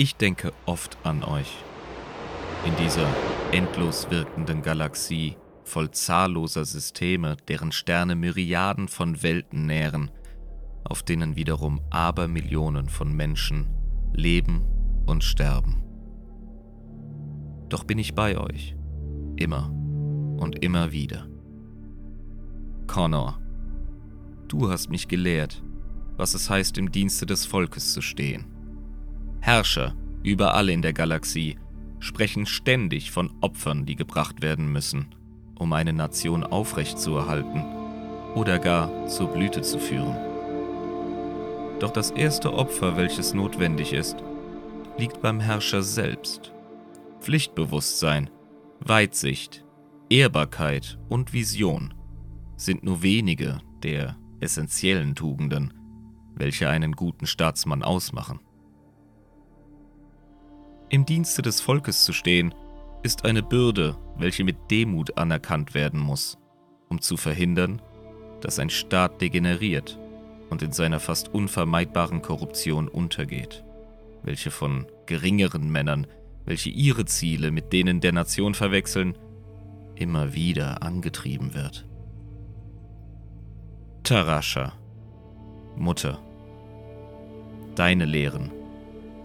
Ich denke oft an euch. In dieser endlos wirkenden Galaxie voll zahlloser Systeme, deren Sterne Myriaden von Welten nähren, auf denen wiederum Abermillionen von Menschen leben und sterben. Doch bin ich bei euch, immer und immer wieder. Connor, du hast mich gelehrt, was es heißt, im Dienste des Volkes zu stehen. Herrscher überall in der Galaxie sprechen ständig von Opfern, die gebracht werden müssen, um eine Nation aufrechtzuerhalten oder gar zur Blüte zu führen. Doch das erste Opfer, welches notwendig ist, liegt beim Herrscher selbst. Pflichtbewusstsein, Weitsicht, Ehrbarkeit und Vision sind nur wenige der essentiellen Tugenden, welche einen guten Staatsmann ausmachen. Im Dienste des Volkes zu stehen, ist eine Bürde, welche mit Demut anerkannt werden muss, um zu verhindern, dass ein Staat degeneriert und in seiner fast unvermeidbaren Korruption untergeht, welche von geringeren Männern, welche ihre Ziele mit denen der Nation verwechseln, immer wieder angetrieben wird. Tarascha, Mutter, deine Lehren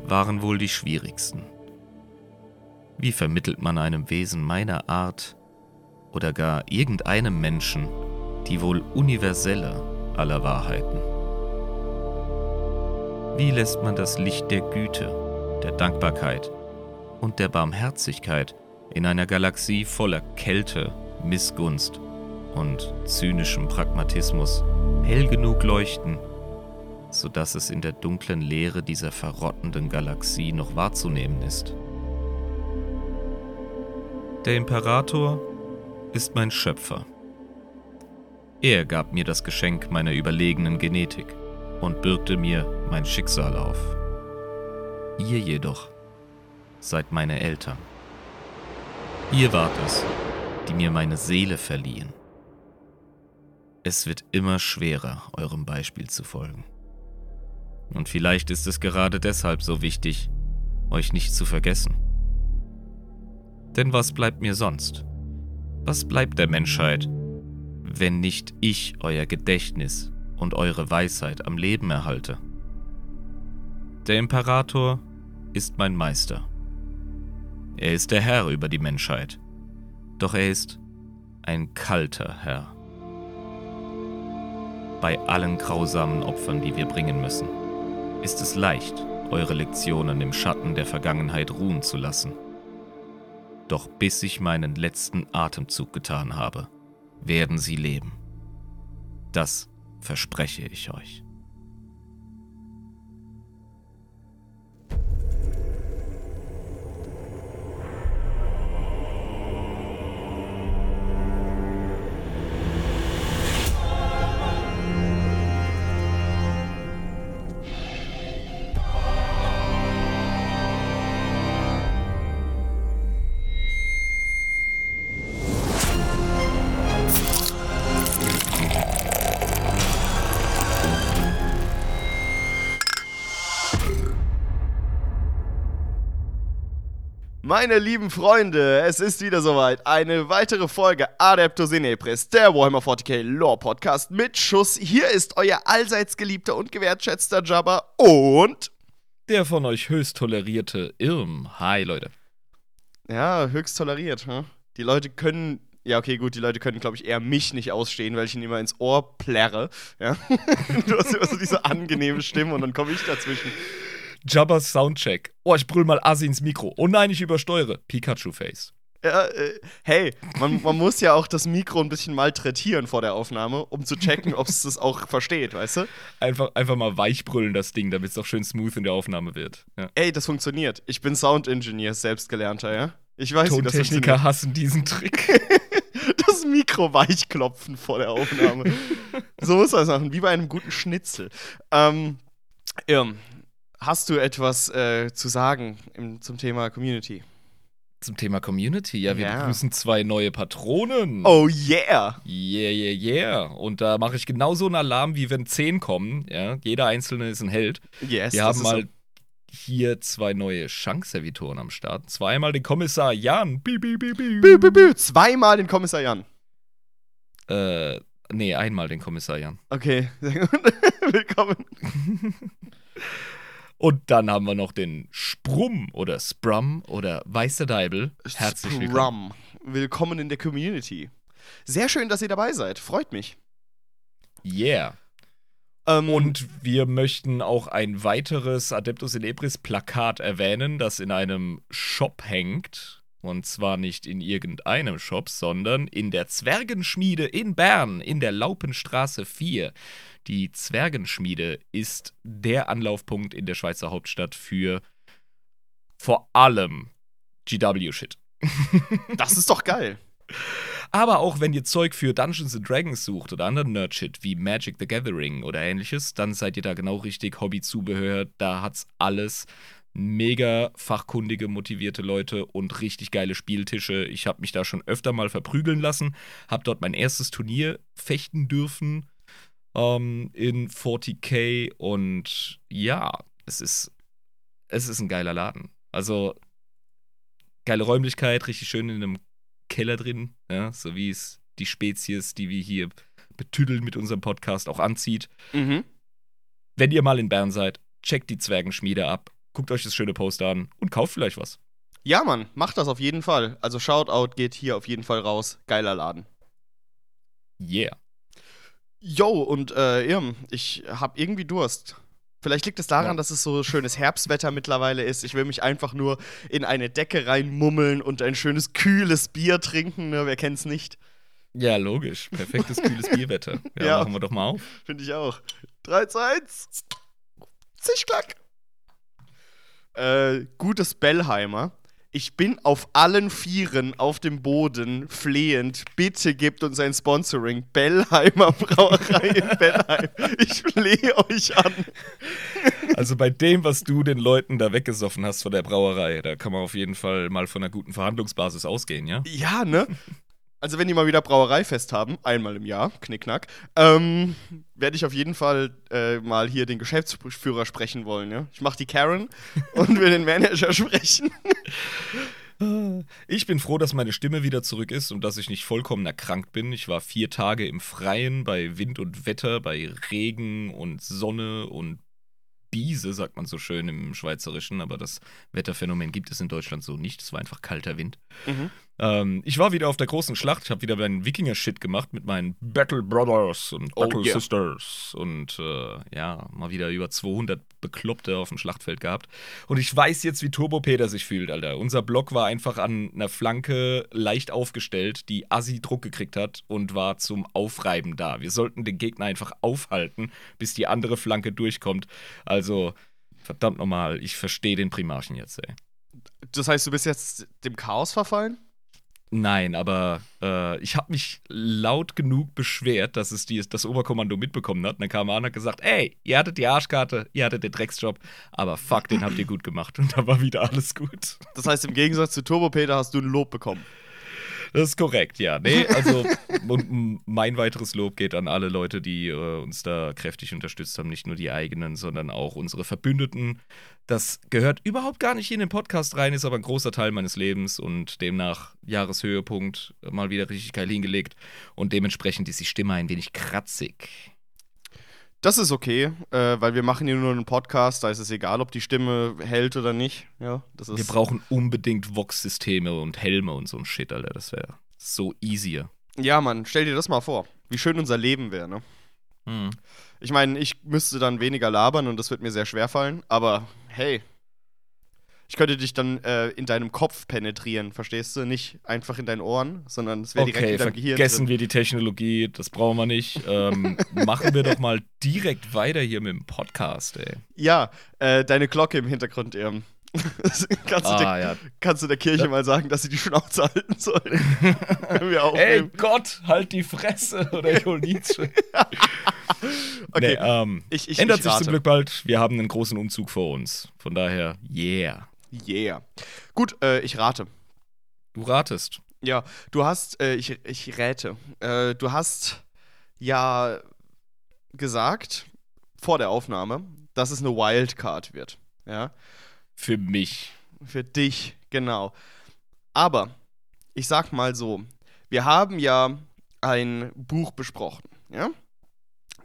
waren wohl die schwierigsten. Wie vermittelt man einem Wesen meiner Art oder gar irgendeinem Menschen die wohl universelle aller Wahrheiten? Wie lässt man das Licht der Güte, der Dankbarkeit und der Barmherzigkeit in einer Galaxie voller Kälte, Missgunst und zynischem Pragmatismus hell genug leuchten, sodass es in der dunklen Leere dieser verrottenden Galaxie noch wahrzunehmen ist? Der Imperator ist mein Schöpfer. Er gab mir das Geschenk meiner überlegenen Genetik und bürgte mir mein Schicksal auf. Ihr jedoch seid meine Eltern. Ihr wart es, die mir meine Seele verliehen. Es wird immer schwerer, eurem Beispiel zu folgen. Und vielleicht ist es gerade deshalb so wichtig, euch nicht zu vergessen. Denn was bleibt mir sonst? Was bleibt der Menschheit, wenn nicht ich euer Gedächtnis und eure Weisheit am Leben erhalte? Der Imperator ist mein Meister. Er ist der Herr über die Menschheit, doch er ist ein kalter Herr. Bei allen grausamen Opfern, die wir bringen müssen, ist es leicht, eure Lektionen im Schatten der Vergangenheit ruhen zu lassen. Doch bis ich meinen letzten Atemzug getan habe, werden sie leben. Das verspreche ich euch. Meine lieben Freunde, es ist wieder soweit. Eine weitere Folge Adeptus Inepris, der Warhammer 40k Lore Podcast mit Schuss. Hier ist euer allseits geliebter und gewertschätzter Jabba und der von euch höchst tolerierte Irm. Hi, Leute. Ja, höchst toleriert. Hm? Die Leute können ja, okay, gut, die Leute können, glaube ich, eher mich nicht ausstehen, weil ich ihnen immer ins Ohr plärre. Ja? du hast immer so diese angenehme Stimme und dann komme ich dazwischen. Jabbas Soundcheck. Oh, ich brüll mal Assi ins Mikro. Oh nein, ich übersteuere. Pikachu-Face. Ja, äh, hey, man, man muss ja auch das Mikro ein bisschen malträtieren vor der Aufnahme, um zu checken, ob es das auch versteht, weißt du? Einfach, einfach mal weichbrüllen, das Ding, damit es auch schön smooth in der Aufnahme wird. Ja. Ey, das funktioniert. Ich bin Sound-Engineer, selbstgelernter, ja? Ich weiß, wie das Techniker hassen diesen Trick. das Mikro weichklopfen vor der Aufnahme. so muss das machen, wie bei einem guten Schnitzel. Ähm, Irm, Hast du etwas äh, zu sagen im, zum Thema Community? Zum Thema Community? Ja, wir ja. begrüßen zwei neue Patronen. Oh yeah! Yeah, yeah, yeah. Und da mache ich genauso einen Alarm, wie wenn zehn kommen. Ja, jeder einzelne ist ein Held. Yes, wir haben mal so. hier zwei neue Schankservitoren am Start. Zweimal den Kommissar Jan. Bi, bi, bi, bi. Bü, bü, bü. Zweimal den Kommissar Jan. Äh, nee, einmal den Kommissar Jan. Okay, sehr gut. Willkommen. Und dann haben wir noch den Sprum oder Sprum oder Weißer Deibel. Herzlich willkommen. Scrum. Willkommen in der Community. Sehr schön, dass ihr dabei seid. Freut mich. Yeah. Ähm, Und wir möchten auch ein weiteres Adeptus Celebris Plakat erwähnen, das in einem Shop hängt. Und zwar nicht in irgendeinem Shop, sondern in der Zwergenschmiede in Bern, in der Laupenstraße 4. Die Zwergenschmiede ist der Anlaufpunkt in der Schweizer Hauptstadt für vor allem GW-Shit. das ist doch geil. Aber auch wenn ihr Zeug für Dungeons and Dragons sucht oder anderen Nerdshit wie Magic the Gathering oder ähnliches, dann seid ihr da genau richtig. Hobbyzubehör, da hat's alles. Mega fachkundige, motivierte Leute und richtig geile Spieltische. Ich habe mich da schon öfter mal verprügeln lassen, habe dort mein erstes Turnier fechten dürfen ähm, in 40k und ja, es ist, es ist ein geiler Laden. Also geile Räumlichkeit, richtig schön in einem Keller drin, ja, so wie es die Spezies, die wir hier betüdeln mit unserem Podcast, auch anzieht. Mhm. Wenn ihr mal in Bern seid, checkt die Zwergenschmiede ab, guckt euch das schöne Poster an und kauft vielleicht was. Ja, Mann, macht das auf jeden Fall. Also Shoutout geht hier auf jeden Fall raus. Geiler Laden. Yeah. Yo, und äh, Irm, ich hab irgendwie Durst. Vielleicht liegt es daran, Ja. dass es so schönes Herbstwetter mittlerweile ist. Ich will mich einfach nur in eine Decke reinmummeln und ein schönes kühles Bier trinken. Ne? Wer kennt's nicht? Ja, logisch. Perfektes, kühles Bierwetter. Ja, Ja. machen wir doch mal auf. Finde ich auch. 3 zu 1. Zischklack. Äh, gutes Bellheimer. Ich bin auf allen Vieren auf dem Boden flehend. Bitte gebt uns ein Sponsoring. Bellheimer Brauerei in Bellheim. Ich flehe euch an. Also bei dem, was du den Leuten da weggesoffen hast von der Brauerei, da kann man auf jeden Fall mal von einer guten Verhandlungsbasis ausgehen, ja? Ja, ne? Also, wenn die mal wieder Brauereifest haben, einmal im Jahr, knickknack, ähm, werde ich auf jeden Fall äh, mal hier den Geschäftsführer sprechen wollen, ja? Ich mache die Karen und will den Manager sprechen. Ich bin froh, dass meine Stimme wieder zurück ist und dass ich nicht vollkommen erkrankt bin. Ich war vier Tage im Freien bei Wind und Wetter, bei Regen und Sonne und Biese, sagt man so schön im Schweizerischen, aber das Wetterphänomen gibt es in Deutschland so nicht. Es war einfach kalter Wind. Mhm. Ähm, ich war wieder auf der großen Schlacht. Ich habe wieder meinen Wikinger-Shit gemacht mit meinen Battle Brothers und Oh, Battle yeah. Sisters und äh, ja, mal wieder über 200 Bekloppte auf dem Schlachtfeld gehabt. Und ich weiß jetzt, wie Turbo Peter sich fühlt, Alter. Unser Block war einfach an einer Flanke leicht aufgestellt, die Assi Druck gekriegt hat und war zum Aufreiben da. Wir sollten den Gegner einfach aufhalten, bis die andere Flanke durchkommt. Also, verdammt nochmal, ich verstehe den Primarchen jetzt, ey. Das heißt, du bist jetzt dem Chaos verfallen? Nein, aber äh, ich habe mich laut genug beschwert, dass es die, das Oberkommando mitbekommen hat. Und dann kam er an und hat gesagt, ey, ihr hattet die Arschkarte, ihr hattet den Drecksjob, aber fuck, den habt ihr gut gemacht. Und da war wieder alles gut. Das heißt, im Gegensatz zu Turbo Peter hast du ein Lob bekommen. Das ist korrekt, ja. Nee, also und mein weiteres Lob geht an alle Leute, die äh, uns da kräftig unterstützt haben. Nicht nur die eigenen, sondern auch unsere Verbündeten. Das gehört überhaupt gar nicht in den Podcast rein, ist aber ein großer Teil meines Lebens und demnach Jahreshöhepunkt mal wieder richtig geil hingelegt. Und dementsprechend ist die Stimme ein wenig kratzig. Das ist okay, äh, weil wir machen hier nur einen Podcast, da ist es egal, ob die Stimme hält oder nicht. Ja, Wir brauchen unbedingt Vox-Systeme und Helme und so ein Shit, Alter. Das wäre so easier. Ja, Mann, stell dir das mal vor, wie schön unser Leben wäre, ne? Hm. Ich meine, ich müsste dann weniger labern und das wird mir sehr schwer fallen, aber hey. Ich könnte dich dann äh, in deinem Kopf penetrieren, verstehst du? Nicht einfach in deinen Ohren, sondern es wäre direkt Okay, in deinem Gehirn. vergessen wir die Technologie, das brauchen wir nicht. Ähm, machen wir doch mal direkt weiter hier mit dem Podcast, ey. Ja, äh, deine Glocke im Hintergrund, Irm. kannst, du der, Ah, ja. kannst du der Kirche Ja. mal sagen, dass sie die Schnauze halten soll? Ey. Gott, halt die Fresse oder ich hol Nietzsche. Okay, Nee, ähm, ich, ich, ändert ich sich zum Glück bald. Wir haben einen großen Umzug vor uns. Von daher, yeah. Yeah. Gut, äh, ich rate. Du ratest. Ja, du hast, äh, ich, ich räte, äh, du hast ja gesagt vor der Aufnahme, dass es eine Wildcard wird. Ja. Für mich. Für dich, genau. Aber ich sag mal so, wir haben ja ein Buch besprochen, ja?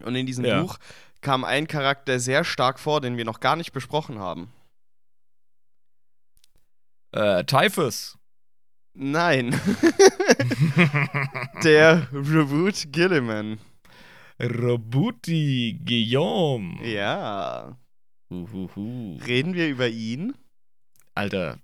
Und in diesem Ja. Buch kam ein Charakter sehr stark vor, den wir noch gar nicht besprochen haben. Äh, Typhus. Nein. Der Reboot Gilliman. Robuti Guillaume. Ja. Uhuhu. Reden wir über ihn? Alter,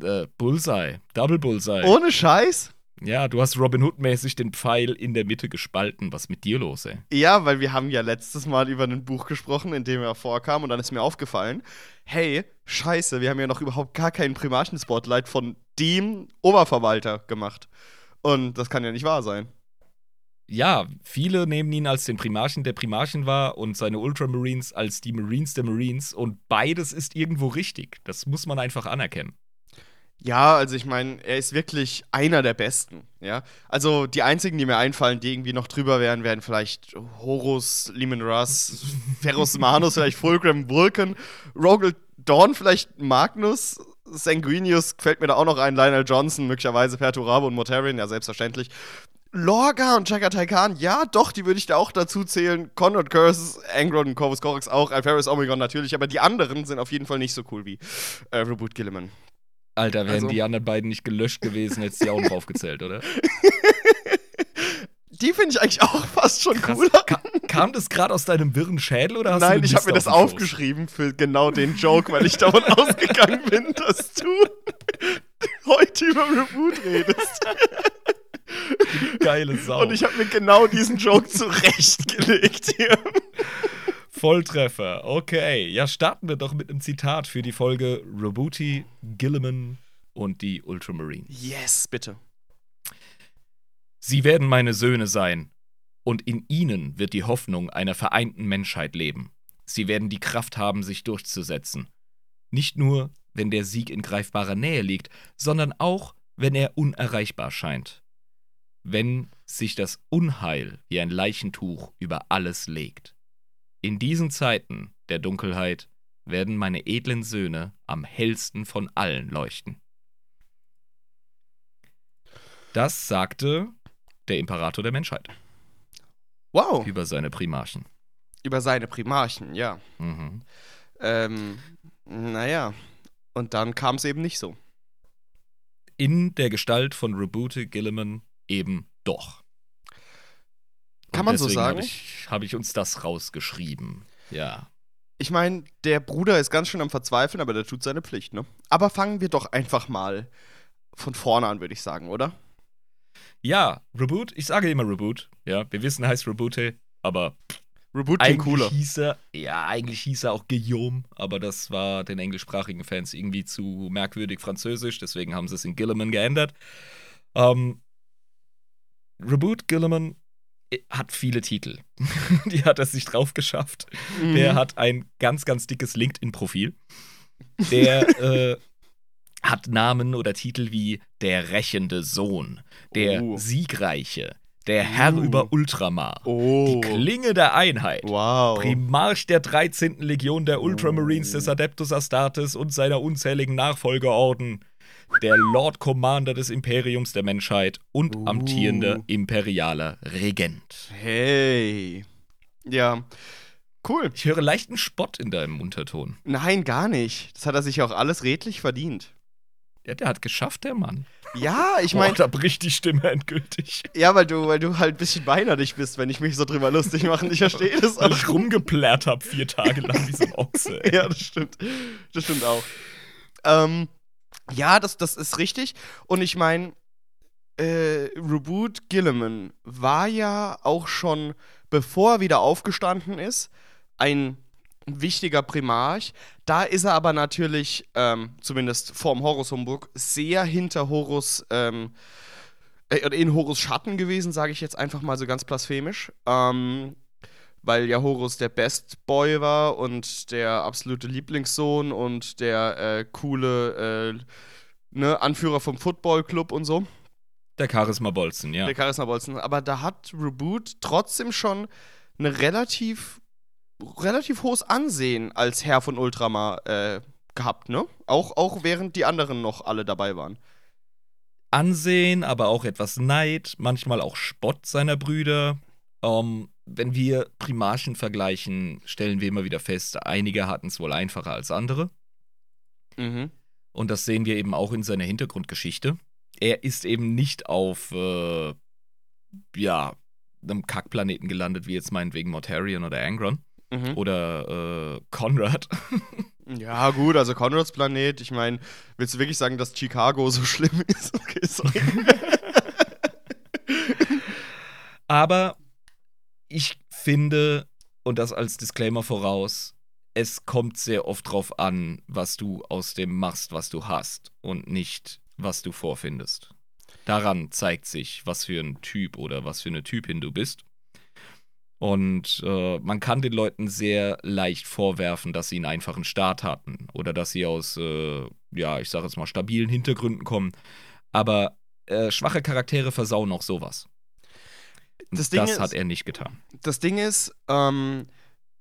äh, Bullseye. Double Bullseye. Ohne Scheiß? Ja, du hast Robin Hood-mäßig den Pfeil in der Mitte gespalten. Was mit dir los, ey? Ja, weil wir haben ja letztes Mal über ein Buch gesprochen, in dem er vorkam und dann ist mir aufgefallen, hey, scheiße, wir haben ja noch überhaupt gar keinen Primarchen-Spotlight von dem Oberverwalter gemacht. Und das kann ja nicht wahr sein. Ja, viele nehmen ihn als den Primarchen, der Primarchen war, und seine Ultramarines als die Marines der Marines. Und beides ist irgendwo richtig. Das muss man einfach anerkennen. Ja, also ich meine, er ist wirklich einer der Besten, ja. Also die einzigen, die mir einfallen, die irgendwie noch drüber wären, wären vielleicht Horus, Lehman Russ, Ferrus Manus, vielleicht Fulgrim Vulcan, Rogel Dawn, vielleicht Magnus, Sanguinius fällt mir da auch noch ein, Lionel Johnson, möglicherweise Perturabo und Mortarion, ja, selbstverständlich. Lorga und Chagatai Khan, ja, doch, die würde ich da auch dazu zählen. Conrad Curse, Angron und Corvus Corax auch, Alferis Omegon natürlich, aber die anderen sind auf jeden Fall nicht so cool wie äh, Reboot Gilliman. Alter, wären Also- die anderen beiden nicht gelöscht gewesen, hättest du die auch noch aufgezählt, oder? Die finde ich eigentlich auch fast schon Krass. cooler. Ka kam das gerade aus deinem wirren Schädel oder hast Nein, du ich habe mir das aufgeschrieben für genau den Joke, weil ich davon ausgegangen bin, dass du heute über Reboot redest. Geile Sau. Und ich habe mir genau diesen Joke zurechtgelegt hier. Volltreffer. Okay. Ja, starten wir doch mit einem Zitat für die Folge Robuti, Gilliman und die Ultramarines. Yes, bitte. Sie werden meine Söhne sein, und in ihnen wird die Hoffnung einer vereinten Menschheit leben. Sie werden die Kraft haben, sich durchzusetzen. Nicht nur, wenn der Sieg in greifbarer Nähe liegt, sondern auch, wenn er unerreichbar scheint. Wenn sich das Unheil wie ein Leichentuch über alles legt. In diesen Zeiten der Dunkelheit werden meine edlen Söhne am hellsten von allen leuchten. Das sagte der Imperator der Menschheit Wow. über seine Primarchen. Über seine Primarchen, ja. Mhm. Ähm, naja. Und dann kam es eben nicht so. In der Gestalt von Reboote Gilliman eben doch. Kann man so sagen? Habe ich, hab ich uns das rausgeschrieben. Ja. Ich meine, der Bruder ist ganz schön am Verzweifeln, aber der tut seine Pflicht, ne? Aber fangen wir doch einfach mal von vorne an, würde ich sagen, oder? Ja, Reboot, ich sage immer Reboot. Ja, wir wissen, heißt Reboote, aber Reboot eigentlich cooler. hieß er, ja, eigentlich hieß er auch Guillaume, aber das war den englischsprachigen Fans irgendwie zu merkwürdig französisch, deswegen haben sie es in Gilliman geändert. Ähm, Reboot Gilliman hat viele Titel. Die hat er sich drauf geschafft. Mhm. Der hat ein ganz, ganz dickes LinkedIn-Profil. Der äh, hat Namen oder Titel wie der rächende Sohn, der Oh. Siegreiche, der Herr Uh. über Ultramar, Oh. die Klinge der Einheit, Wow. Primarch der 13. Legion der Ultramarines des Adeptus Astartes und seiner unzähligen Nachfolgeorden, der Lord Commander des Imperiums der Menschheit und Uh. amtierender imperialer Regent. Hey. Ja. Cool. Ich höre leichten Spott in deinem Unterton. Nein, gar nicht. Das hat er sich auch alles redlich verdient. Ja, der hat geschafft, der Mann. Ja, ich meine, da bricht die Stimme endgültig. ja, weil du, weil du halt ein bisschen weinerlich bist, wenn ich mich so drüber lustig mache. Ich verstehe das Weil auch. ich rumgeplärt habe vier Tage lang wie so ein Ochse. ey. Ja, das stimmt. Das stimmt auch. Ähm, ja, das, das ist richtig. Und ich meine, äh, Reboot Gilliman war ja auch schon, bevor er wieder aufgestanden ist, ein wichtiger Primarch. Da ist er aber natürlich, ähm, zumindest vorm Horus Humbug, sehr hinter Horus, ähm, äh, in Horus Schatten gewesen, sage ich jetzt einfach mal so ganz blasphemisch. Ähm, weil ja Horus der Best Boy war und der absolute Lieblingssohn und der äh, coole äh, ne, Anführer vom Footballclub und so, Der Charisma-Bolzen, ja. der Charisma Bolzen. Aber da hat Reboot trotzdem schon eine relativ relativ hohes Ansehen als Herr von Ultramar äh, gehabt, ne? Auch, auch während die anderen noch alle dabei waren. Ansehen, aber auch etwas Neid, manchmal auch Spott seiner Brüder. Ähm, wenn wir Primarchen vergleichen, stellen wir immer wieder fest, einige hatten es wohl einfacher als andere. Mhm. Und das sehen wir eben auch in seiner Hintergrundgeschichte. Er ist eben nicht auf, äh, ja, einem Kackplaneten gelandet, wie jetzt meinetwegen Mortarion oder Angron Mhm. oder äh, Conrad. Ja, gut, also Conrads Planet, ich meine, willst du wirklich sagen, dass Chicago so schlimm ist? Okay, sorry. Aber ich finde, und das als Disclaimer voraus, es kommt sehr oft drauf an, was du aus dem machst, was du hast und nicht, was du vorfindest. Daran zeigt sich, was für ein Typ oder was für eine Typin du bist. Und äh, man kann den Leuten sehr leicht vorwerfen, dass sie einen einfachen Start hatten oder dass sie aus, äh, ja, ich sage jetzt mal, stabilen Hintergründen kommen. Aber äh, schwache Charaktere versauen auch sowas. Das Ding das ist- hat er nicht getan. das Ding ist, ähm,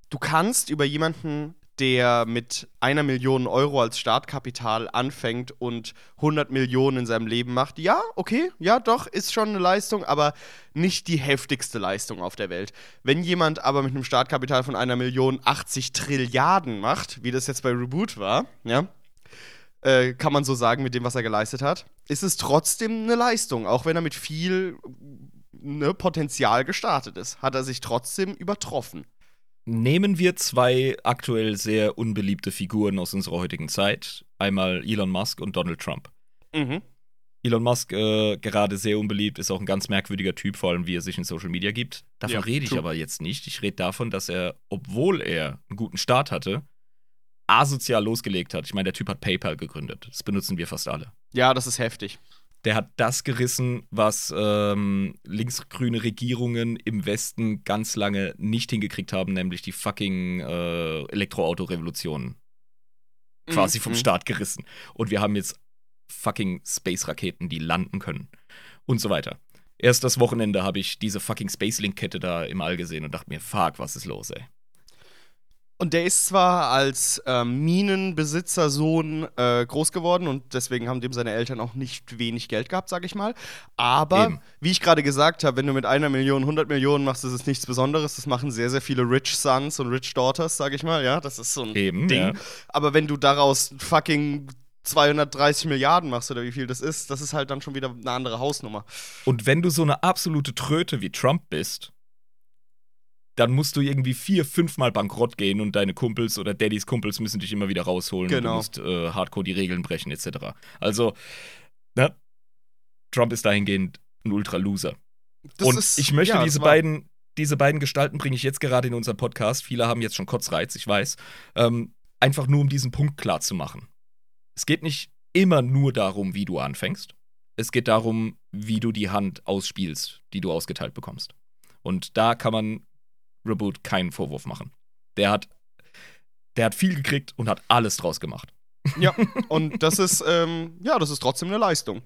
du kannst über jemanden, der mit einer Million Euro als Startkapital anfängt und 100 Millionen in seinem Leben macht, ja, okay, ja, doch, ist schon eine Leistung, aber nicht die heftigste Leistung auf der Welt. Wenn jemand aber mit einem Startkapital von einer Million 80 Trilliarden macht, wie das jetzt bei Reboot war, ja, äh, kann man so sagen, mit dem, was er geleistet hat, ist es trotzdem eine Leistung, auch wenn er mit viel ne, Potenzial gestartet ist, hat er sich trotzdem übertroffen. Nehmen wir zwei aktuell sehr unbeliebte Figuren aus unserer heutigen Zeit. Einmal Elon Musk und Donald Trump. Mhm. Elon Musk, äh, gerade sehr unbeliebt, ist auch ein ganz merkwürdiger Typ, vor allem wie er sich in Social Media gibt. Davon Ja, rede ich true. aber jetzt nicht. Ich rede davon, dass er, obwohl er einen guten Start hatte, asozial losgelegt hat. Ich meine, der Typ hat PayPal gegründet. Das benutzen wir fast alle. Ja, das ist heftig. Der hat das gerissen, was ähm, linksgrüne Regierungen im Westen ganz lange nicht hingekriegt haben, nämlich die fucking äh, Elektroautorevolution quasi vom Mhm. Start gerissen. Und wir haben jetzt fucking Space-Raketen, die landen können. Und so weiter. Erst das Wochenende habe ich diese fucking Spacelink-Kette da im All gesehen und dachte mir, fuck, was ist los, ey? Und der ist zwar als ähm, Minenbesitzersohn äh, groß geworden und deswegen haben dem seine Eltern auch nicht wenig Geld gehabt, sag ich mal. Aber, Eben. wie ich gerade gesagt habe, wenn du mit einer Million 100 Millionen machst, ist es nichts Besonderes. Das machen sehr, sehr viele Rich Sons und Rich Daughters, sag ich mal. Ja, das ist so ein Eben, Ding. ja. Aber wenn du daraus fucking 230 Milliarden machst oder wie viel das ist, das ist halt dann schon wieder eine andere Hausnummer. Und wenn du so eine absolute Tröte wie Trump bist, dann musst du irgendwie vier, fünfmal bankrott gehen und deine Kumpels oder Daddys Kumpels müssen dich immer wieder rausholen. Genau. Du musst äh, hardcore die Regeln brechen, etc. Also, ne? Trump ist dahingehend ein Ultra-Loser. Und ist- ich möchte ja, diese beiden, diese beiden Gestalten bringe ich jetzt gerade in unseren Podcast. Viele haben jetzt schon Kotzreiz, ich weiß. Ähm, einfach nur, um diesen Punkt klar zu machen. Es geht nicht immer nur darum, wie du anfängst. Es geht darum, wie du die Hand ausspielst, die du ausgeteilt bekommst. Und da kann man Reboot keinen Vorwurf machen. Der hat, der hat viel gekriegt und hat alles draus gemacht. Ja, und das ist, ähm, ja, das ist trotzdem eine Leistung.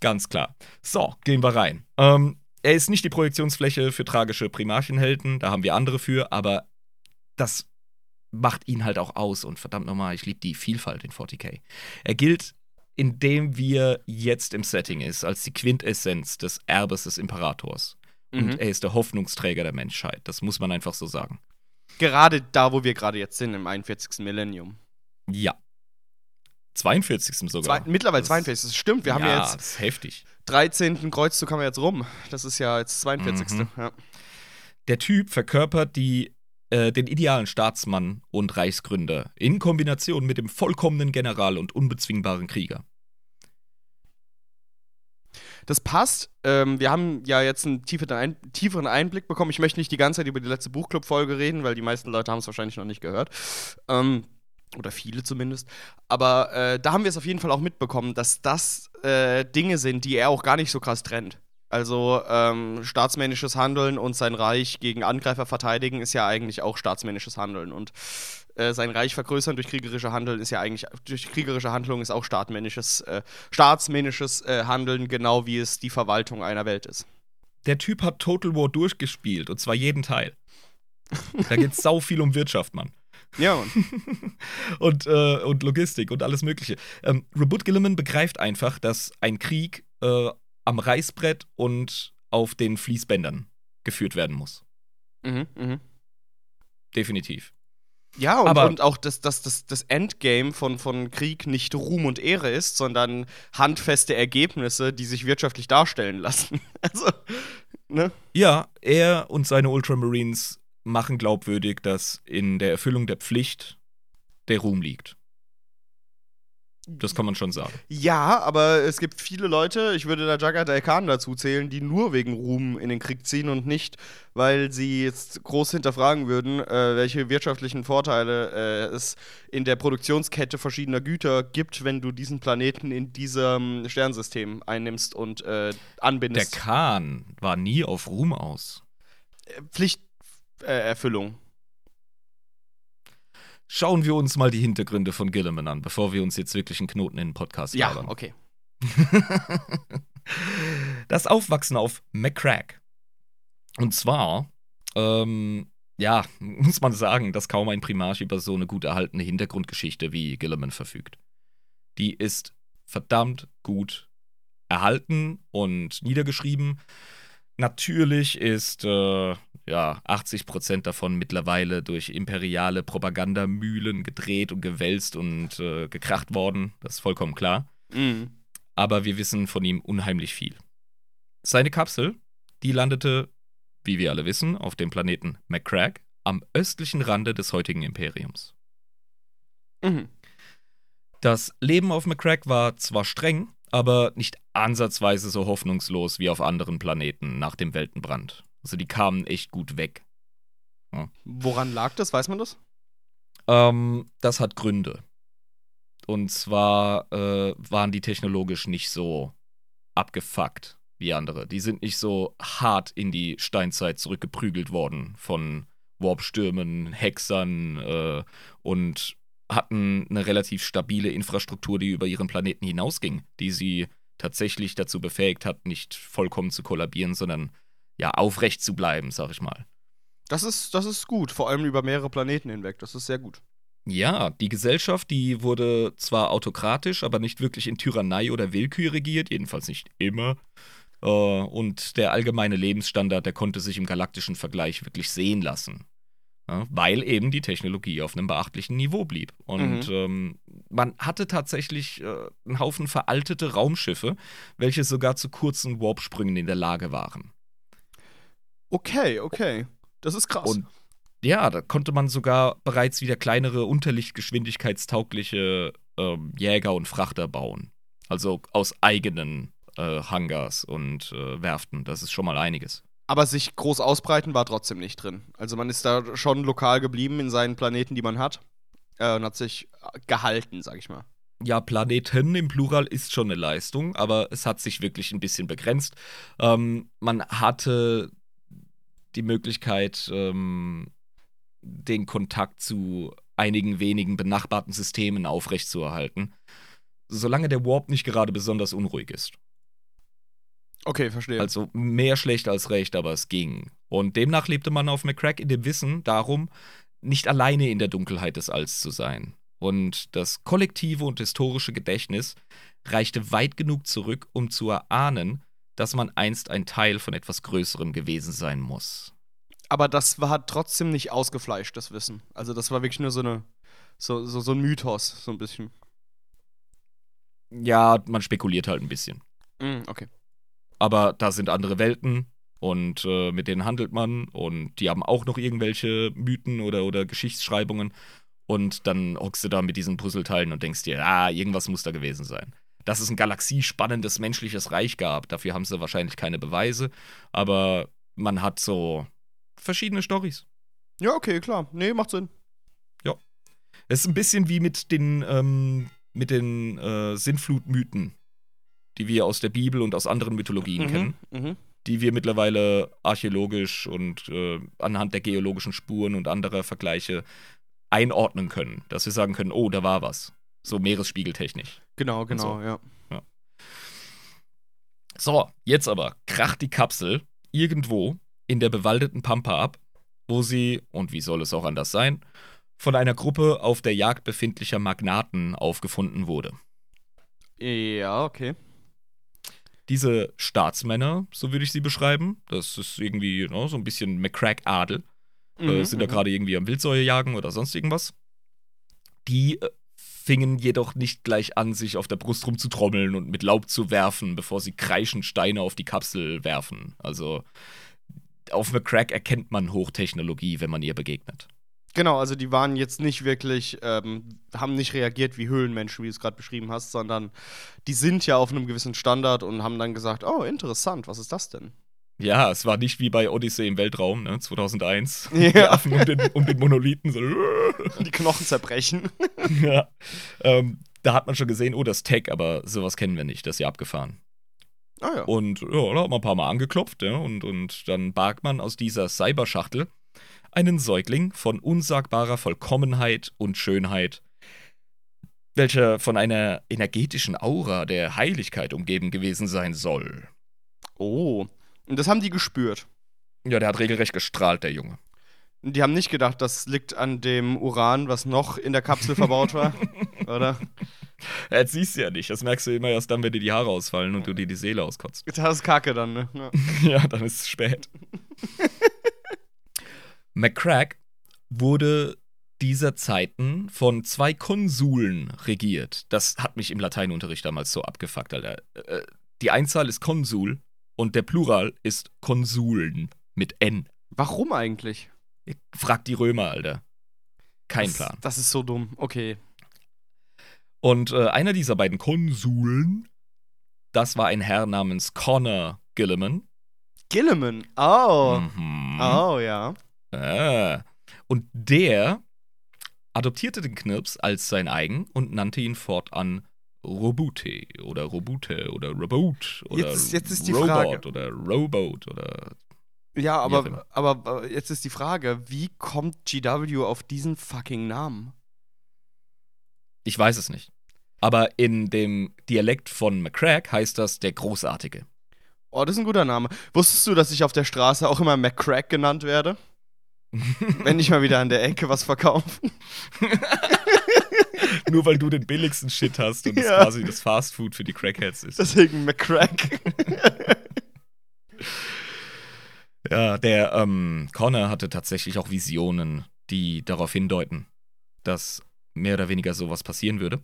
Ganz klar. So, gehen wir rein. Ähm, er ist nicht die Projektionsfläche für tragische Primarchenhelden, da haben wir andere für, aber das macht ihn halt auch aus und verdammt nochmal, ich liebe die Vielfalt in 40k. Er gilt, indem wir jetzt im Setting ist, als die Quintessenz des Erbes des Imperators. Mhm. Und er ist der Hoffnungsträger der Menschheit. Das muss man einfach so sagen. Gerade da, wo wir gerade jetzt sind, im 41. Millennium. Ja. 42. sogar. Zwei, mittlerweile Das- 42. Das stimmt, wir haben ja jetzt Das ist heftig. 13. Kreuzzug haben wir jetzt rum. Das ist ja jetzt 42. Mhm. Ja. Der Typ verkörpert die, äh, den idealen Staatsmann und Reichsgründer in Kombination mit dem vollkommenen General und unbezwingbaren Krieger. Das passt. Ähm, wir haben ja jetzt einen tieferen, Ein tieferen Einblick bekommen. Ich möchte nicht die ganze Zeit über die letzte Buchclub-Folge reden, weil die meisten Leute haben es wahrscheinlich noch nicht gehört. Ähm, oder viele zumindest. Aber äh, da haben wir es auf jeden Fall auch mitbekommen, dass das äh, Dinge sind, die er auch gar nicht so krass trennt. Also ähm, staatsmännisches Handeln und sein Reich gegen Angreifer verteidigen ist ja eigentlich auch staatsmännisches Handeln. Und äh, sein Reich vergrößern durch kriegerische Handeln ist ja eigentlich, durch kriegerische Handlung ist auch staatsmännisches, äh, staatsmännisches äh, Handeln, genau wie es die Verwaltung einer Welt ist. Der Typ hat Total War durchgespielt und zwar jeden Teil. Da geht sau viel um Wirtschaft, Mann. Ja, Mann. und, äh, und Logistik und alles Mögliche. Ähm, Reboot Gilliman begreift einfach, dass ein Krieg äh, am Reißbrett und auf den Fließbändern geführt werden muss. Mhm, mhm. Definitiv. Ja, und, Aber- und auch, dass, dass, dass das Endgame von, von Krieg nicht Ruhm und Ehre ist, sondern handfeste Ergebnisse, die sich wirtschaftlich darstellen lassen. Also, ne? Ja, er und seine Ultramarines machen glaubwürdig, dass in der Erfüllung der Pflicht der Ruhm liegt. Das kann man schon sagen. Ja, aber es gibt viele Leute, ich würde da Jagat Khan dazu zählen, die nur wegen Ruhm in den Krieg ziehen und nicht, weil sie jetzt groß hinterfragen würden, äh, welche wirtschaftlichen Vorteile äh, es in der Produktionskette verschiedener Güter gibt, wenn du diesen Planeten in diesem Sternsystem einnimmst und äh, Der anbindest. Khan war nie auf Ruhm aus. Pflichterfüllung. Schauen wir uns mal die Hintergründe von Gilliman an, bevor wir uns jetzt wirklich einen Knoten in den Podcast ja, labern. okay. das Aufwachsen auf McCrack. Und zwar, ähm, ja, muss man sagen, dass kaum ein Primarch über so eine gut erhaltene Hintergrundgeschichte wie Gilliman verfügt. Die ist verdammt gut erhalten und niedergeschrieben. Natürlich ist äh, ja 80% davon mittlerweile durch imperiale Propagandamühlen gedreht und gewälzt und äh, gekracht worden. Das ist vollkommen klar Mhm. aber wir wissen von ihm unheimlich viel. Seine Kapsel, die landete, wie wir alle wissen, auf dem Planeten McCrack am östlichen Rande des heutigen Imperiums. Mhm. Das Leben auf McCrack war zwar streng, aber nicht ansatzweise so hoffnungslos wie auf anderen Planeten nach dem Weltenbrand. Also die kamen echt gut weg. Woran lag das? Weiß man das? Ähm, das hat Gründe. Und zwar äh, waren die technologisch nicht so abgefuckt wie andere. Die sind nicht so hart in die Steinzeit zurückgeprügelt worden von Warpstürmen, Hexern äh, und hatten eine relativ stabile Infrastruktur, die über ihren Planeten hinausging, die sie tatsächlich dazu befähigt hat, nicht vollkommen zu kollabieren, sondern ja aufrecht zu bleiben, sag ich mal. Das ist, das ist gut, vor allem über mehrere Planeten hinweg. Das ist sehr gut. Ja, die Gesellschaft, die wurde zwar autokratisch, aber nicht wirklich in Tyrannei oder Willkür regiert, jedenfalls nicht immer. Äh, und der allgemeine Lebensstandard, der konnte sich im galaktischen Vergleich wirklich sehen lassen. Ja, weil eben die Technologie auf einem beachtlichen Niveau blieb. Und Mhm. ähm, man hatte tatsächlich äh, einen Haufen veraltete Raumschiffe, welche sogar zu kurzen Warpsprüngen in der Lage waren. Okay, okay. Das ist krass. Und ja, da konnte man sogar bereits wieder kleinere, unterlichtgeschwindigkeitstaugliche ähm, Jäger und Frachter bauen. Also aus eigenen äh, Hangars und äh, Werften. Das ist schon mal einiges. Aber sich groß ausbreiten war trotzdem nicht drin. Also man ist da schon lokal geblieben in seinen Planeten, die man hat. Äh, und hat sich gehalten, sag ich mal. Ja, Planeten im Plural ist schon eine Leistung, aber es hat sich wirklich ein bisschen begrenzt. Ähm, man hatte die Möglichkeit, ähm, den Kontakt zu einigen wenigen benachbarten Systemen aufrechtzuerhalten, solange der Warp nicht gerade besonders unruhig ist. Okay, verstehe. Also mehr schlecht als recht, aber es ging. Und demnach lebte man auf McCrack in dem Wissen darum, nicht alleine in der Dunkelheit des Alls zu sein. Und das kollektive und historische Gedächtnis reichte weit genug zurück, um zu erahnen, dass man einst ein Teil von etwas Größerem gewesen sein muss. Aber das war trotzdem nicht ausgefleischt, das Wissen. Also das war wirklich nur so eine so, so, so ein Mythos, so ein bisschen. Ja, man spekuliert halt ein bisschen. Mm, okay. Aber da sind andere Welten und äh, mit denen handelt man und die haben auch noch irgendwelche Mythen oder, oder Geschichtsschreibungen. Und dann hockst du da mit diesen Puzzleteilen und denkst dir, ah, irgendwas muss da gewesen sein. Dass es ein galaxiespannendes menschliches Reich gab, dafür haben sie wahrscheinlich keine Beweise, aber man hat so verschiedene Stories. Ja, okay, klar. Nee, macht Sinn. Es ist ein bisschen wie mit den, ähm, mit den äh, Sintflutmythen, die wir aus der Bibel und aus anderen Mythologien kennen. Mhm. die wir mittlerweile archäologisch und äh, anhand der geologischen Spuren und anderer Vergleiche einordnen können. Dass wir sagen können, oh, da war was. So meeresspiegeltechnisch. Genau, genau, so. ja. So, jetzt aber kracht die Kapsel irgendwo in der bewaldeten Pampa ab, wo sie, und wie soll es auch anders sein, von einer Gruppe auf der Jagd befindlicher Magnaten aufgefunden wurde. Ja, okay. Diese Staatsmänner, so würde ich sie beschreiben, das ist irgendwie ne, so ein bisschen McCrack-Adel, äh, Mhm, sind da mhm. gerade irgendwie am Wildsäue jagen oder sonst irgendwas. Die äh, fingen jedoch nicht gleich an, sich auf der Brust rumzutrommeln und mit Laub zu werfen, bevor sie kreischend Steine auf die Kapsel werfen. Also auf McCrack erkennt man Hochtechnologie, wenn man ihr begegnet. Genau, also die waren jetzt nicht wirklich, ähm, haben nicht reagiert wie Höhlenmenschen, wie du es gerade beschrieben hast, sondern die sind ja auf einem gewissen Standard und haben dann gesagt, oh, interessant, was ist das denn? Ja, es war nicht wie bei Odyssey im Weltraum, ne, 2001. Ja. Die Affen um den, um den Monolithen so. Die Knochen zerbrechen. ja. Ähm, da hat man schon gesehen, oh, das Tech, aber sowas kennen wir nicht, das ist ja abgefahren. Ah ja. Und ja, da hat man ein paar Mal angeklopft, ja, und, und dann barg man aus dieser Cyberschachtel einen Säugling von unsagbarer Vollkommenheit und Schönheit, welcher von einer energetischen Aura der Heiligkeit umgeben gewesen sein soll. Oh. Und das haben die gespürt. Ja, der hat regelrecht gestrahlt, der Junge. Die haben nicht gedacht, das liegt an dem Uran, was noch in der Kapsel verbaut war, oder? Jetzt siehst du ja nicht, das merkst du immer erst dann, wenn dir die Haare ausfallen und du dir die Seele auskotzt. Das ist Kacke dann, ne? Ja. Ja, dann ist es spät. McCrack wurde dieser Zeiten von zwei Konsuln regiert. Das hat mich im Lateinunterricht damals so abgefuckt, Alter. Äh, Die Einzahl ist Konsul und der Plural ist Konsuln mit N. Warum eigentlich? Frag die Römer, Alter. Kein das, Plan. Das ist so dumm. Okay. Und äh, einer dieser beiden Konsuln, das war ein Herr namens Connor Gilliman. Gilliman. Oh. Mhm. Oh, ja. Ah. Und der adoptierte den Knirps als sein eigen und nannte ihn fortan Robute oder Robute oder Robot oder Jetzt- jetzt ist die Robot Frage. oder Robot oder Ja, aber, aber jetzt ist die Frage, wie kommt GW auf diesen fucking Namen? ich weiß es nicht. Aber in dem Dialekt von McCrack heißt das der Großartige. Oh, das ist ein guter Name. Wusstest du, dass ich auf der Straße auch immer McCrack genannt werde? Wenn ich mal wieder an der Ecke was verkaufe. Nur weil du den billigsten Shit hast und es Ja. quasi das Fastfood für die Crackheads ist. Deswegen McCrack. Ja, der ähm, Connor hatte tatsächlich auch Visionen, die darauf hindeuten, dass mehr oder weniger sowas passieren würde.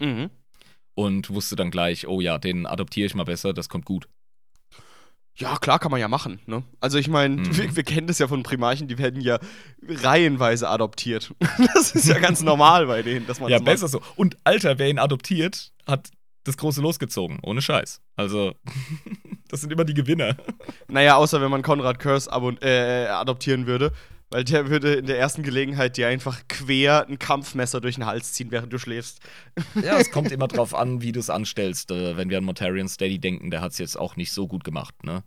mhm. Und wusste dann gleich, oh ja, den adoptiere ich mal besser, das kommt gut. Ja, klar kann man ja machen, ne? Also ich meine, Mhm. wir, wir kennen das ja von Primarchen, die werden ja reihenweise adoptiert. Das ist ja ganz normal bei denen, dass man ja, das macht. besser so. Und Alter, wer ihn adoptiert, hat das Große losgezogen, ohne Scheiß. Also, das sind immer die Gewinner. Naja, außer wenn man Konrad Curse äh, adoptieren würde, weil der würde in der ersten Gelegenheit dir einfach quer ein Kampfmesser durch den Hals ziehen, während du schläfst. Ja, es kommt immer drauf an, wie du es anstellst. Äh, wenn wir an Mortarion Steady denken, der hat es jetzt auch nicht so gut gemacht, ne?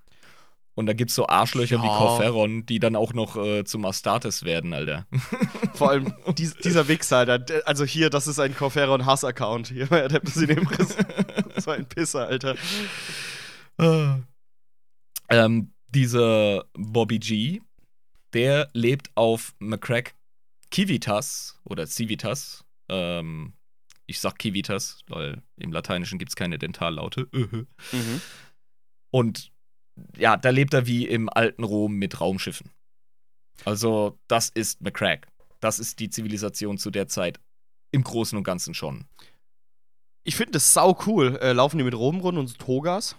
Und da gibt's so Arschlöcher wie Ja. Corferon, die dann auch noch äh, zum Astartes werden, Alter. Vor allem dies, dieser Wichser, Alter. Der- Also hier, das ist ein Corferon Hass-Account. Hier bei Adeptus in Impress. Das war ein Pisser, Alter. ähm, dieser Bobby G, der lebt auf McCrack Civitas oder Civitas. Ähm, ich sag Civitas, weil im Lateinischen gibt's keine Dentallaute. Mhm. Und ja, da lebt er wie im alten Rom mit Raumschiffen. Also, das ist McCrack. Das ist die Zivilisation zu der Zeit im Großen und Ganzen schon. Ich finde das sau cool. Äh, laufen die mit Robenrunden und so Togas?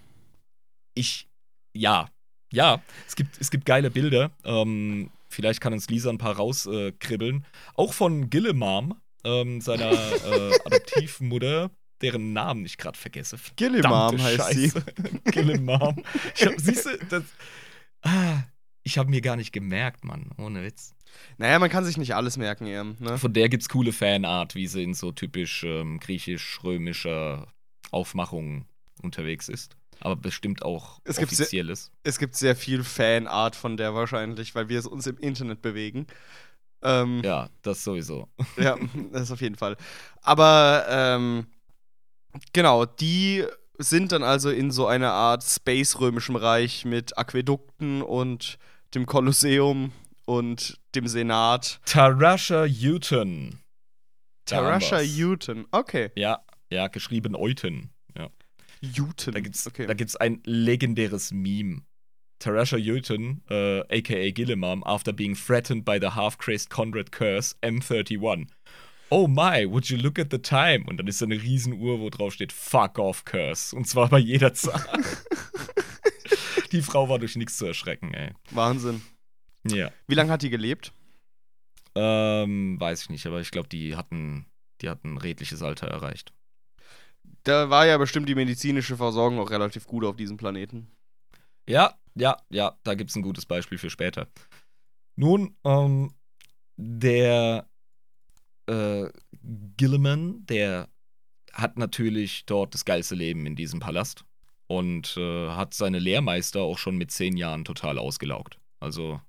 Ich, ja, ja, es gibt, es gibt geile Bilder. Ähm, vielleicht kann uns Lisa ein paar rauskribbeln. Äh. Auch von Gillemam, ähm, seiner äh, Adoptivmutter, deren Namen ich gerade vergesse. Verdammte heißt sie. Gillemam. Ich hab, siehst du, das. Ah, ich habe mir gar nicht gemerkt, Mann. Ohne Witz. Naja, man kann sich nicht alles merken, eher, ne? Von der gibt's coole Fanart, wie sie in so typisch ähm, griechisch-römischer Aufmachung unterwegs ist. Aber bestimmt auch Es gibt sehr- offizielles. Es gibt sehr viel Fanart von der wahrscheinlich, weil wir es uns im Internet bewegen. Ähm, Ja, das sowieso. Ja, das auf jeden Fall. Aber ähm, genau, die sind dann also in so einer Art Space-römischem Reich mit Aquädukten und dem Kolosseum und dem Senat. Tarasha haben Tarasha. Houghton. Okay. Ja, ja, geschrieben Euten. Ja. Houghton. Da gibt's, okay. da gibt's ein legendäres Meme. Tarasha Houghton, äh, aka Gillimam, after being threatened by the half-crazed Conrad Curse, M31. Oh my, would you look at the time? Und dann ist da eine Riesenuhr, wo drauf steht, fuck off Curse. Und zwar bei jeder Zahl. die Frau war durch nichts zu erschrecken, ey. Wahnsinn. Ja. Wie lange hat die gelebt? Ähm, weiß ich nicht, aber ich glaube, die hatten, die hatten ein redliches Alter erreicht. Da war ja bestimmt die medizinische Versorgung auch relativ gut auf diesem Planeten. Ja, ja, ja, da gibt es ein gutes Beispiel für später. Nun, ähm, der äh, Gilliman, der hat natürlich dort das geilste Leben in diesem Palast und äh, hat seine Lehrmeister auch schon mit zehn Jahren total ausgelaugt. Also,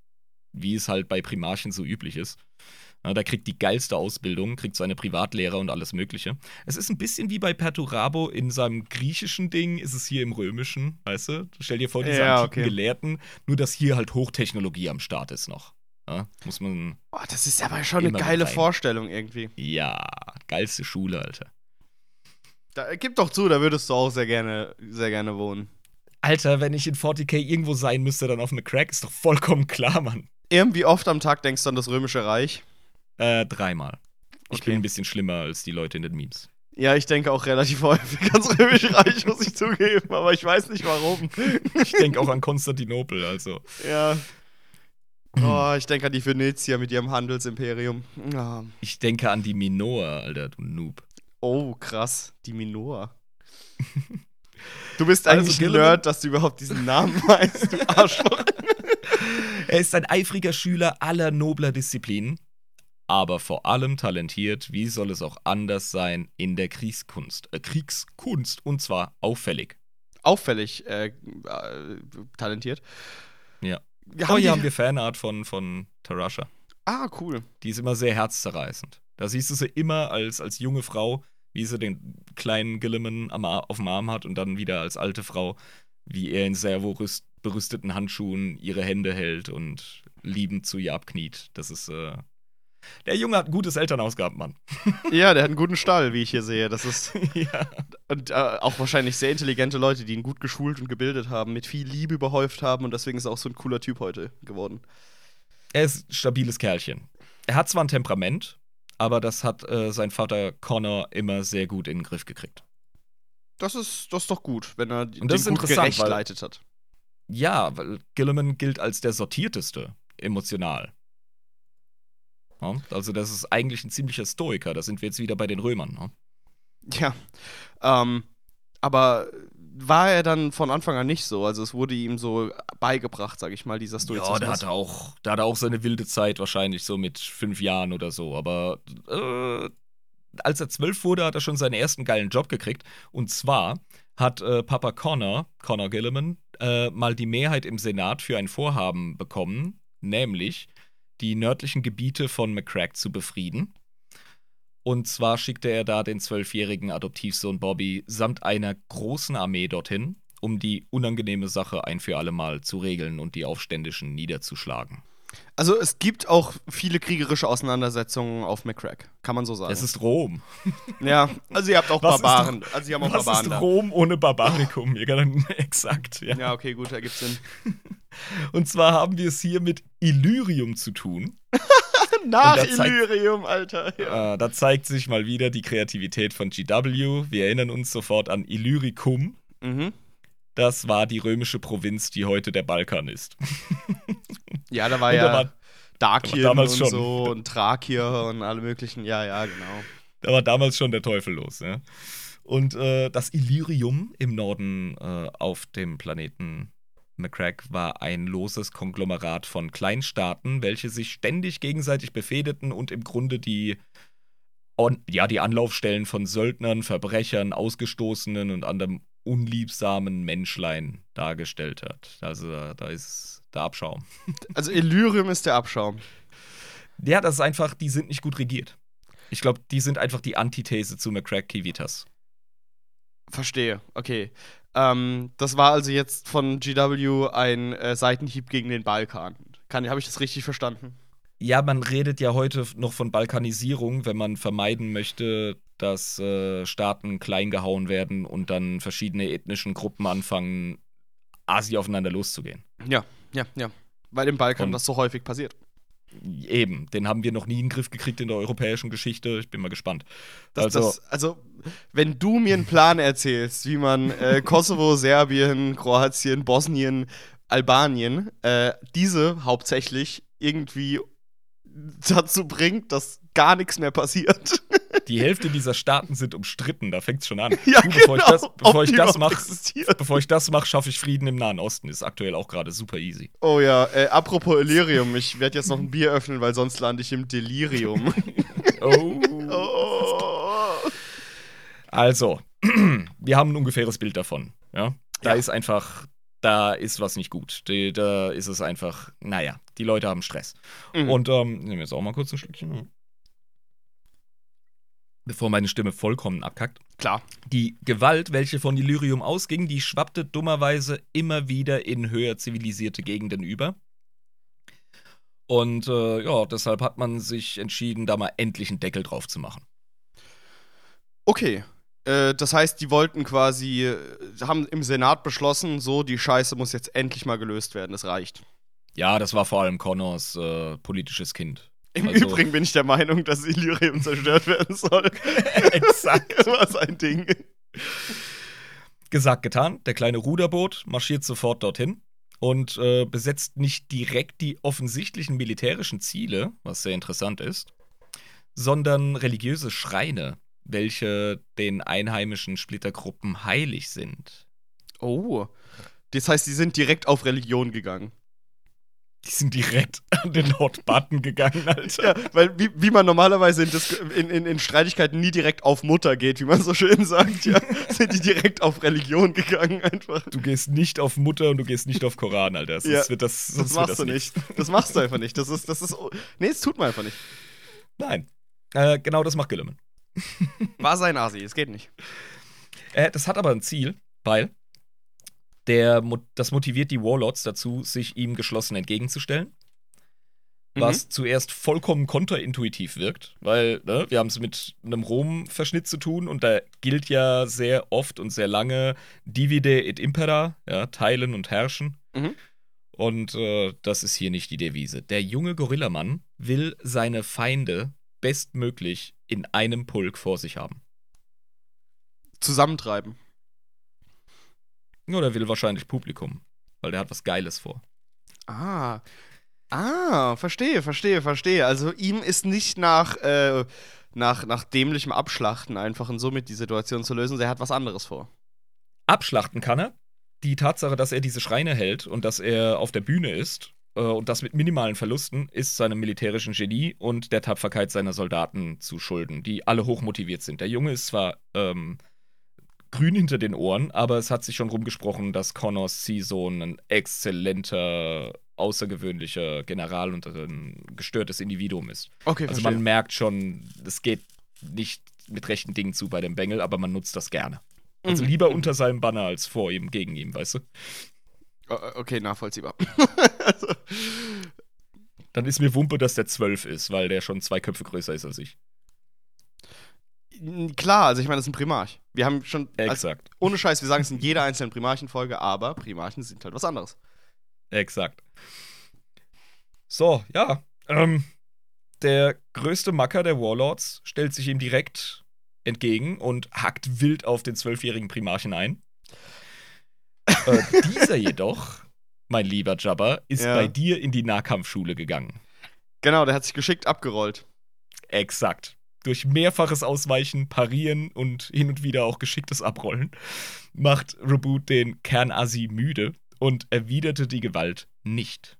wie es halt bei Primarchen so üblich ist. Ja, da kriegt die geilste Ausbildung, kriegt seine Privatlehrer und alles Mögliche. Es ist ein bisschen wie bei Perturabo in seinem griechischen Ding, ist es hier im römischen, weißt du? Stell dir vor, diese Ja, antiken okay. Gelehrten, nur dass hier halt Hochtechnologie am Start ist noch. Ja, muss man, Boah, das ist aber schon eine geile rein. Vorstellung irgendwie. ja, geilste Schule, Alter. Da, äh, gib doch zu, da würdest du auch sehr gerne, sehr gerne wohnen. Alter, wenn ich in 40k irgendwo sein müsste, dann auf McCrack, ist doch vollkommen klar, Mann. Irgendwie oft am Tag denkst du an das Römische Reich. Äh, dreimal. Ich Okay. bin ein bisschen schlimmer als die Leute in den Memes. Ja, ich denke auch relativ häufig ans Römische Reich, muss ich zugeben, aber ich weiß nicht warum. Ich denke auch an Konstantinopel, also. Ja. Oh, ich denke an die Venezier mit ihrem Handelsimperium. Ja. Ich denke an die Minoa, Alter, du Noob. Oh, krass. Die Minoa. Du bist Also, eigentlich ein Gilliman- Nerd, dass du überhaupt diesen Namen weißt, du Arschloch. Er ist ein eifriger Schüler aller nobler Disziplinen, aber vor allem talentiert, wie soll es auch anders sein, in der Kriegskunst. Äh, Kriegskunst, und zwar auffällig. Auffällig äh, äh, talentiert. Ja. Haben oh, hier haben wir Fanart von, von Tarasha. Ah, cool. Die ist immer sehr herzzerreißend. Da siehst du sie immer als, als junge Frau, wie sie den kleinen Gilliman am, auf dem Arm hat und dann wieder als alte Frau, wie er in servorüst berüsteten Handschuhen ihre Hände hält und liebend zu ihr abkniet. Das ist, äh. Der Junge hat ein gutes Elternhaus gehabt, Mann. Ja, der hat einen guten Stall, wie ich hier sehe. Das ist ja. und äh, auch wahrscheinlich sehr intelligente Leute, die ihn gut geschult und gebildet haben, mit viel Liebe überhäuft haben und deswegen ist er auch so ein cooler Typ heute geworden. Er ist ein stabiles Kerlchen. Er hat zwar ein Temperament, aber das hat äh, sein Vater Connor immer sehr gut in den Griff gekriegt. Das ist, das ist doch gut, wenn er Und das ist den gut gerecht weil- leitet hat. Ja, weil Gilliman gilt als der sortierteste emotional. Ja, also das ist eigentlich ein ziemlicher Stoiker. Da sind wir jetzt wieder bei den Römern. Ne? Ja. Ähm, aber war er dann von Anfang an nicht so? Also es wurde ihm so beigebracht, sag ich mal, dieser Stoizismus. Ja, der hatte auch, der hatte auch seine wilde Zeit wahrscheinlich so mit fünf Jahren oder so. Aber äh, als er zwölf wurde, hat er schon seinen ersten geilen Job gekriegt. Und zwar hat äh, Papa Connor, Connor Gilliman, äh, mal die Mehrheit im Senat für ein Vorhaben bekommen, nämlich die nördlichen Gebiete von McCrack zu befrieden. Und zwar schickte er da den zwölfjährigen Adoptivsohn Bobby samt einer großen Armee dorthin, um die unangenehme Sache ein für alle Mal zu regeln und die Aufständischen niederzuschlagen. Also es gibt auch viele kriegerische Auseinandersetzungen auf McCrack, kann man so sagen. Es ist Rom. ja, also ihr habt auch Was ist Barbaren. Also ihr habt auch Was Barbaren ist da. Rom ohne Barbarikum? Kann exakt, ja. Ja, okay, gut, da gibt's Sinn. Und zwar haben wir es hier mit Illyrium zu tun. Nach Illyrium, Alter. Ja. Äh, da zeigt sich mal wieder die Kreativität von GW. Wir erinnern uns sofort an Illyricum. Mhm. Das war die römische Provinz, die heute der Balkan ist. Ja, da war Und ja da war- Dakien da war damals und schon. so und Thrakier und alle möglichen. Ja, ja, genau. Da war damals schon der Teufel los. Ja? Und äh, das Illyrium im Norden äh, auf dem Planeten McCrack war ein loses Konglomerat von Kleinstaaten, welche sich ständig gegenseitig befehdeten und im Grunde die, on, ja, die Anlaufstellen von Söldnern, Verbrechern, Ausgestoßenen und anderem unliebsamen Menschlein dargestellt hat. Also da ist der Abschaum. Also Illyrium ist der Abschaum. Ja, das ist einfach, die sind nicht gut regiert. Ich glaube, die sind einfach die Antithese zu McCrack Kivitas. Verstehe, okay. Ähm, das war also jetzt von GW ein äh, Seitenhieb gegen den Balkan. Kann, Habe ich das richtig verstanden? Ja, man redet ja heute noch von Balkanisierung, wenn man vermeiden möchte, dass äh, Staaten klein gehauen werden und dann verschiedene ethnischen Gruppen anfangen, asi aufeinander loszugehen. Ja, ja, ja. Weil im Balkan Und- das so häufig passiert. Eben, den haben wir noch nie in den Griff gekriegt in der europäischen Geschichte. Ich bin mal gespannt. Das, also, das, also, wenn du mir einen Plan erzählst, wie man äh, Kosovo, Serbien, Kroatien, Bosnien, Albanien, äh, diese hauptsächlich irgendwie dazu bringt, dass gar nichts mehr passiert. die Hälfte dieser Staaten sind umstritten, da fängt es schon an. ja, Du, bevor ich das, bevor ich das existieren. bevor ich das mache, schaffe ich Frieden im Nahen Osten. Ist aktuell auch gerade super easy. Oh ja, äh, apropos Illyrium, ich werde jetzt noch ein Bier öffnen, weil sonst lande ich im Delirium. Oh. oh. Also, wir haben ein ungefähres Bild davon. Ja? Da Ja. ist einfach, da ist was nicht gut. Da ist es einfach, naja, die Leute haben Stress. Mhm. Und ähm, nehmen wir jetzt auch mal kurz ein Stückchen. Bevor meine Stimme vollkommen abkackt. Klar. Die Gewalt, welche von Illyrium ausging, die schwappte dummerweise immer wieder in höher zivilisierte Gegenden über. Und äh, ja, deshalb hat man sich entschieden, da mal endlich einen Deckel drauf zu machen. Okay. Äh, das heißt, die wollten quasi, äh, haben im Senat beschlossen, so, die Scheiße muss jetzt endlich mal gelöst werden, das reicht. Ja, das war vor allem Connors äh, politisches Kind. Im Also- Übrigen bin ich der Meinung, dass Illyrium zerstört werden soll. Exakt. Das war sein Ding. Gesagt, getan. Der kleine Ruderboot marschiert sofort dorthin und äh, besetzt nicht direkt die offensichtlichen militärischen Ziele, was sehr interessant ist, sondern religiöse Schreine, welche den einheimischen Splittergruppen heilig sind. Oh. Das heißt, die sind direkt auf Religion gegangen. Die sind direkt an den Hot Button gegangen, Alter. Ja, weil wie, wie man normalerweise in, Dis in, in, in Streitigkeiten nie direkt auf Mutter geht, wie man so schön sagt, ja, sind die direkt auf Religion gegangen einfach. Du gehst nicht auf Mutter und du gehst nicht auf Koran, Alter. Sonst Ja, wird das, sonst Das machst du nichts. nicht. Das machst du einfach nicht. Das ist, das ist, nee, das tut man einfach nicht. Nein. Äh, genau das macht Gilliman. War sein Asi, es geht nicht. Äh, das hat aber ein Ziel, weil der, das motiviert die Warlords dazu, sich ihm geschlossen entgegenzustellen. Mhm. Was zuerst vollkommen kontraintuitiv wirkt, weil ne, wir haben es mit einem Rom-Verschnitt zu tun und da gilt ja sehr oft und sehr lange Divide et Impera, ja, teilen und herrschen. Mhm. Und äh, das ist hier nicht die Devise. Der junge Gorillamann will seine Feinde bestmöglich in einem Pulk vor sich haben. Zusammentreiben. Nur der will wahrscheinlich Publikum, weil der hat was Geiles vor. Ah. Ah, verstehe, verstehe, verstehe. Also ihm ist nicht nach, äh, nach, nach dämlichem Abschlachten einfach und somit die Situation zu lösen, er hat was anderes vor. Abschlachten kann er. Die Tatsache, dass er diese Schreine hält und dass er auf der Bühne ist äh, und das mit minimalen Verlusten, ist seinem militärischen Genie und der Tapferkeit seiner Soldaten zu schulden, die alle hochmotiviert sind. Der Junge ist zwar ähm, grün hinter den Ohren, aber es hat sich schon rumgesprochen, dass Connors Ziehsohn ein exzellenter, außergewöhnlicher General und ein gestörtes Individuum ist. Okay, Also man merkt schon, es geht nicht mit rechten Dingen zu bei dem Bengel, aber man nutzt das gerne. Also Mhm. lieber unter seinem Banner als vor ihm, gegen ihm, weißt du? Okay, nachvollziehbar. also, Dann ist mir Wumpe, dass der 12 ist, weil der schon zwei Köpfe größer ist als ich. Klar, also ich meine, das ist ein Primarch. Wir haben schon, also, Exakt. ohne Scheiß, wir sagen es in jeder einzelnen Primarchenfolge, aber Primarchen sind halt was anderes. Exakt. So, ja. Ähm, der größte Macker der Warlords stellt sich ihm direkt entgegen und hackt wild auf den zwölfjährigen Primarchen ein. äh, dieser jedoch, mein lieber Jabba, ist Ja. bei dir in die Nahkampfschule gegangen. Genau, der hat sich geschickt abgerollt. Exakt. Durch mehrfaches Ausweichen, Parieren und hin und wieder auch geschicktes Abrollen macht Reboot den Kernasi müde und erwiderte die Gewalt nicht.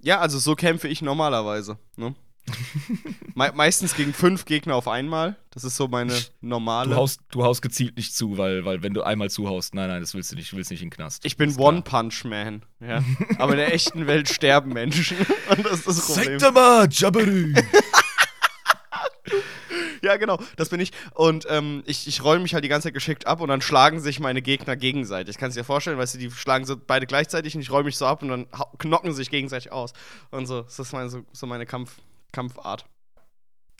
Ja, also so kämpfe ich normalerweise. Ne? Me meistens gegen fünf Gegner auf einmal. Das ist so meine normale. Du haust, du haust gezielt nicht zu, weil, weil wenn du einmal zuhaust, nein, nein, das willst du nicht, du willst nicht in den Knast. ich bin. One-Punch-Man. Ja? Aber in der echten Welt sterben Menschen. Und das ist das Problem. mal, Jabbery! Ja, genau, das bin ich. Und ähm, ich, ich roll mich halt die ganze Zeit geschickt ab und dann schlagen sich meine Gegner gegenseitig. Kannst du dir vorstellen, weißt du, die schlagen so beide gleichzeitig und ich roll mich so ab und dann knocken sich gegenseitig aus. Und so, das ist meine, so, so meine Kampf, Kampfart.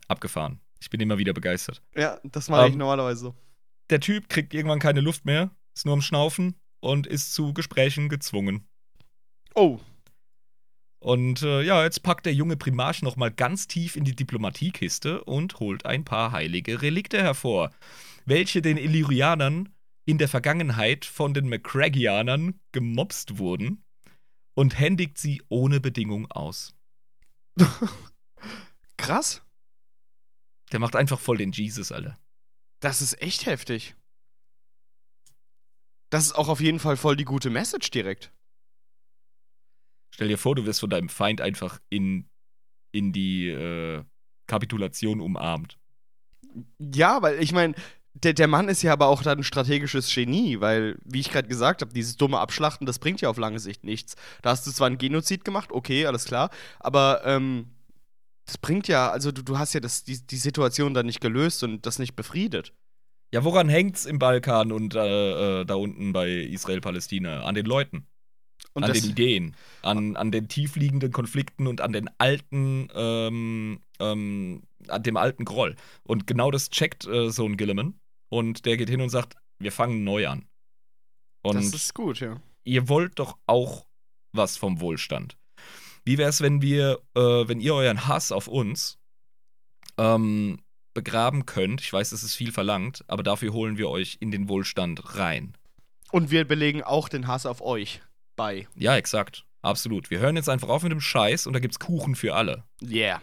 Abgefahren. Ich bin immer wieder begeistert. Ja, das mache ich Ähm, normalerweise so. Der Typ kriegt irgendwann keine Luft mehr, ist nur am Schnaufen und ist zu Gesprächen gezwungen. Oh, Und äh, ja, jetzt packt der junge Primarch nochmal ganz tief in die Diplomatiekiste und holt ein paar heilige Relikte hervor, welche den Illyrianern in der Vergangenheit von den McCraggianern gemobst wurden und händigt sie ohne Bedingung aus. krass. Der macht einfach voll den Jesus, Alter. Das ist echt heftig. Das ist auch auf jeden Fall voll die gute Message direkt. Stell dir vor, du wirst von deinem Feind einfach in, in die äh, Kapitulation umarmt. Ja, weil ich meine, der, der Mann ist ja aber auch dann ein strategisches Genie, weil, wie ich gerade gesagt habe, dieses dumme Abschlachten, das bringt ja auf lange Sicht nichts. Da hast du zwar einen Genozid gemacht, okay, alles klar, aber ähm, das bringt ja, also du, du hast ja das, die, die Situation dann nicht gelöst und das nicht befriedet. Ja, woran hängt's im Balkan und äh, äh, da unten bei Israel-Palästina? An den Leuten, Und an den Ideen, an, an den tiefliegenden Konflikten und an den alten, ähm, ähm, an dem alten Groll. Und genau das checkt äh, so ein Gilliman. Und der geht hin und sagt, wir fangen neu an. Und das ist gut, ja. ihr wollt doch auch was vom Wohlstand. Wie wäre es, wenn wir, äh, wenn ihr euren Hass auf uns ähm, begraben könnt? Ich weiß, das ist viel verlangt, aber dafür holen wir euch in den Wohlstand rein. Und wir belegen auch den Hass auf euch bei. Ja, exakt. Absolut. Wir hören jetzt einfach auf mit dem Scheiß und da gibt's Kuchen für alle. Yeah.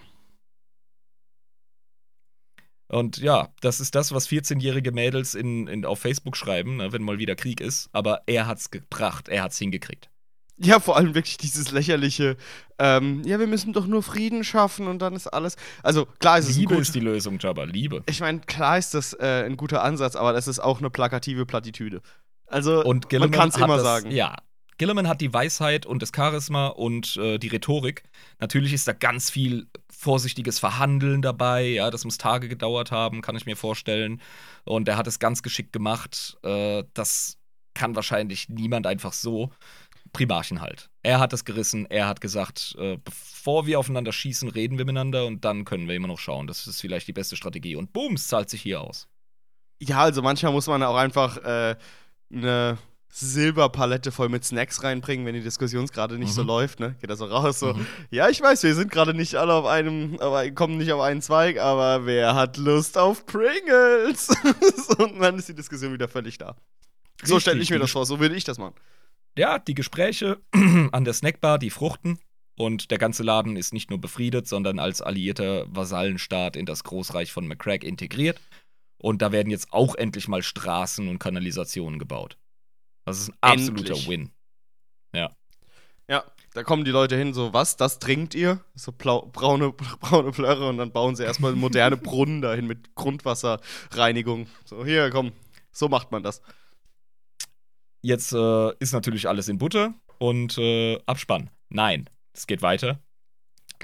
Und ja, das ist das, was 14-jährige Mädels in, in, auf Facebook schreiben, ne, wenn mal wieder Krieg ist. Aber er hat's gebracht, er hat's hingekriegt. Ja, vor allem wirklich dieses lächerliche, ähm, ja, wir müssen doch nur Frieden schaffen und dann ist alles. Also klar ist es ein Liebe gut, ist die Lösung, Jabba. Liebe. Ich meine, klar ist das äh, ein guter Ansatz, aber das ist auch eine plakative Plattitüde. Also, Und man kann es immer das, sagen. Ja. Gilliman hat die Weisheit und das Charisma und äh, die Rhetorik. Natürlich ist da ganz viel vorsichtiges Verhandeln dabei. Ja, das muss Tage gedauert haben, kann ich mir vorstellen. Und er hat es ganz geschickt gemacht. Äh, das kann wahrscheinlich niemand einfach so. Primarchen halt. Er hat es gerissen. Er hat gesagt, äh, bevor wir aufeinander schießen, reden wir miteinander und dann können wir immer noch schauen. Das ist vielleicht die beste Strategie. Und boom, es zahlt sich hier aus. Ja, also manchmal muss man auch einfach äh, eine Silberpalette voll mit Snacks reinbringen, wenn die Diskussion gerade nicht so Mhm. läuft, ne? Geht da so raus, so, Mhm. ja, ich weiß, wir sind gerade nicht alle auf einem, aber kommen nicht auf einen Zweig, aber wer hat Lust auf Pringles? so, und dann ist die Diskussion wieder völlig da. So Richtig, stelle ich mir das vor, so würde ich das machen. ja, die Gespräche an der Snackbar, die fruchten. Und der ganze Laden ist nicht nur befriedet, sondern als alliierter Vasallenstaat in das Großreich von McCrack integriert. Und da werden jetzt auch endlich mal Straßen und Kanalisationen gebaut. Das ist ein absoluter Endlich. Win. Ja, da kommen die Leute hin, so, was, das trinkt ihr? So blau, braune, braune Plörre und dann bauen sie erstmal moderne Brunnen dahin mit Grundwasserreinigung. So, hier, komm, so macht man das. Jetzt äh, ist natürlich alles in Butter und äh, Abspann. Nein, es geht weiter.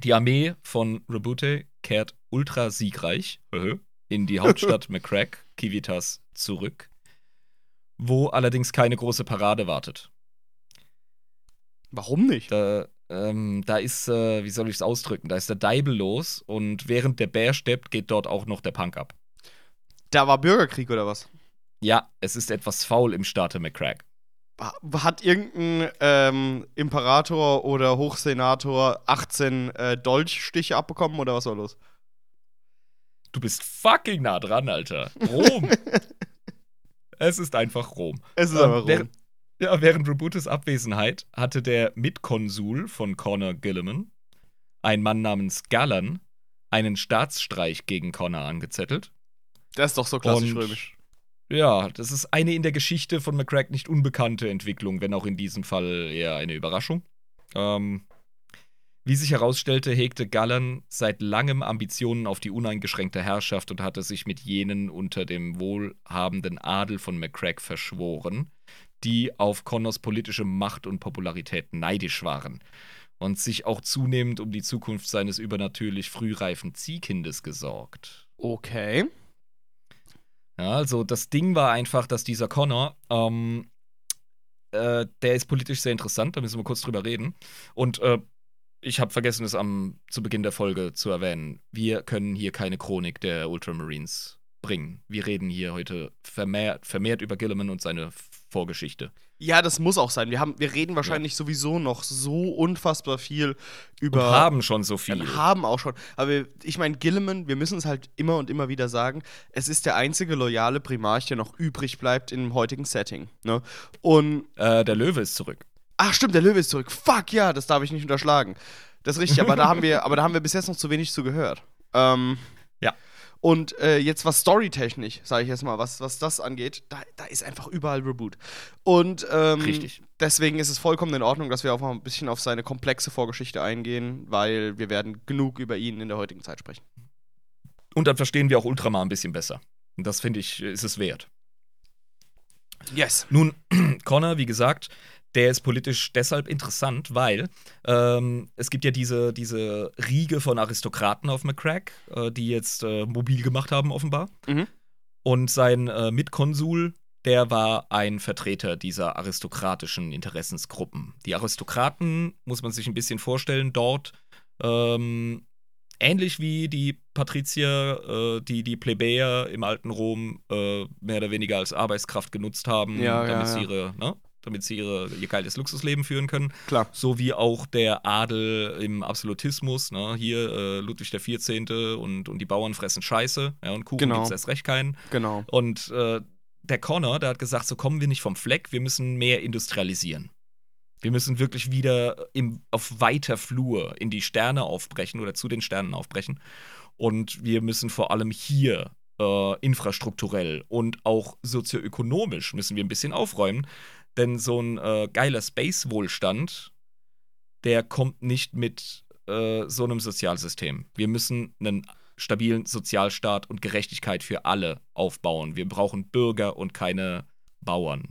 Die Armee von Rebute kehrt ultra siegreich in die Hauptstadt McCrack, Kivitas, zurück, wo allerdings keine große Parade wartet. Warum nicht? Da, ähm, da ist, äh, wie soll ich es ausdrücken, da ist der Deibel los und während der Bär steppt, geht dort auch noch der Punk ab. Da war Bürgerkrieg oder was? Ja, es ist etwas faul im Staate McCrack. Hat irgendein ähm, Imperator oder Hochsenator 18 äh, Dolchstiche abbekommen oder was war los? Du bist fucking nah dran, Alter. Rom. es ist einfach Rom. Es ist Ähm, aber rum. während- Ja, während Rebutes Abwesenheit hatte der Mitkonsul von Connor Gilliman, ein Mann namens Gallan, einen Staatsstreich gegen Connor angezettelt. Das ist doch so klassisch Und- römisch. Ja, das ist eine in der Geschichte von McCrack nicht unbekannte Entwicklung, wenn auch in diesem Fall eher eine Überraschung. Ähm, wie sich herausstellte, hegte Gallan seit langem Ambitionen auf die uneingeschränkte Herrschaft und hatte sich mit jenen unter dem wohlhabenden Adel von McCrack verschworen, die auf Connors politische Macht und Popularität neidisch waren und sich auch zunehmend um die Zukunft seines übernatürlich frühreifen Ziehkindes gesorgt. Okay. Ja, also das Ding war einfach, dass dieser Connor, ähm, äh, der ist politisch sehr interessant, da müssen wir kurz drüber reden. Und äh, ich habe vergessen, es am zu Beginn der Folge zu erwähnen. Wir können hier keine Chronik der Ultramarines bringen. Wir reden hier heute vermehrt, vermehrt über Gilliman und seine Vorgeschichte. Ja, das muss auch sein. Wir, haben, wir reden wahrscheinlich ja. sowieso noch so unfassbar viel über. Und haben schon so viel. Ja, haben auch schon. Aber ich meine, Gilliman, wir müssen es halt immer und immer wieder sagen, es ist der einzige loyale Primarch, der noch übrig bleibt im heutigen Setting. Ne? Und. Äh, der Löwe ist zurück. Ach, stimmt, der Löwe ist zurück. Fuck ja, das darf ich nicht unterschlagen. Das ist richtig, aber da haben wir, aber da haben wir bis jetzt noch zu wenig zu gehört. Ähm, ja. Und äh, jetzt was storytechnisch, sage ich jetzt mal, was, was das angeht, da, da ist einfach überall Reboot. Und ähm, Richtig. deswegen ist es vollkommen in Ordnung, dass wir auch mal ein bisschen auf seine komplexe Vorgeschichte eingehen, weil wir werden genug über ihn in der heutigen Zeit sprechen. Und dann verstehen wir auch Ultramar ein bisschen besser. Und das finde ich, ist es wert. Yes. Nun, Connor, wie gesagt, der ist politisch deshalb interessant, weil ähm, es gibt ja diese, diese Riege von Aristokraten auf McCrack, äh, die jetzt äh, mobil gemacht haben, offenbar. Mhm. Und sein äh, Mitkonsul, der war ein Vertreter dieser aristokratischen Interessensgruppen. Die Aristokraten, muss man sich ein bisschen vorstellen, dort ähm, ähnlich wie die Patrizier, äh, die die Plebejer im alten Rom äh, mehr oder weniger als Arbeitskraft genutzt haben, ja, damit ja, ja. sie ihre, ne, damit sie ihre, ihr geiles Luxusleben führen können. Klar. So wie auch der Adel im Absolutismus. Ne? Hier äh, Ludwig XIV. Und, und die Bauern fressen Scheiße. Ja, und Kuchen Genau. gibt es erst recht keinen. Genau. Und äh, der Connor, der hat gesagt, so kommen wir nicht vom Fleck, wir müssen mehr industrialisieren. Wir müssen wirklich wieder im, auf weiter Flur in die Sterne aufbrechen oder zu den Sternen aufbrechen. Und wir müssen vor allem hier äh, infrastrukturell und auch sozioökonomisch müssen wir ein bisschen aufräumen. Denn so ein äh, geiler Space-Wohlstand, der kommt nicht mit äh, so einem Sozialsystem. Wir müssen einen stabilen Sozialstaat und Gerechtigkeit für alle aufbauen. Wir brauchen Bürger und keine Bauern.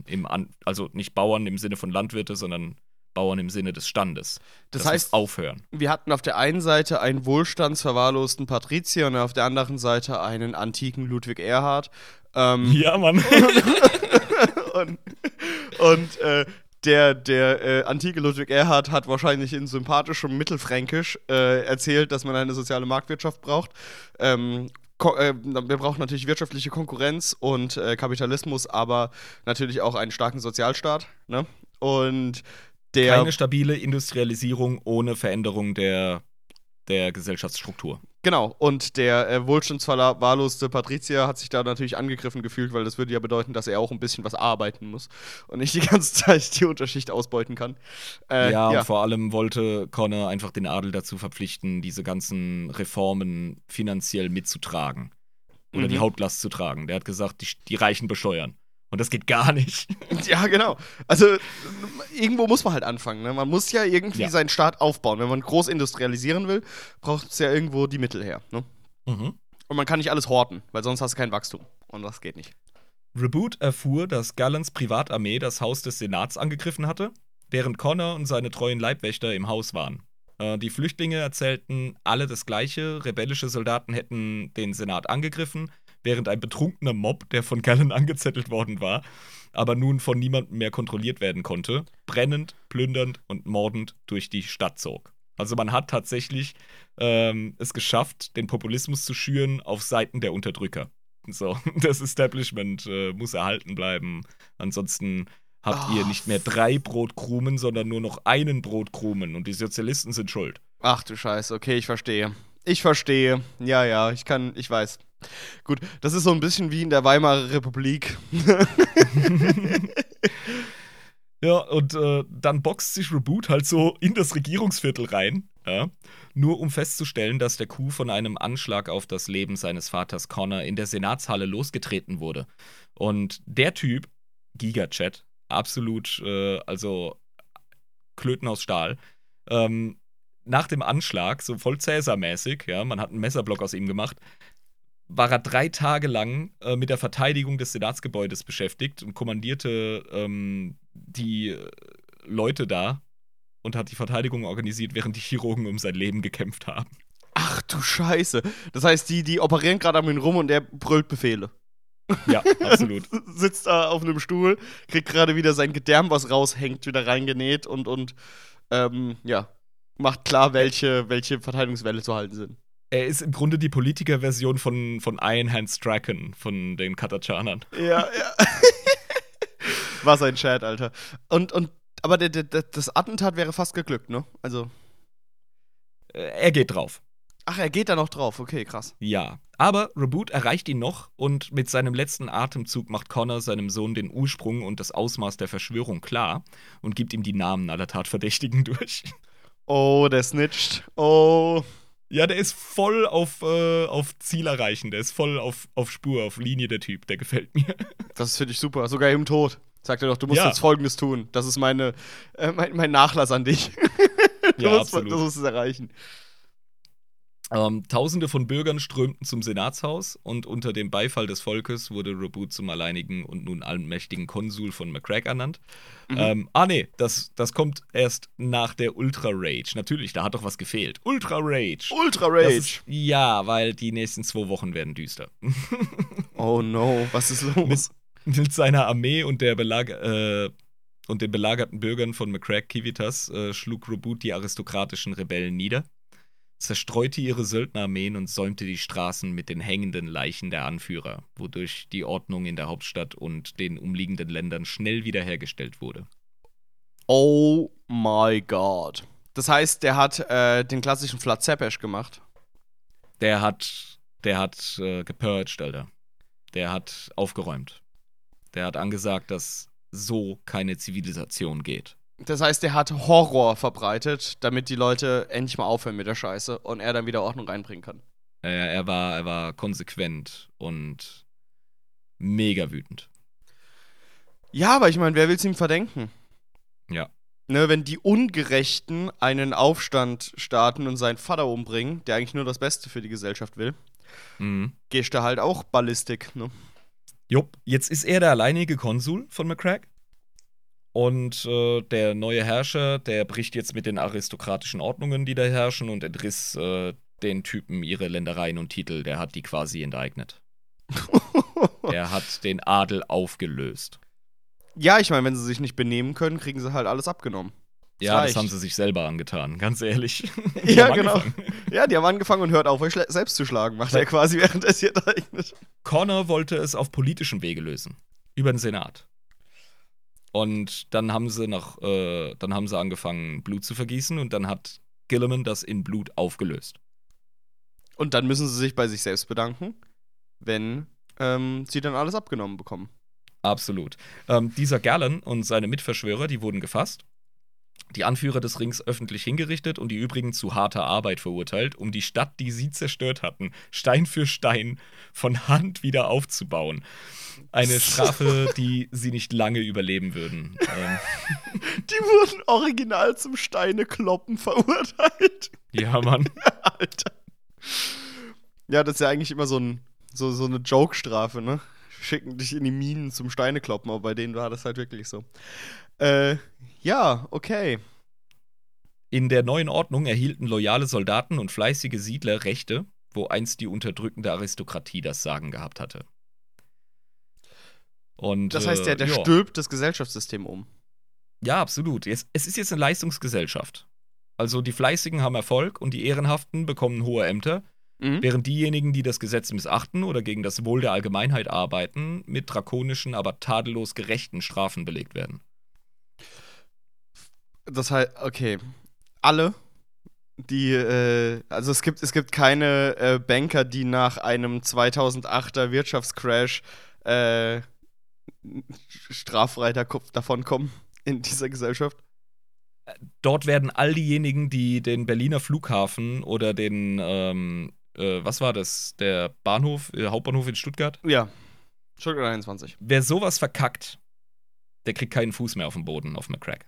Also nicht Bauern im Sinne von Landwirte, sondern Bauern im Sinne des Standes. Das, muss heißt, aufhören. wir hatten auf der einen Seite einen wohlstandsverwahrlosten Patrizier und auf der anderen Seite einen antiken Ludwig Erhard. Ähm, Ja, Mann. und und äh, der, der äh, antike Ludwig Erhard hat wahrscheinlich in sympathischem Mittelfränkisch äh, erzählt, dass man eine soziale Marktwirtschaft braucht. Ähm, äh, wir brauchen natürlich wirtschaftliche Konkurrenz und äh, Kapitalismus, aber natürlich auch einen starken Sozialstaat. Ne? Und der. Keine stabile Industrialisierung ohne Veränderung der, der Gesellschaftsstruktur. Genau, und der äh, wohlstandsverwahrloste Patrizier hat sich da natürlich angegriffen gefühlt, weil das würde ja bedeuten, dass er auch ein bisschen was arbeiten muss und nicht die ganze Zeit die Unterschicht ausbeuten kann. Äh, ja, ja. und vor allem wollte Connor einfach den Adel dazu verpflichten, diese ganzen Reformen finanziell mitzutragen. Oder Mhm. die Hauptlast zu tragen. Der hat gesagt, die, die Reichen besteuern. Und das geht gar nicht. Ja, genau. Also irgendwo muss man halt anfangen. Ne? Man muss ja irgendwie Ja. seinen Staat aufbauen. Wenn man groß industrialisieren will, braucht es ja irgendwo die Mittel her. Ne? Mhm. Und man kann nicht alles horten, weil sonst hast du kein Wachstum. Und das geht nicht. Reboot erfuhr, dass Gallants Privatarmee das Haus des Senats angegriffen hatte, während Connor und seine treuen Leibwächter im Haus waren. Äh, die Flüchtlinge erzählten alle das Gleiche. Rebellische Soldaten hätten den Senat angegriffen, während ein betrunkener Mob, der von Gallen angezettelt worden war, aber nun von niemandem mehr kontrolliert werden konnte, brennend, plündernd und mordend durch die Stadt zog. Also man hat tatsächlich ähm, es geschafft, den Populismus zu schüren auf Seiten der Unterdrücker. So, das Establishment äh, muss erhalten bleiben. Ansonsten habt ihr Ah. nicht mehr drei Brotkrumen, sondern nur noch einen Brotkrumen und die Sozialisten sind schuld. Ach du Scheiße, okay, ich verstehe. Ich verstehe. Ja, ja, ich kann, ich weiß. Gut, das ist so ein bisschen wie in der Weimarer Republik. Ja, und äh, dann boxt sich Reboot halt so in das Regierungsviertel rein, ja, nur um festzustellen, dass der Coup von einem Anschlag auf das Leben seines Vaters Connor in der Senatshalle losgetreten wurde. Und der Typ, Gigachat, absolut, äh, also Klöten aus Stahl, ähm, nach dem Anschlag, so voll Cäsar-mäßig, ja, man hat einen Messerblock aus ihm gemacht, war er drei Tage lang äh, mit der Verteidigung des Senatsgebäudes beschäftigt und kommandierte ähm, die äh, Leute da und hat die Verteidigung organisiert, während die Chirurgen um sein Leben gekämpft haben. Ach du Scheiße. Das heißt, die, die operieren gerade am ihn rum und er brüllt Befehle. Ja, absolut. Sitzt da auf einem Stuhl, kriegt gerade wieder sein Gedärm, was raushängt, wieder reingenäht und, und ähm, ja, macht klar, welche, welche Verteidigungswelle zu halten sind. Er ist im Grunde die Politikerversion von, von Iron Hand Strachan, von den Katachanern. Ja, ja. War sein Chat, Alter. Und, und aber der, der, das Attentat wäre fast geglückt, ne? Also. Äh, er geht drauf. Ach, er geht da noch drauf. Okay, krass. Ja. Aber Reboot erreicht ihn noch und mit seinem letzten Atemzug macht Connor seinem Sohn den Ursprung und das Ausmaß der Verschwörung klar und gibt ihm die Namen aller Tatverdächtigen durch. Oh, der snitcht. Oh. Ja, der ist voll auf, äh, auf Ziel erreichen. Der ist voll auf, auf Spur, auf Linie, der Typ. Der gefällt mir. Das finde ich super. Sogar im Tod. Sagt er doch, du musst ja. jetzt Folgendes tun. Das ist meine, äh, mein, mein, Nachlass an dich. du, ja, musst, absolut. du musst es erreichen. Ähm, Tausende von Bürgern strömten zum Senatshaus und unter dem Beifall des Volkes wurde Reboot zum alleinigen und nun allmächtigen Konsul von McCrack ernannt. Mhm. Ähm, ah, nee, das, das kommt erst nach der Ultra Rage. Natürlich, da hat doch was gefehlt. Ultra Rage. Ultra Rage. Ist, ja, weil die nächsten zwei Wochen werden düster. oh no, was ist los? mit seiner Armee und der Belag äh, und den belagerten Bürgern von McCrack Kivitas äh, schlug Reboot die aristokratischen Rebellen nieder, zerstreute ihre Söldnerarmeen und säumte die Straßen mit den hängenden Leichen der Anführer, wodurch die Ordnung in der Hauptstadt und den umliegenden Ländern schnell wiederhergestellt wurde. Oh my god. Das heißt, der hat äh, den klassischen Flat Zepesh gemacht. Der hat, der hat äh, gepurged, Alter. Der hat aufgeräumt. Der hat angesagt, dass so keine Zivilisation geht. Das heißt, der hat Horror verbreitet, damit die Leute endlich mal aufhören mit der Scheiße und er dann wieder Ordnung reinbringen kann. Er, er, war, er war konsequent und mega wütend. Ja, aber ich meine, wer will es ihm verdenken? Ja. Ne, wenn die Ungerechten einen Aufstand starten und seinen Vater umbringen, der eigentlich nur das Beste für die Gesellschaft will, mhm. gehst du halt auch Ballistik, ne? Jupp, jetzt ist er der alleinige Konsul von McCrack. Und äh, der neue Herrscher, der bricht jetzt mit den aristokratischen Ordnungen, die da herrschen, und entriss äh, den Typen ihre Ländereien und Titel. Der hat die quasi enteignet. er hat den Adel aufgelöst. Ja, ich meine, wenn sie sich nicht benehmen können, kriegen sie halt alles abgenommen. Ja, das haben sie sich selber angetan, ganz ehrlich. ja, genau. Ja, die haben angefangen und hört auf, euch selbst zu schlagen, macht er quasi, während er es hier eignet. Connor wollte es auf politischem Wege lösen. Über den Senat. Und dann haben sie nach, äh, dann haben sie angefangen, Blut zu vergießen und dann hat Gilliman das in Blut aufgelöst. Und dann müssen sie sich bei sich selbst bedanken, wenn ähm, sie dann alles abgenommen bekommen. Absolut. Ähm, dieser Gallen und seine Mitverschwörer, die wurden gefasst die Anführer des Rings öffentlich hingerichtet und die übrigen zu harter Arbeit verurteilt, um die Stadt, die sie zerstört hatten, Stein für Stein von Hand wieder aufzubauen. Eine Strafe, die sie nicht lange überleben würden. Ähm. Die wurden original zum Steinekloppen verurteilt. Ja, Mann. Alter. Ja, das ist ja eigentlich immer so, ein, so, so eine Joke-Strafe, ne? Schicken dich in die Minen zum Steinekloppen, aber bei denen war das halt wirklich so. Äh, ja, okay. In der neuen Ordnung erhielten loyale Soldaten und fleißige Siedler Rechte, wo einst die unterdrückende Aristokratie das Sagen gehabt hatte. Und, das heißt, der, der äh, stülpt das Gesellschaftssystem um. Ja, absolut. Es, es ist jetzt eine Leistungsgesellschaft. Also die Fleißigen haben Erfolg und die Ehrenhaften bekommen hohe Ämter, mhm. während diejenigen, die das Gesetz missachten oder gegen das Wohl der Allgemeinheit arbeiten, mit drakonischen, aber tadellos gerechten Strafen belegt werden. Das heißt, okay. Alle, die, äh, also es gibt, es gibt keine äh, Banker, die nach einem 2008er Wirtschaftscrash äh, straffrei davon kommen in dieser Gesellschaft. Dort werden all diejenigen, die den Berliner Flughafen oder den, ähm, äh, was war das, der Bahnhof, der äh, Hauptbahnhof in Stuttgart? Ja, Stuttgart 21. Wer sowas verkackt, der kriegt keinen Fuß mehr auf dem Boden auf McCrack.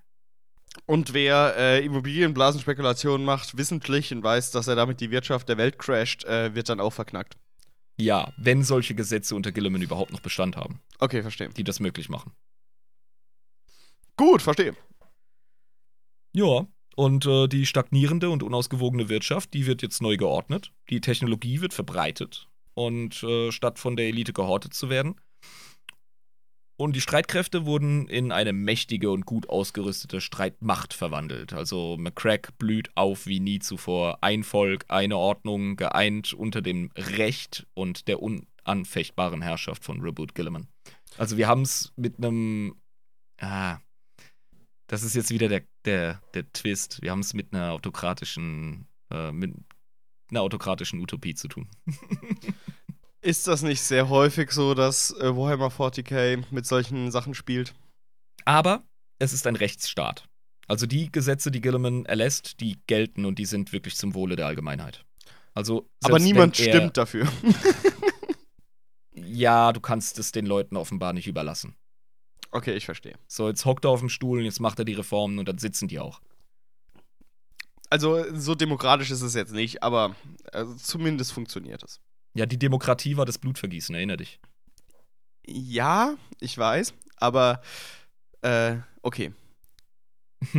Und wer äh, Immobilienblasenspekulationen macht, wissentlich und weiß, dass er damit die Wirtschaft der Welt crasht, äh, wird dann auch verknackt. Ja, wenn solche Gesetze unter Gilliman überhaupt noch Bestand haben. Okay, verstehe. Die das möglich machen. Gut, verstehe. Ja, Und äh, die stagnierende und unausgewogene Wirtschaft, die wird jetzt neu geordnet. Die Technologie wird verbreitet. Und äh, statt von der Elite gehortet zu werden. Und die Streitkräfte wurden in eine mächtige und gut ausgerüstete Streitmacht verwandelt. Also McCrack blüht auf wie nie zuvor. Ein Volk, eine Ordnung, geeint unter dem Recht und der unanfechtbaren Herrschaft von Reboot Gilliman. Also wir haben es mit einem. Ah, das ist jetzt wieder der, der, der Twist. Wir haben es mit einer autokratischen, äh, mit einer autokratischen Utopie zu tun. Ist das nicht sehr häufig so, dass äh, Warhammer 40k mit solchen Sachen spielt? Aber es ist ein Rechtsstaat. Also die Gesetze, die Gilliman erlässt, die gelten und die sind wirklich zum Wohle der Allgemeinheit. Also Aber niemand stimmt dafür. ja, du kannst es den Leuten offenbar nicht überlassen. Okay, ich verstehe. So, jetzt hockt er auf dem Stuhl und jetzt macht er die Reformen und dann sitzen die auch. Also, so demokratisch ist es jetzt nicht, aber also, zumindest funktioniert es. Ja, die Demokratie war das Blutvergießen, erinner dich. Ja, ich weiß, aber äh, okay.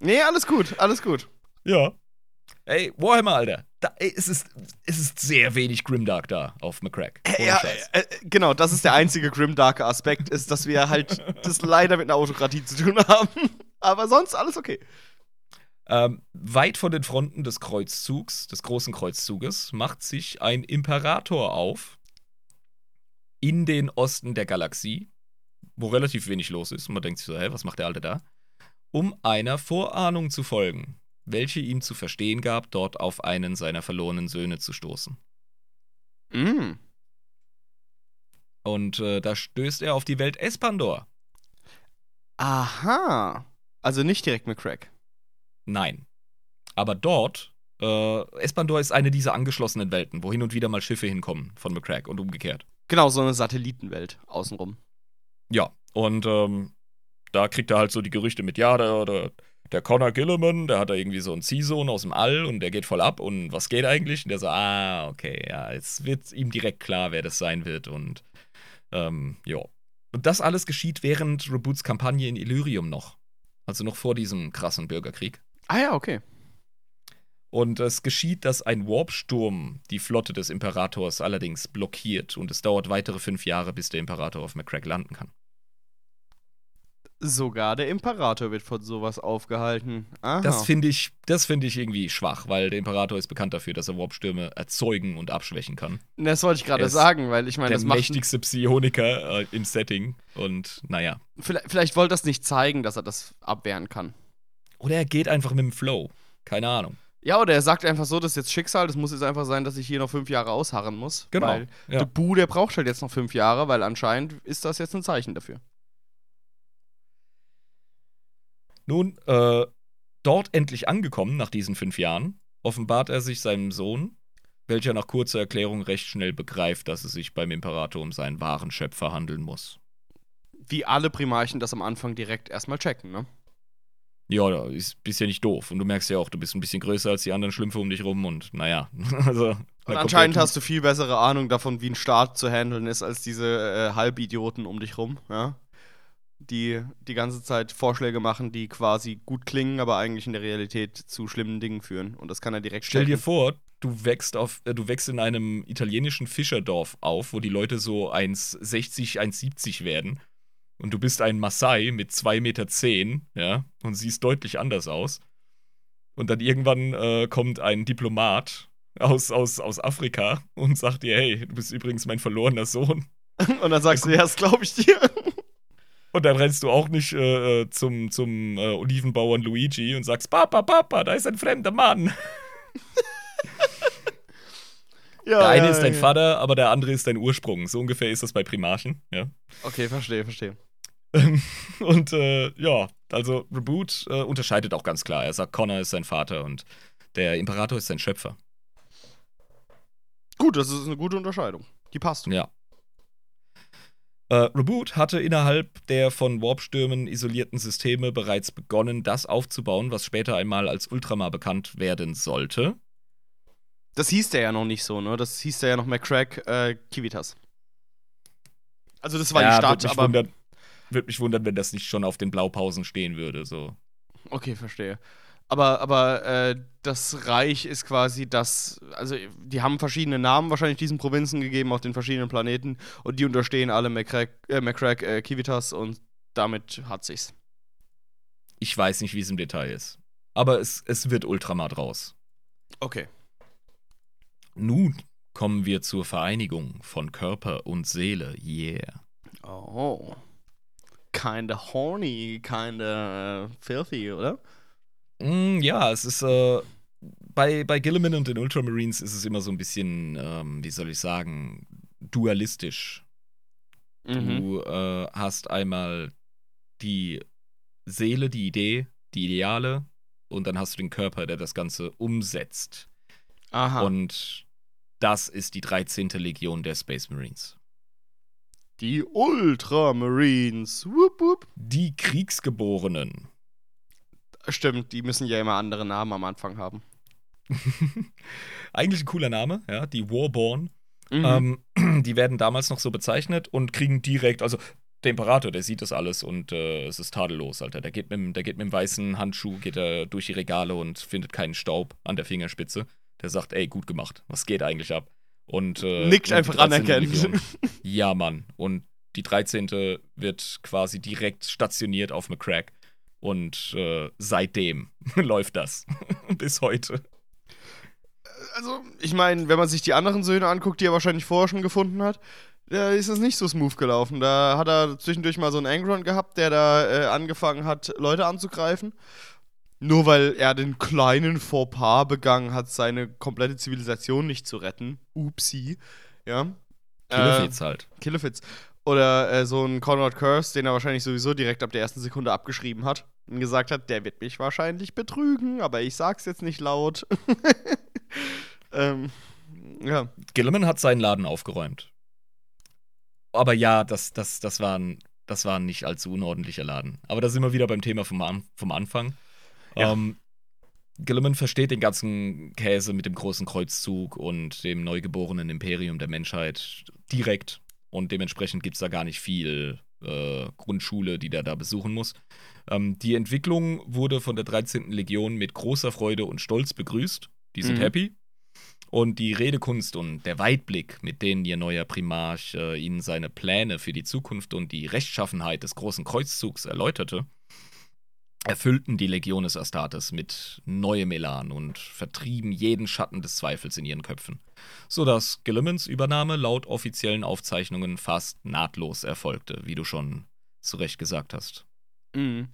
nee, alles gut, alles gut. Ja. Ey, Warhammer, Alter. Da, ey, es, ist, es ist sehr wenig Grimdark da auf McCrack. Ja, äh, genau, das ist der einzige Grimdarke Aspekt, ist, dass wir halt das leider mit einer Autokratie zu tun haben. Aber sonst alles okay. Ähm, weit von den Fronten des Kreuzzugs, des großen Kreuzzuges, macht sich ein Imperator auf in den Osten der Galaxie, wo relativ wenig los ist. Und man denkt sich so, hä, was macht der Alte da? Um einer Vorahnung zu folgen, welche ihm zu verstehen gab, dort auf einen seiner verlorenen Söhne zu stoßen. Mm. Und äh, da stößt er auf die Welt Espandor. Aha. Also nicht direkt mit Crack. Nein. Aber dort, äh, Espandor ist eine dieser angeschlossenen Welten, wo hin und wieder mal Schiffe hinkommen von McCrack und umgekehrt. Genau, so eine Satellitenwelt außenrum. Ja, und ähm, da kriegt er halt so die Gerüchte mit, ja, der, der, der Connor Gilliman, der hat da irgendwie so einen Ziehsohn aus dem All und der geht voll ab und was geht eigentlich? Und der so, ah, okay, ja, jetzt wird ihm direkt klar, wer das sein wird und ähm, ja. Und das alles geschieht während Reboots Kampagne in Illyrium noch. Also noch vor diesem krassen Bürgerkrieg. Ah ja, okay. Und es geschieht, dass ein Warpsturm die Flotte des Imperators allerdings blockiert und es dauert weitere fünf Jahre, bis der Imperator auf McCrack landen kann. Sogar der Imperator wird von sowas aufgehalten. Aha. Das finde ich, das finde ich irgendwie schwach, weil der Imperator ist bekannt dafür, dass er Warpstürme erzeugen und abschwächen kann. Das wollte ich gerade sagen, weil ich meine, der das macht. mächtigste Psioniker äh, im Setting und naja. Vielleicht, vielleicht wollte das nicht zeigen, dass er das abwehren kann. Oder er geht einfach mit dem Flow. Keine Ahnung. Ja, oder er sagt einfach so, das ist jetzt Schicksal, das muss jetzt einfach sein, dass ich hier noch fünf Jahre ausharren muss. Genau, Weil ja. der Bu, der braucht halt jetzt noch fünf Jahre, weil anscheinend ist das jetzt ein Zeichen dafür. Nun, äh, dort endlich angekommen nach diesen fünf Jahren, offenbart er sich seinem Sohn, welcher nach kurzer Erklärung recht schnell begreift, dass es sich beim Imperator um seinen wahren Schöpfer handeln muss. Wie alle Primarchen das am Anfang direkt erstmal checken, ne? Ja, ist, bist ja nicht doof. Und du merkst ja auch, du bist ein bisschen größer als die anderen Schlümpfe um dich rum und naja. also, Und anscheinend hast du viel bessere Ahnung davon, wie ein Staat zu handeln ist, als diese äh, Halbidioten um dich rum, ja? Die die ganze Zeit Vorschläge machen, die quasi gut klingen, aber eigentlich in der Realität zu schlimmen Dingen führen. Und das kann er direkt Stell dir vor, du wächst auf, äh, du wächst in einem italienischen Fischerdorf auf, wo die Leute so 1,60, 1,70 werden. Und du bist ein Maasai mit 2,10 Meter, zehn, ja, und siehst deutlich anders aus. Und dann irgendwann äh, kommt ein Diplomat aus, aus, aus Afrika und sagt dir, hey, du bist übrigens mein verlorener Sohn. Und dann sagst du, ja, das glaube ich dir. Und dann rennst du auch nicht äh, äh, zum, zum äh, Olivenbauern Luigi und sagst, Papa, Papa, da ist ein fremder Mann. Ja, Der eine ja, ist dein ja. Vater, aber der andere ist dein Ursprung. So ungefähr ist das bei Primarchen, ja. Okay, verstehe, verstehe. und äh, ja, also Reboot äh, unterscheidet auch ganz klar. Er sagt, Connor ist sein Vater und der Imperator ist sein Schöpfer. Gut, das ist eine gute Unterscheidung. Die passt. Ja. Äh, Reboot hatte innerhalb der von Warpstürmen isolierten Systeme bereits begonnen, das aufzubauen, was später einmal als Ultramar bekannt werden sollte. Das hieß der ja noch nicht so, ne? Das hieß der ja noch McCrack äh, Kivitas. Also das war die ja, Stadt, würde mich, aber. wundern, würd mich wundern, wenn das nicht schon auf den Blaupausen stehen würde. So. Okay, verstehe. Aber, aber äh, das Reich ist quasi das, also die haben verschiedene Namen wahrscheinlich diesen Provinzen gegeben auf den verschiedenen Planeten und die unterstehen alle McCrack, äh, McCrack äh, Kivitas und damit hat sich's. Ich weiß nicht, wie es im Detail ist. Aber es, es wird Ultramat raus. Okay. Nun kommen wir zur Vereinigung von Körper und Seele. Yeah. Oh. Kinda horny, kinda uh, filthy, oder? Mm, ja, es ist äh, bei, bei Gilliman und den Ultramarines ist es immer so ein bisschen, ähm, wie soll ich sagen, dualistisch. Mhm. Du äh, hast einmal die Seele, die Idee, die Ideale und dann hast du den Körper, der das Ganze umsetzt. Aha. Und das ist die 13. Legion der Space Marines. die Ultramarines. Wupp, wupp. Die Kriegsgeborenen. Stimmt, die müssen ja immer andere Namen am Anfang haben. Eigentlich ein cooler Name, ja, die Warborn. Mhm. Ähm, die werden damals noch so bezeichnet und kriegen direkt, also der Imperator, der sieht das alles und äh, es ist tadellos, Alter. Der geht, mit, dem- der geht mit dem weißen Handschuh, geht er durch die Regale und findet keinen Staub an der Fingerspitze. Der sagt, ey, gut gemacht, was geht eigentlich ab? Und äh, Nickt und einfach 13. anerkennend. Legion- Ja, Mann. Und die 13. wird quasi direkt stationiert auf McCrack. Und äh, seitdem läuft das. Bis heute. Also, ich meine, wenn man sich die anderen Söhne anguckt, die er wahrscheinlich vorher schon gefunden hat, da ist es nicht so smooth gelaufen. Da hat er zwischendurch mal so einen Angron gehabt, der da äh, angefangen hat, Leute anzugreifen. Nur weil er den kleinen Fauxpas begangen hat, seine komplette Zivilisation nicht zu retten. Upsi. Ja. Killefits halt. Killefits. Oder äh, so ein Conrad Curse, den er wahrscheinlich sowieso direkt ab der ersten Sekunde abgeschrieben hat. Und gesagt hat, der wird mich wahrscheinlich betrügen, aber ich sag's jetzt nicht laut. ähm, ja. Gilliman hat seinen Laden aufgeräumt. Aber ja, das, das, das, war ein, das war ein nicht allzu unordentlicher Laden. Aber da sind wir wieder beim Thema vom, An vom Anfang. Ja. Ähm, Gilliman versteht den ganzen Käse mit dem großen Kreuzzug und dem neugeborenen Imperium der Menschheit direkt. Und dementsprechend gibt es da gar nicht viel äh, Grundschule, die der da besuchen muss. Ähm, die Entwicklung wurde von der 13. Legion mit großer Freude und Stolz begrüßt. Die sind Mhm. happy. Und die Redekunst und der Weitblick, mit denen ihr neuer Primarch äh, ihnen seine Pläne für die Zukunft und die Rechtschaffenheit des großen Kreuzzugs erläuterte, erfüllten die Legiones Astartes mit neuem Elan und vertrieben jeden Schatten des Zweifels in ihren Köpfen, sodass Gillimans Übernahme laut offiziellen Aufzeichnungen fast nahtlos erfolgte, wie du schon zu Recht gesagt hast. Mhm.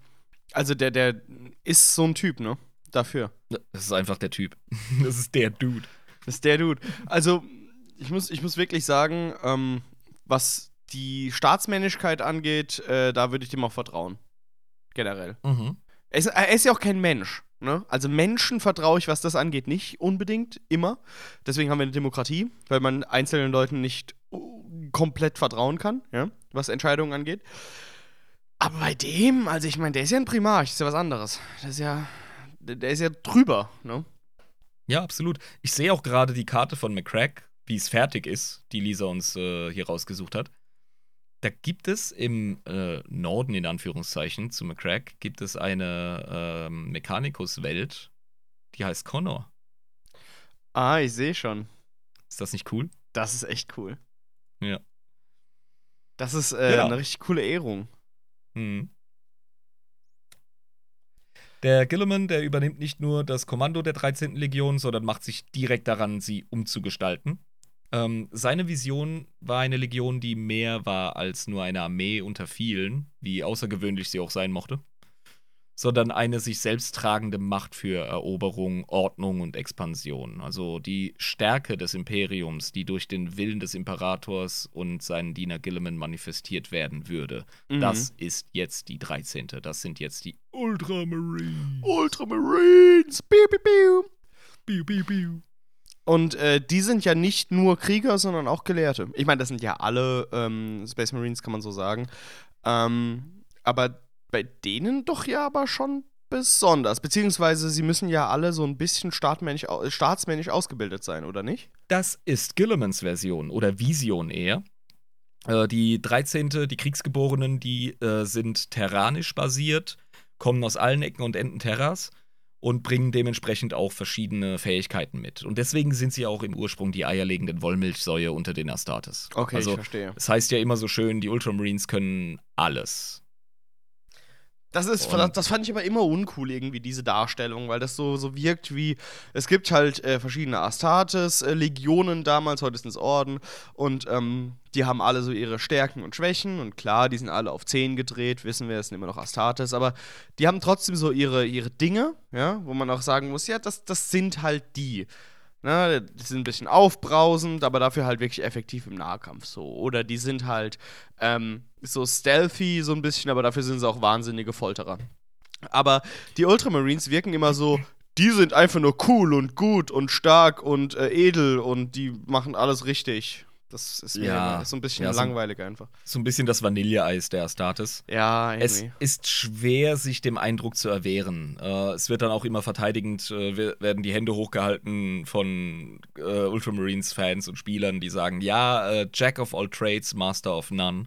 Also der, der ist so ein Typ, ne? Dafür. Das ist einfach der Typ. Das ist der Dude. Das ist der Dude. Also, ich muss, ich muss wirklich sagen, ähm, was die Staatsmännlichkeit angeht, äh, da würde ich dem auch vertrauen. Generell. Mhm. Er ist, er ist ja auch kein Mensch. Ne? Also Menschen vertraue ich, was das angeht, nicht unbedingt immer. Deswegen haben wir eine Demokratie, weil man einzelnen Leuten nicht uh, komplett vertrauen kann, ja? was Entscheidungen angeht. Aber bei dem, also ich meine, der ist ja ein Primarch, ist ja was anderes. Der ist ja, der ist ja drüber, ne? Ja, absolut. Ich sehe auch gerade die Karte von McCrack, wie es fertig ist, die Lisa uns äh, hier rausgesucht hat. Da gibt es im äh, Norden, in Anführungszeichen, zu McCrack, gibt es eine ähm, Mechanicus-Welt, die heißt Connor. Ah, ich sehe schon. Ist das nicht cool? Das ist echt cool. Ja. Das ist äh, Ja. eine richtig coole Ehrung. Mhm. Der Gilliman, der übernimmt nicht nur das Kommando der 13. Legion, sondern macht sich direkt daran, sie umzugestalten. Ähm, seine Vision war eine Legion, die mehr war als nur eine Armee unter vielen, wie außergewöhnlich sie auch sein mochte, sondern eine sich selbst tragende Macht für Eroberung, Ordnung und Expansion. Also die Stärke des Imperiums, die durch den Willen des Imperators und seinen Diener Gilliman manifestiert werden würde. Mhm. Das ist jetzt die 13. Das sind jetzt die Ultramarines. Ultramarines! Piu, piu, piu. Biu, biu, biu. Und äh, die sind ja nicht nur Krieger, sondern auch Gelehrte. Ich meine, das sind ja alle ähm, Space Marines, kann man so sagen. Ähm, aber bei denen doch ja aber schon besonders. Beziehungsweise sie müssen ja alle so ein bisschen staatmännisch, au- staatsmännisch ausgebildet sein, oder nicht? Das ist Gillimans Version oder Vision eher. Äh, die 13., die Kriegsgeborenen, die äh, sind terranisch basiert, kommen aus allen Ecken und Enden Terras und bringen dementsprechend auch verschiedene Fähigkeiten mit. Und deswegen sind sie auch im Ursprung die eierlegenden Wollmilchsäue unter den Astartes. Okay, also, ich verstehe. Es heißt ja immer so schön, die Ultramarines können alles. Das ist, Und- das fand ich aber immer uncool, irgendwie, diese Darstellung, weil das so, so wirkt wie, es gibt halt äh, verschiedene Astartes, äh, Legionen damals, heute sind es Orden, und ähm, die haben alle so ihre Stärken und Schwächen, und klar, die sind alle auf 10 gedreht, wissen wir, es sind immer noch Astartes, aber die haben trotzdem so ihre, ihre Dinge, ja, wo man auch sagen muss, ja, das, das sind halt die. Ne, die sind ein bisschen aufbrausend, aber dafür halt wirklich effektiv im Nahkampf so. Oder die sind halt ähm, so stealthy so ein bisschen, aber dafür sind sie auch wahnsinnige Folterer. Aber die Ultramarines wirken immer so, die sind einfach nur cool und gut und stark und äh, edel und die machen alles richtig. Das ist mir Ja, immer- ist so ein bisschen ja, so- langweilig einfach. So ein bisschen das Vanilleeis der Astartes. Ja, Es irgendwie. ist schwer, sich dem Eindruck zu erwehren. Äh, es wird dann auch immer verteidigend, äh, werden die Hände hochgehalten von äh, Ultramarines-Fans und Spielern, die sagen, ja, äh, Jack of all trades, Master of none.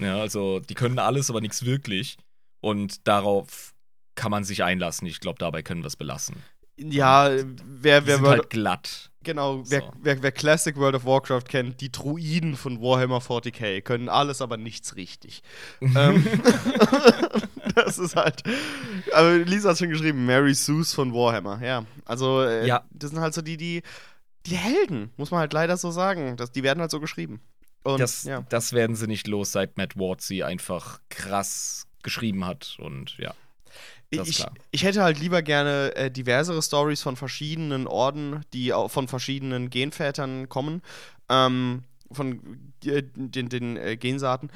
Ja, also die können alles, aber nichts wirklich. Und darauf kann man sich einlassen. Ich glaube, dabei können wir es belassen. Ja, wer, wer World, halt glatt. genau, wer, So. wer, wer Classic World of Warcraft kennt, die Druiden von Warhammer 40k können alles, aber nichts richtig. ähm, das ist halt. Aber Lisa hat schon geschrieben, Mary Seuss von Warhammer, ja. Also, äh, Ja. das sind halt so die, die, die Helden, muss man halt leider so sagen. Das, die werden halt so geschrieben. Und, Das, ja. das werden sie nicht los, seit Matt Ward sie einfach krass geschrieben hat. Und ja. Ich, ich hätte halt lieber gerne äh, diversere Stories von verschiedenen Orden, die auch von verschiedenen Genvätern kommen, ähm, von äh, den, den äh, Gensaaten.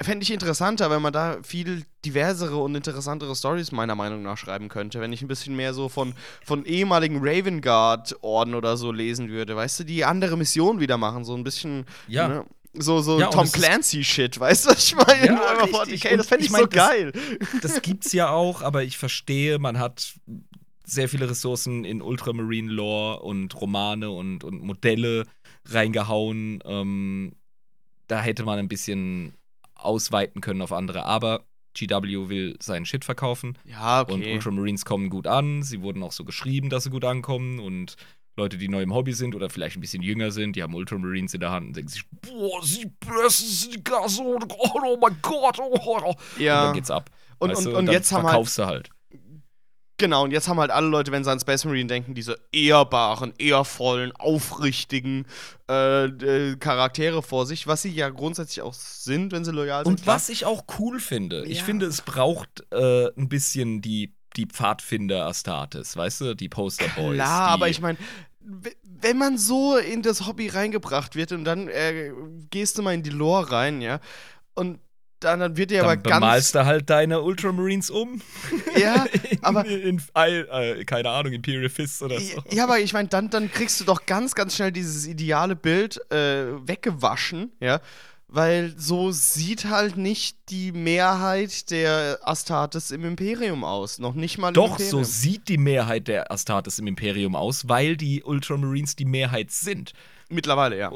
Fände ich interessanter, wenn man da viel diversere und interessantere Stories meiner Meinung nach schreiben könnte. Wenn ich ein bisschen mehr so von, von ehemaligen Raven Guard-Orden oder so lesen würde. Weißt du, die andere Missionen wieder machen. So ein bisschen. Ja. Ne? So, so Ja, Tom Clancy-Shit, weißt du, was ich meine? Ja, richtig. 40k, das fände ich, ich mein, so das- geil. Das gibt's ja auch, aber ich verstehe, man hat sehr viele Ressourcen in Ultramarine Lore und Romane und, und Modelle reingehauen. Ähm, da hätte man ein bisschen ausweiten können auf andere. Aber GW will seinen Shit verkaufen Ja, und Ultramarines kommen gut an. Sie wurden auch so geschrieben, dass sie gut ankommen und Leute, die neu im Hobby sind oder vielleicht ein bisschen jünger sind, die haben Ultramarines in der Hand und denken sich, boah, sie pressen die Gas, oh, oh mein Gott, oh, oh. Und Ja. dann geht's ab. Und, weißt und, und dann jetzt haben halt, verkaufst du halt. Genau, und jetzt haben halt alle Leute, wenn sie an Space Marine denken, diese ehrbaren, ehrvollen, aufrichtigen äh, äh, Charaktere vor sich, was sie ja grundsätzlich auch sind, wenn sie loyal sind. Und was ich auch cool finde, ich Ja. finde, es braucht äh, ein bisschen die, die Pfadfinder Astartes, weißt du, die Posterboys. Klar, die, aber ich meine, wenn man so in das Hobby reingebracht wird und dann äh, gehst du mal in die Lore rein, ja, und dann, dann wird dir aber dann ganz. bemalst du halt deine Ultramarines um. Ja, in, aber- In, äh, keine Ahnung, Imperial Fists oder so. Ja, aber ich meine, dann, dann kriegst du doch ganz, ganz schnell dieses ideale Bild äh, weggewaschen, ja. Weil so sieht halt nicht die Mehrheit der Astartes im Imperium aus. Noch nicht mal im Doch, so sieht die Mehrheit der Astartes im Imperium aus, weil die Ultramarines die Mehrheit sind. Mittlerweile, ja.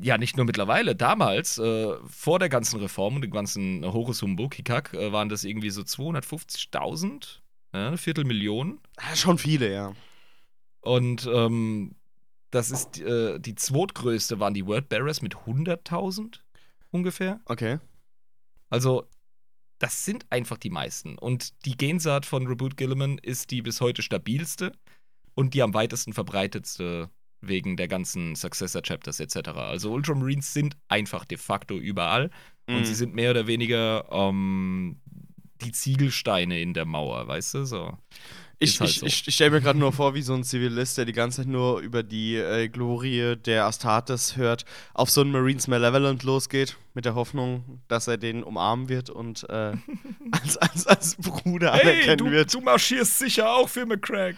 Ja, nicht nur mittlerweile, damals, äh, vor der ganzen Reform und dem ganzen Horus Humbug, Hickhack, äh, waren das irgendwie so 250.000, ja, eine Viertelmillion. Ah, Schon viele, ja. Und ähm, das ist äh, die zweitgrößte, waren die Wordbearers mit 100.000 ungefähr. Okay. Also, das sind einfach die meisten. Und die Gensaat von Reboot Gilliman ist die bis heute stabilste und die am weitesten verbreitetste wegen der ganzen Successor Chapters etc. Also Ultramarines sind einfach de facto überall und Mhm. sie sind mehr oder weniger ähm, die Ziegelsteine in der Mauer, weißt du? So. Ich, halt ich, so. ich, ich stelle mir gerade nur vor, wie so ein Zivilist, der die ganze Zeit nur über die äh, Glorie der Astartes hört, auf so einen Marines Malevolent losgeht, mit der Hoffnung, dass er den umarmen wird und äh, als, als, als Bruder anerkennen wird. du marschierst sicher auch für McCrack.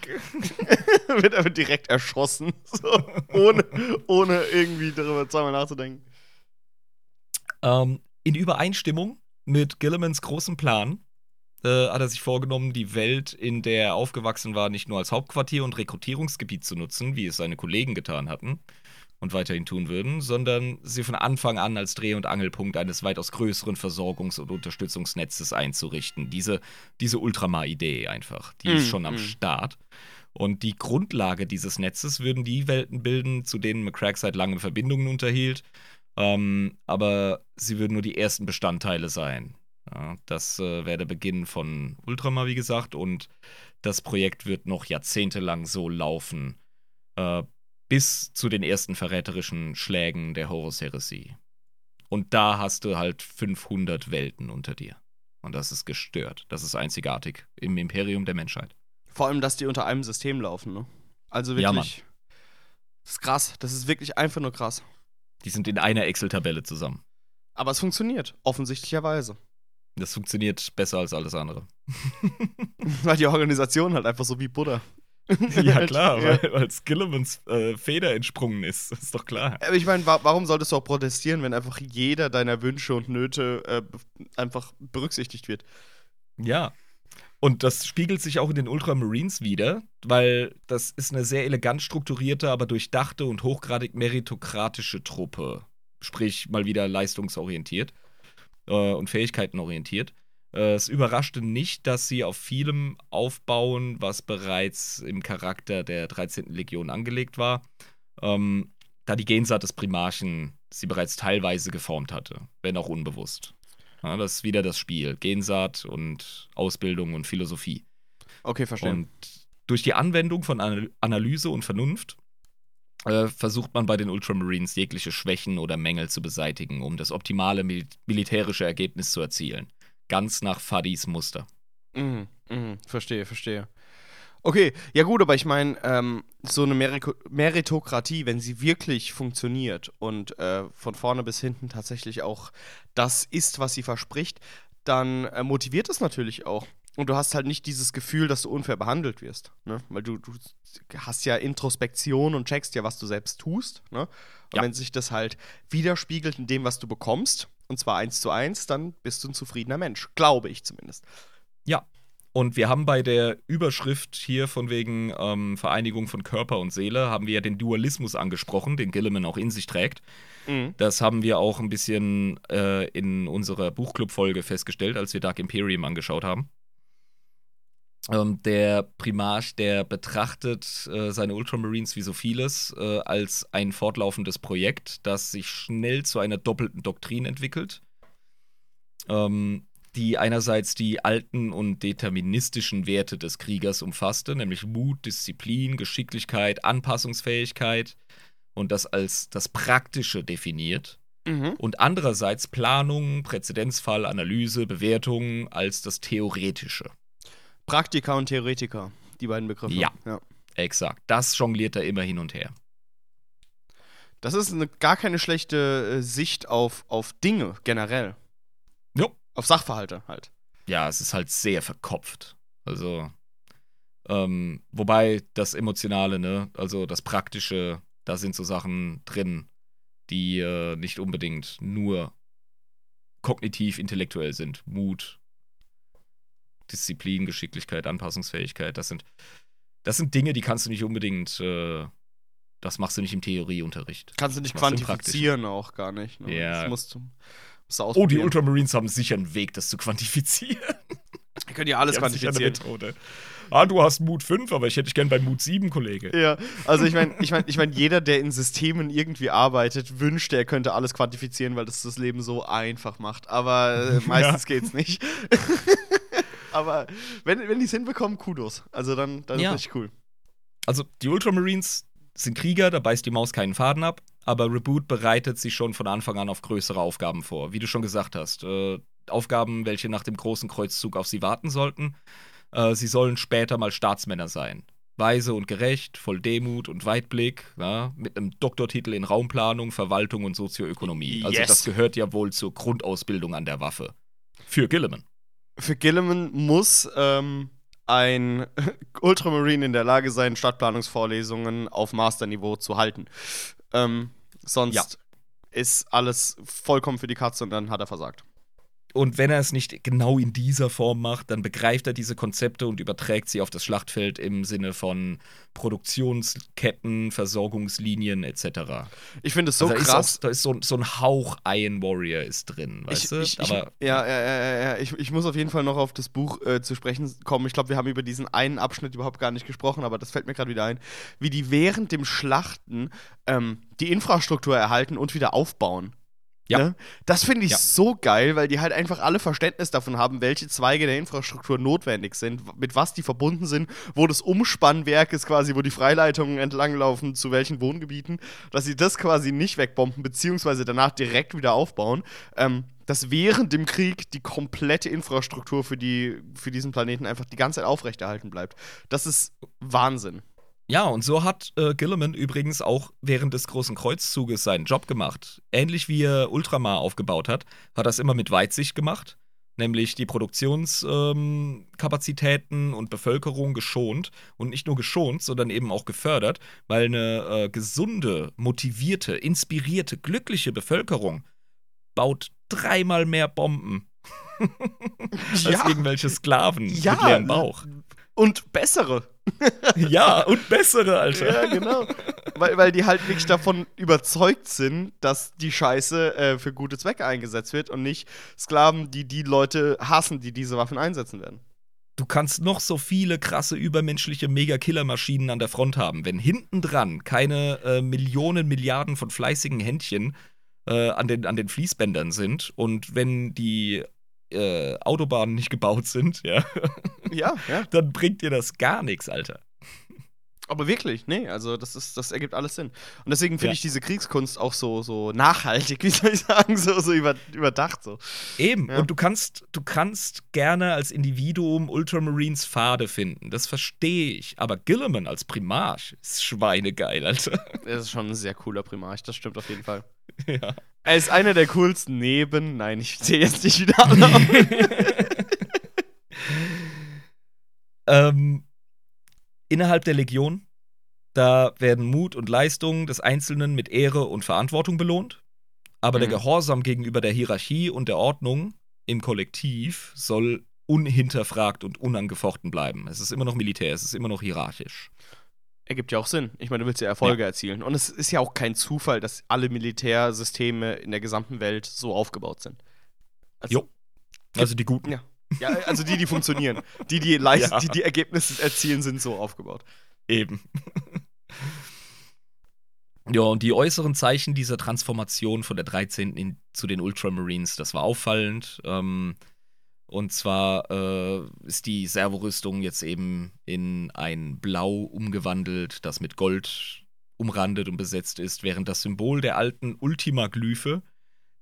wird aber direkt erschossen. So, ohne, ohne irgendwie darüber zweimal nachzudenken. Ähm, in Übereinstimmung mit Gillimans großem Plan äh, hat er sich vorgenommen, die Welt, in der er aufgewachsen war, nicht nur als Hauptquartier und Rekrutierungsgebiet zu nutzen, wie es seine Kollegen getan hatten, und weiterhin tun würden, sondern sie von Anfang an als Dreh- und Angelpunkt eines weitaus größeren Versorgungs- und Unterstützungsnetzes einzurichten. Diese, diese Ultramar-Idee einfach, die ist Mm, schon am mm. Start. Und die Grundlage dieses Netzes würden die Welten bilden, zu denen McCrack seit langem Verbindungen unterhielt. Ähm, aber sie würden nur die ersten Bestandteile sein. Ja, das äh, wäre der Beginn von Ultramar, wie gesagt, und das Projekt wird noch jahrzehntelang so laufen, äh, bis zu den ersten verräterischen Schlägen der Horus-Heresie. Und da hast du halt 500 Welten unter dir. Und das ist gestört. Das ist einzigartig im Imperium der Menschheit. Vor allem, dass die unter einem System laufen, ne? Also Ja, wirklich. das ist krass. Das ist wirklich einfach nur krass. Die sind in einer Excel-Tabelle zusammen. Aber es funktioniert, offensichtlicherweise. Das funktioniert besser als alles andere. Weil die Organisation halt einfach so wie Buddha. ja, klar, Ja. weil, weil Skillemans äh, Feder entsprungen ist. Das ist doch klar. Aber ich meine, wa warum solltest du auch protestieren, wenn einfach jeder deiner Wünsche und Nöte äh, einfach berücksichtigt wird? Ja. Und das spiegelt sich auch in den Ultramarines wieder, weil das ist eine sehr elegant strukturierte, aber durchdachte und hochgradig meritokratische Truppe. Sprich, mal wieder leistungsorientiert äh, und fähigkeitenorientiert. Äh, es überraschte nicht, dass sie auf vielem aufbauen, was bereits im Charakter der 13. Legion angelegt war, ähm, da die Gensaat des Primarchen sie bereits teilweise geformt hatte, wenn auch unbewusst. Ja, das ist wieder das Spiel. Gensaat und Ausbildung und Philosophie. Okay, verstehe. Und durch die Anwendung von Anal Analyse und Vernunft versucht man bei den Ultramarines jegliche Schwächen oder Mängel zu beseitigen, um das optimale mil militärische Ergebnis zu erzielen. Ganz nach Fadis Muster. Mhm, mhm, verstehe, verstehe. Okay, ja gut, aber ich meine, ähm, so eine Meritokratie, wenn sie wirklich funktioniert und äh, von vorne bis hinten tatsächlich auch das ist, was sie verspricht, dann äh, motiviert es natürlich auch. Und du hast halt nicht dieses Gefühl, dass du unfair behandelt wirst. Ne? Weil du, du hast ja Introspektion und checkst ja, was du selbst tust. Ne? Und Ja. wenn sich das halt widerspiegelt in dem, was du bekommst, und zwar eins zu eins, dann bist du ein zufriedener Mensch. Glaube ich zumindest. Ja. Und wir haben bei der Überschrift hier von wegen ähm, Vereinigung von Körper und Seele, haben wir ja den Dualismus angesprochen, den Gilliman auch in sich trägt. Mhm. Das haben wir auch ein bisschen äh, in unserer Buchclub-Folge festgestellt, als wir Dark Imperium angeschaut haben. Ähm, der Primarch, der betrachtet äh, seine Ultramarines wie so vieles äh, als ein fortlaufendes Projekt, das sich schnell zu einer doppelten Doktrin entwickelt, ähm, die einerseits die alten und deterministischen Werte des Kriegers umfasste, nämlich Mut, Disziplin, Geschicklichkeit, Anpassungsfähigkeit und das als das Praktische definiert Mhm. und andererseits Planung, Präzedenzfall, Analyse, Bewertung als das Theoretische. Praktiker und Theoretiker, die beiden Begriffe. Ja. Exakt. Das jongliert er immer hin und her. Das ist eine, gar keine schlechte äh, Sicht auf, auf Dinge generell. Jo. Auf Sachverhalte halt. Ja, es ist halt sehr verkopft. Also, ähm, wobei das Emotionale, ne, also das Praktische, da sind so Sachen drin, die äh, nicht unbedingt nur kognitiv intellektuell sind. Mut, Disziplin, Geschicklichkeit, Anpassungsfähigkeit, das sind, das sind Dinge, die kannst du nicht unbedingt, äh, das machst du nicht im Theorieunterricht. Kannst du nicht quantifizieren auch gar nicht. Ne? Ja. Das musst du, musst du Oh, die. Ultramarines haben sicher einen Weg, das zu quantifizieren. Die können ja alles Die quantifizieren. Ah, du hast Mut 5, aber ich hätte dich gern bei Mut 7, Kollege. Ja, also ich meine, ich mein, ich mein, jeder, der in Systemen irgendwie arbeitet, wünscht, er könnte alles quantifizieren, weil das das Leben so einfach macht. Aber äh, meistens geht's nicht. Aber wenn, wenn die es hinbekommen, Kudos. Also dann, dann Ja. ist richtig cool. Also, die Ultramarines sind Krieger, da beißt die Maus keinen Faden ab, aber Reboot bereitet sich schon von Anfang an auf größere Aufgaben vor. Wie du schon gesagt hast, äh, Aufgaben, welche nach dem großen Kreuzzug auf sie warten sollten. Äh, sie sollen später mal Staatsmänner sein. Weise und gerecht, voll Demut und Weitblick, ja, mit einem Doktortitel in Raumplanung, Verwaltung und Sozioökonomie. Also Yes. das gehört ja wohl zur Grundausbildung an der Waffe. Für Gilliman. Für Gilliman muss ähm, ein Ultramarine in der Lage sein, Stadtplanungsvorlesungen auf Masterniveau zu halten. Ähm, sonst Ja. ist alles vollkommen für die Katze und dann hat er versagt. Und wenn er es nicht genau in dieser Form macht, dann begreift er diese Konzepte und überträgt sie auf das Schlachtfeld im Sinne von Produktionsketten, Versorgungslinien etc. Ich finde es so also da krass. Ist auch, da ist so, so, ein Hauch Iron Warrior ist drin, weißt ich, du? Ich, Aber, ich, ja, ja, ja, ja. Ich, ich muss auf jeden Fall noch auf das Buch äh, zu sprechen kommen. Ich glaube, wir haben über diesen einen Abschnitt überhaupt gar nicht gesprochen, aber das fällt mir gerade wieder ein. Wie die während dem Schlachten ähm, die Infrastruktur erhalten und wieder aufbauen. Ja. Ne? Das finde ich ja. so geil, weil die halt einfach alle Verständnis davon haben, welche Zweige der Infrastruktur notwendig sind, mit was die verbunden sind, wo das Umspannwerk ist quasi, wo die Freileitungen entlanglaufen, zu welchen Wohngebieten, dass sie das quasi nicht wegbomben, beziehungsweise danach direkt wieder aufbauen. Ähm, dass während dem Krieg die komplette Infrastruktur für, die, für diesen Planeten einfach die ganze Zeit aufrechterhalten bleibt. Das ist Wahnsinn. Ja, und so hat äh, Gilliman übrigens auch während des Großen Kreuzzuges seinen Job gemacht. Ähnlich wie er Ultramar aufgebaut hat, hat er es immer mit Weitsicht gemacht, nämlich die Produktionskapazitäten ähm, und Bevölkerung geschont. Und nicht nur geschont, sondern eben auch gefördert, weil eine äh, gesunde, motivierte, inspirierte, glückliche Bevölkerung baut dreimal mehr Bomben. als ja. irgendwelche Sklaven ja, mit leerem Bauch. Und bessere. ja, und bessere, Alter. Ja, genau. Weil, weil die halt wirklich davon überzeugt sind, dass die Scheiße äh, für gute Zwecke eingesetzt wird und nicht Sklaven, die die Leute hassen, die diese Waffen einsetzen werden. Du kannst noch so viele krasse übermenschliche Mega-Killer-Maschinen an der Front haben. Wenn hinten dran keine äh, Millionen, Milliarden von fleißigen Händchen äh, an, den, an den Fließbändern sind und wenn die äh, Autobahnen nicht gebaut sind, ja, ja, ja. dann bringt dir das gar nichts, Alter. Aber wirklich, nee, also das ist, das ergibt alles Sinn. Und deswegen finde ja. ich diese Kriegskunst auch so, so nachhaltig, wie soll ich sagen, so, so über, überdacht. So. Eben, ja. und du kannst, du kannst gerne als Individuum Ultramarines Pfade finden. Das verstehe ich. Aber Gilliman als Primarch ist schweinegeil, Alter. Er ist schon ein sehr cooler Primarch, das stimmt auf jeden Fall. Ja. Er ist einer der coolsten neben. Nein, ich sehe jetzt nicht wieder alle. ähm, innerhalb der Legion, da werden Mut und Leistung des Einzelnen mit Ehre und Verantwortung belohnt. Aber mhm. der Gehorsam gegenüber der Hierarchie und der Ordnung im Kollektiv soll unhinterfragt und unangefochten bleiben. Es ist immer noch Militär, es ist immer noch hierarchisch. Ergibt ja auch Sinn. Ich meine, du willst ja Erfolge ja. erzielen. Und es ist ja auch kein Zufall, dass alle Militärsysteme in der gesamten Welt so aufgebaut sind. Also, jo. Also die guten. Ja. ja also die, die funktionieren. Die, die, leisten, ja. die, die Ergebnisse erzielen, sind so aufgebaut. Eben. ja, und die äußeren Zeichen dieser Transformation von der 13. In, zu den Ultramarines, das war auffallend. Ähm, und zwar äh, ist die Servorüstung jetzt eben in ein Blau umgewandelt, das mit Gold umrandet und besetzt ist, während das Symbol der alten Ultima-Glyphe,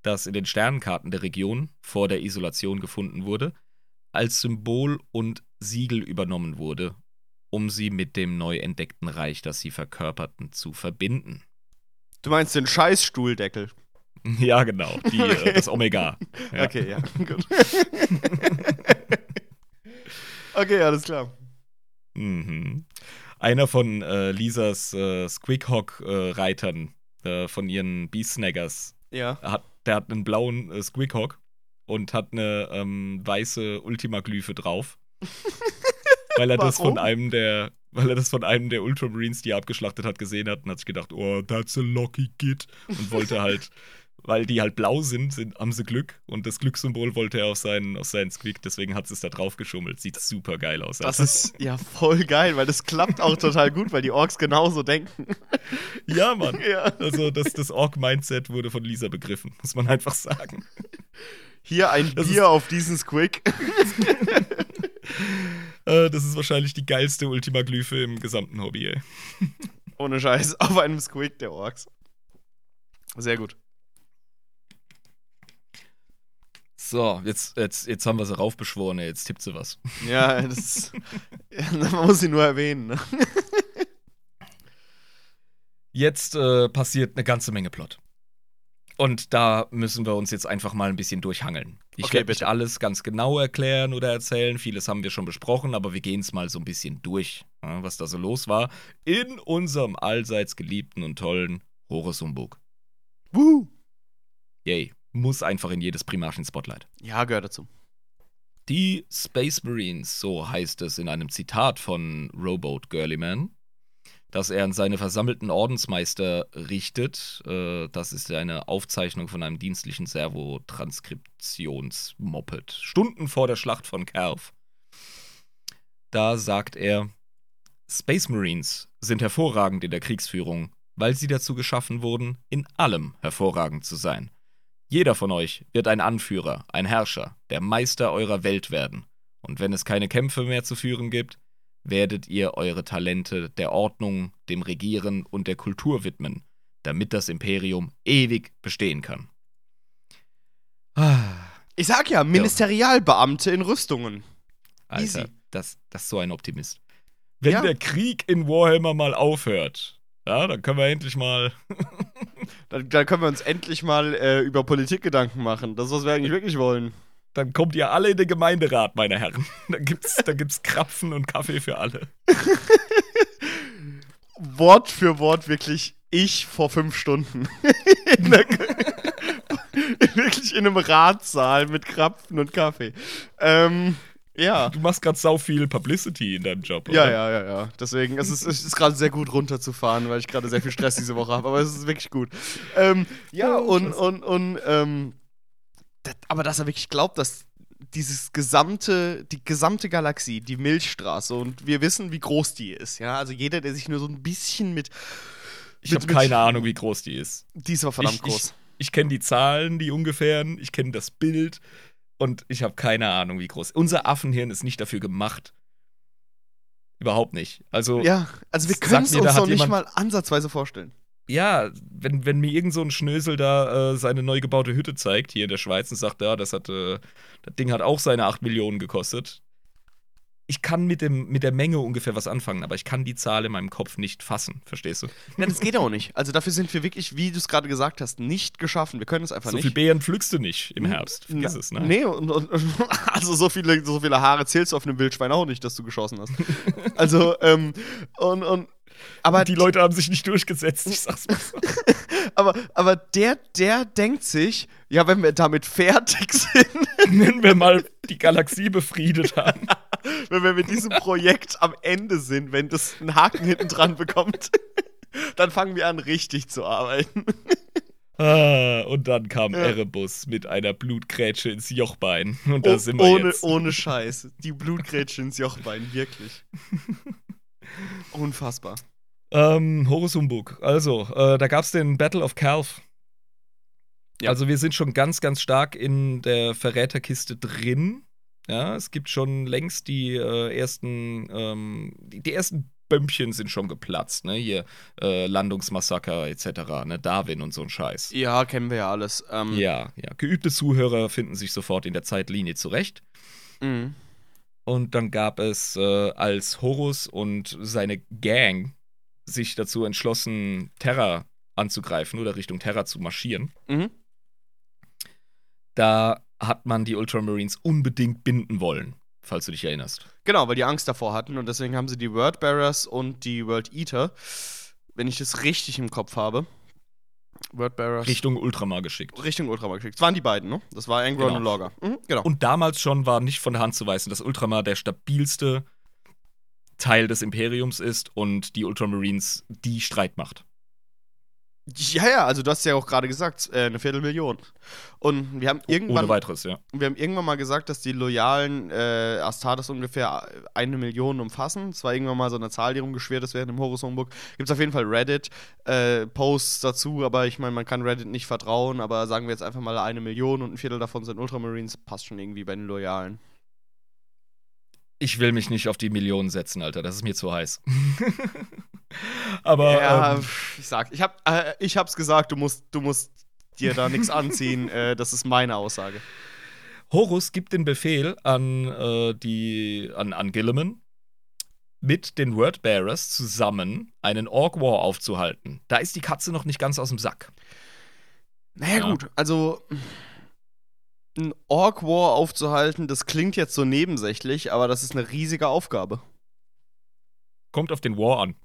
das in den Sternenkarten der Region vor der Isolation gefunden wurde, als Symbol und Siegel übernommen wurde, um sie mit dem neu entdeckten Reich, das sie verkörperten, zu verbinden. Du meinst den Scheißstuhldeckel? Ja, genau. Die, äh, okay. das Omega. Ja. Okay, ja, gut. okay, alles klar. Mhm. Einer von äh, Lisas äh, Squeakhawk-Reitern, äh, von ihren Beasnaggers, ja. hat, der hat einen blauen äh, Squeakhawk und hat eine ähm, weiße Ultima-Glyphe drauf. weil er das von einem der, weil er das von einem der Ultramarines, die er abgeschlachtet hat, gesehen hat und hat sich gedacht, oh, that's a lucky kid. Und wollte halt weil die halt blau sind, sind haben sie Glück und das Glückssymbol wollte er auf seinen, auf seinen Squeak, deswegen hat es da drauf geschummelt. Sieht super geil aus. Das ist ja voll geil, weil das klappt auch total gut, weil die Orks genauso denken. Ja, Mann. Ja. Also das, das Ork-Mindset wurde von Lisa begriffen, muss man einfach sagen. Hier ein das Bier auf diesen Squeak. Äh, das ist wahrscheinlich die geilste Ultima-Glyphe im gesamten Hobby, ey. Ohne Scheiß, auf einem Squeak der Orks. Sehr gut. So, jetzt, jetzt, jetzt haben wir sie raufbeschworen, jetzt tippt sie was. Ja, das man muss sie nur erwähnen. Ne? Jetzt äh, passiert eine ganze Menge Plot. Und da müssen wir uns jetzt einfach mal ein bisschen durchhangeln. Ich okay, werde nicht alles ganz genau erklären oder erzählen. Vieles haben wir schon besprochen, aber wir gehen es mal so ein bisschen durch, was da so los war in unserem allseits geliebten und tollen Horus Humbug. Wuhu! Yay. Muss einfach in jedes Primarchen-Spotlight. Ja, gehört dazu. Die Space Marines, so heißt es in einem Zitat von Rowboat Girlyman, das er an seine versammelten Ordensmeister richtet. Äh, das ist eine Aufzeichnung von einem dienstlichen Servo-Transkriptionsmoped. Stunden vor der Schlacht von Calv. Da sagt er: Space Marines sind hervorragend in der Kriegsführung, weil sie dazu geschaffen wurden, in allem hervorragend zu sein. Jeder von euch wird ein Anführer, ein Herrscher, der Meister eurer Welt werden. Und wenn es keine Kämpfe mehr zu führen gibt, werdet ihr eure Talente der Ordnung, dem Regieren und der Kultur widmen, damit das Imperium ewig bestehen kann. Ich sag ja, Ministerialbeamte in Rüstungen. Alter, Easy. das, das ist so ein Optimist. Wenn Ja. der Krieg in Warhammer mal aufhört, ja, dann können wir endlich mal. Dann, dann können wir uns endlich mal äh, über Politik Gedanken machen. Das ist, was wir eigentlich wirklich wollen. Dann kommt ihr alle in den Gemeinderat, meine Herren. Da gibt's, da gibt's Krapfen und Kaffee für alle. Wort für Wort wirklich ich vor fünf Stunden. in der, wirklich in einem Ratsaal mit Krapfen und Kaffee. Ähm, ja. Du machst gerade sau viel Publicity in deinem Job. Ja, oder? ja, ja, ja. Deswegen, es ist, es ist gerade sehr gut runterzufahren, weil ich gerade sehr viel Stress diese Woche habe. Aber es ist wirklich gut. Ähm, ja, und, und, und, ähm, das, aber dass er wirklich glaubt, dass dieses gesamte, die gesamte Galaxie, die Milchstraße, und wir wissen, wie groß die ist, ja. Also jeder, der sich nur so ein bisschen mit. Ich habe keine Ahnung, wie groß die ist. Die ist aber verdammt ich, groß. Ich, ich kenne die Zahlen, die ungefähren, ich kenne das Bild und ich habe keine Ahnung, wie groß. Unser Affenhirn ist nicht dafür gemacht. Überhaupt nicht. Also, ja, ja, also wir können es uns noch nicht mal ansatzweise vorstellen. wenn, wenn mir irgend so ein Schnösel da äh, seine neu gebaute Hütte zeigt, hier in der Schweiz, und sagt, ja, das, hat, äh, das Ding hat auch seine 8 Millionen gekostet. Ich kann mit, dem, mit der Menge ungefähr was anfangen, aber ich kann die Zahl in meinem Kopf nicht fassen, verstehst du? Ja, das geht auch nicht. Also dafür sind wir wirklich, wie du es gerade gesagt hast, nicht geschaffen. Wir können es einfach so nicht. viel Beeren pflückst du nicht im Herbst. Vergiss Na, es, ne? Nee, und, und, also so viele, so viele Haare zählst du auf einem Wildschwein auch nicht, dass du geschossen hast. also, ähm, und, und aber, die Leute haben sich nicht durchgesetzt, ich sag's mal so. aber, aber der, der denkt sich, ja, wenn wir damit fertig sind, Wenn wir mal die Galaxie befriedet haben. Wenn wir mit diesem Projekt am Ende sind, wenn das einen Haken hinten dran bekommt, dann fangen wir an, richtig zu arbeiten. Ah, und dann kam Ja. Erebus mit einer Blutgrätsche ins Jochbein. Und da Oh, sind wir ohne, jetzt. ohne Scheiß. Die Blutgrätsche ins Jochbein, wirklich. Unfassbar. Ähm, Horus Humbug. Also, äh, da gab's den Battle of Calf. Ja. Also, wir sind schon ganz, ganz stark in der Verräterkiste drin. Ja, es gibt schon längst die äh, ersten, ähm, die, die ersten Bömmchen sind schon geplatzt, ne? Hier äh, Landungsmassaker etc., ne? Darwin und so ein Scheiß. Ja, kennen wir ja alles. Ähm, Ja, ja. Geübte Zuhörer finden sich sofort in der Zeitlinie zurecht. mhm. Und dann gab es, äh, als Horus und seine Gang sich dazu entschlossen, Terra anzugreifen oder Richtung Terra zu marschieren, Mhm. da hat man die Ultramarines unbedingt binden wollen, falls du dich erinnerst. Genau, weil die Angst davor hatten und deswegen haben sie die Word Bearers und die World Eater, wenn ich das richtig im Kopf habe, Word Bearers Richtung Ultramar geschickt. Richtung Ultramar geschickt. Das waren die beiden, ne? Das war Angron Genau. und Logger. Mhm, genau. Und damals schon war nicht von der Hand zu weisen, dass Ultramar der stabilste Teil des Imperiums ist und die Ultramarines die Streitmacht. Ja, ja, also du hast ja auch gerade gesagt, äh, eine Viertelmillion. Und wir haben irgendwann Ohne weiteres, ja. wir haben irgendwann mal gesagt, dass die loyalen äh, Astartes ungefähr eine Million umfassen. Es war irgendwann mal so eine Zahl, die rumgeschwirrt ist während dem Horus Homebook. Gibt es auf jeden Fall Reddit-Posts dazu, aber ich meine, man kann Reddit nicht vertrauen, aber sagen wir jetzt einfach mal eine Million und ein Viertel davon sind Ultramarines, passt schon irgendwie bei den Loyalen. Ich will mich nicht auf die Millionen setzen, Alter. Das ist mir zu heiß. Aber ja, ähm, ich sag, ich hab, äh, ich hab's gesagt, du musst, du musst dir da nichts anziehen. Äh, das ist meine Aussage. Horus gibt den Befehl an äh, die an, an Gilliman, mit den Wordbearers zusammen einen Orc War aufzuhalten. Da ist die Katze noch nicht ganz aus dem Sack. Naja, Ja. gut, also ein Orc War aufzuhalten, das klingt jetzt so nebensächlich, aber das ist eine riesige Aufgabe. Kommt auf den War an.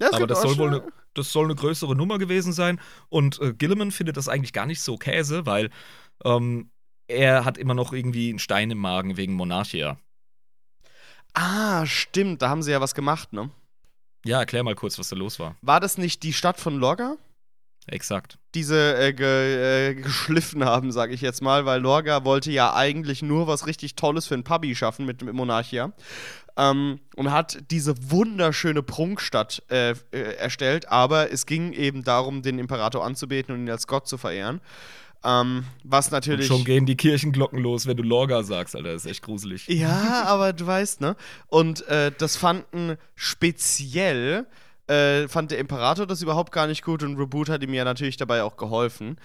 Ja, Aber das soll wohl eine- das soll eine größere Nummer gewesen sein. Und äh, Gilliman findet das eigentlich gar nicht so Käse, weil ähm, er hat immer noch irgendwie einen Stein im Magen wegen Monarchia. Ah, stimmt, da haben sie ja was gemacht, ne? Ja, erklär mal kurz, was da los war. War das nicht die Stadt von Lorga? Exakt. Diese äh, ge, äh, geschliffen haben, sage ich jetzt mal, weil Lorga wollte ja eigentlich nur was richtig Tolles für ein Pubby schaffen mit, mit Monarchia. Ähm, und hat diese wunderschöne Prunkstadt äh, äh, erstellt, aber es ging eben darum, den Imperator anzubeten und ihn als Gott zu verehren. Ähm, was natürlich. Und schon gehen die Kirchenglocken los, wenn du Lorga sagst, Alter. Das ist echt gruselig. Ja, aber du weißt, ne? Und äh, das fanden speziell. Äh, fand der Imperator das überhaupt gar nicht gut und Reboot hat ihm ja natürlich dabei auch geholfen.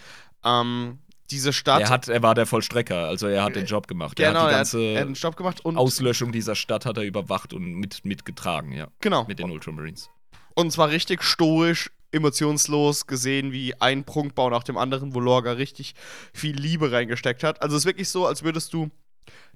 Ähm, diese Stadt. Er, hat, er war der Vollstrecker, also er hat den Job gemacht. Genau, er hat die ganze hat, er hat den Job gemacht und. Auslöschung dieser Stadt hat er überwacht und mit, mitgetragen, ja. genau. Mit den Ultramarines. Und zwar richtig stoisch, emotionslos gesehen, wie ein Prunkbau nach dem anderen, wo Lorga richtig viel Liebe reingesteckt hat. Also es ist wirklich so, als würdest du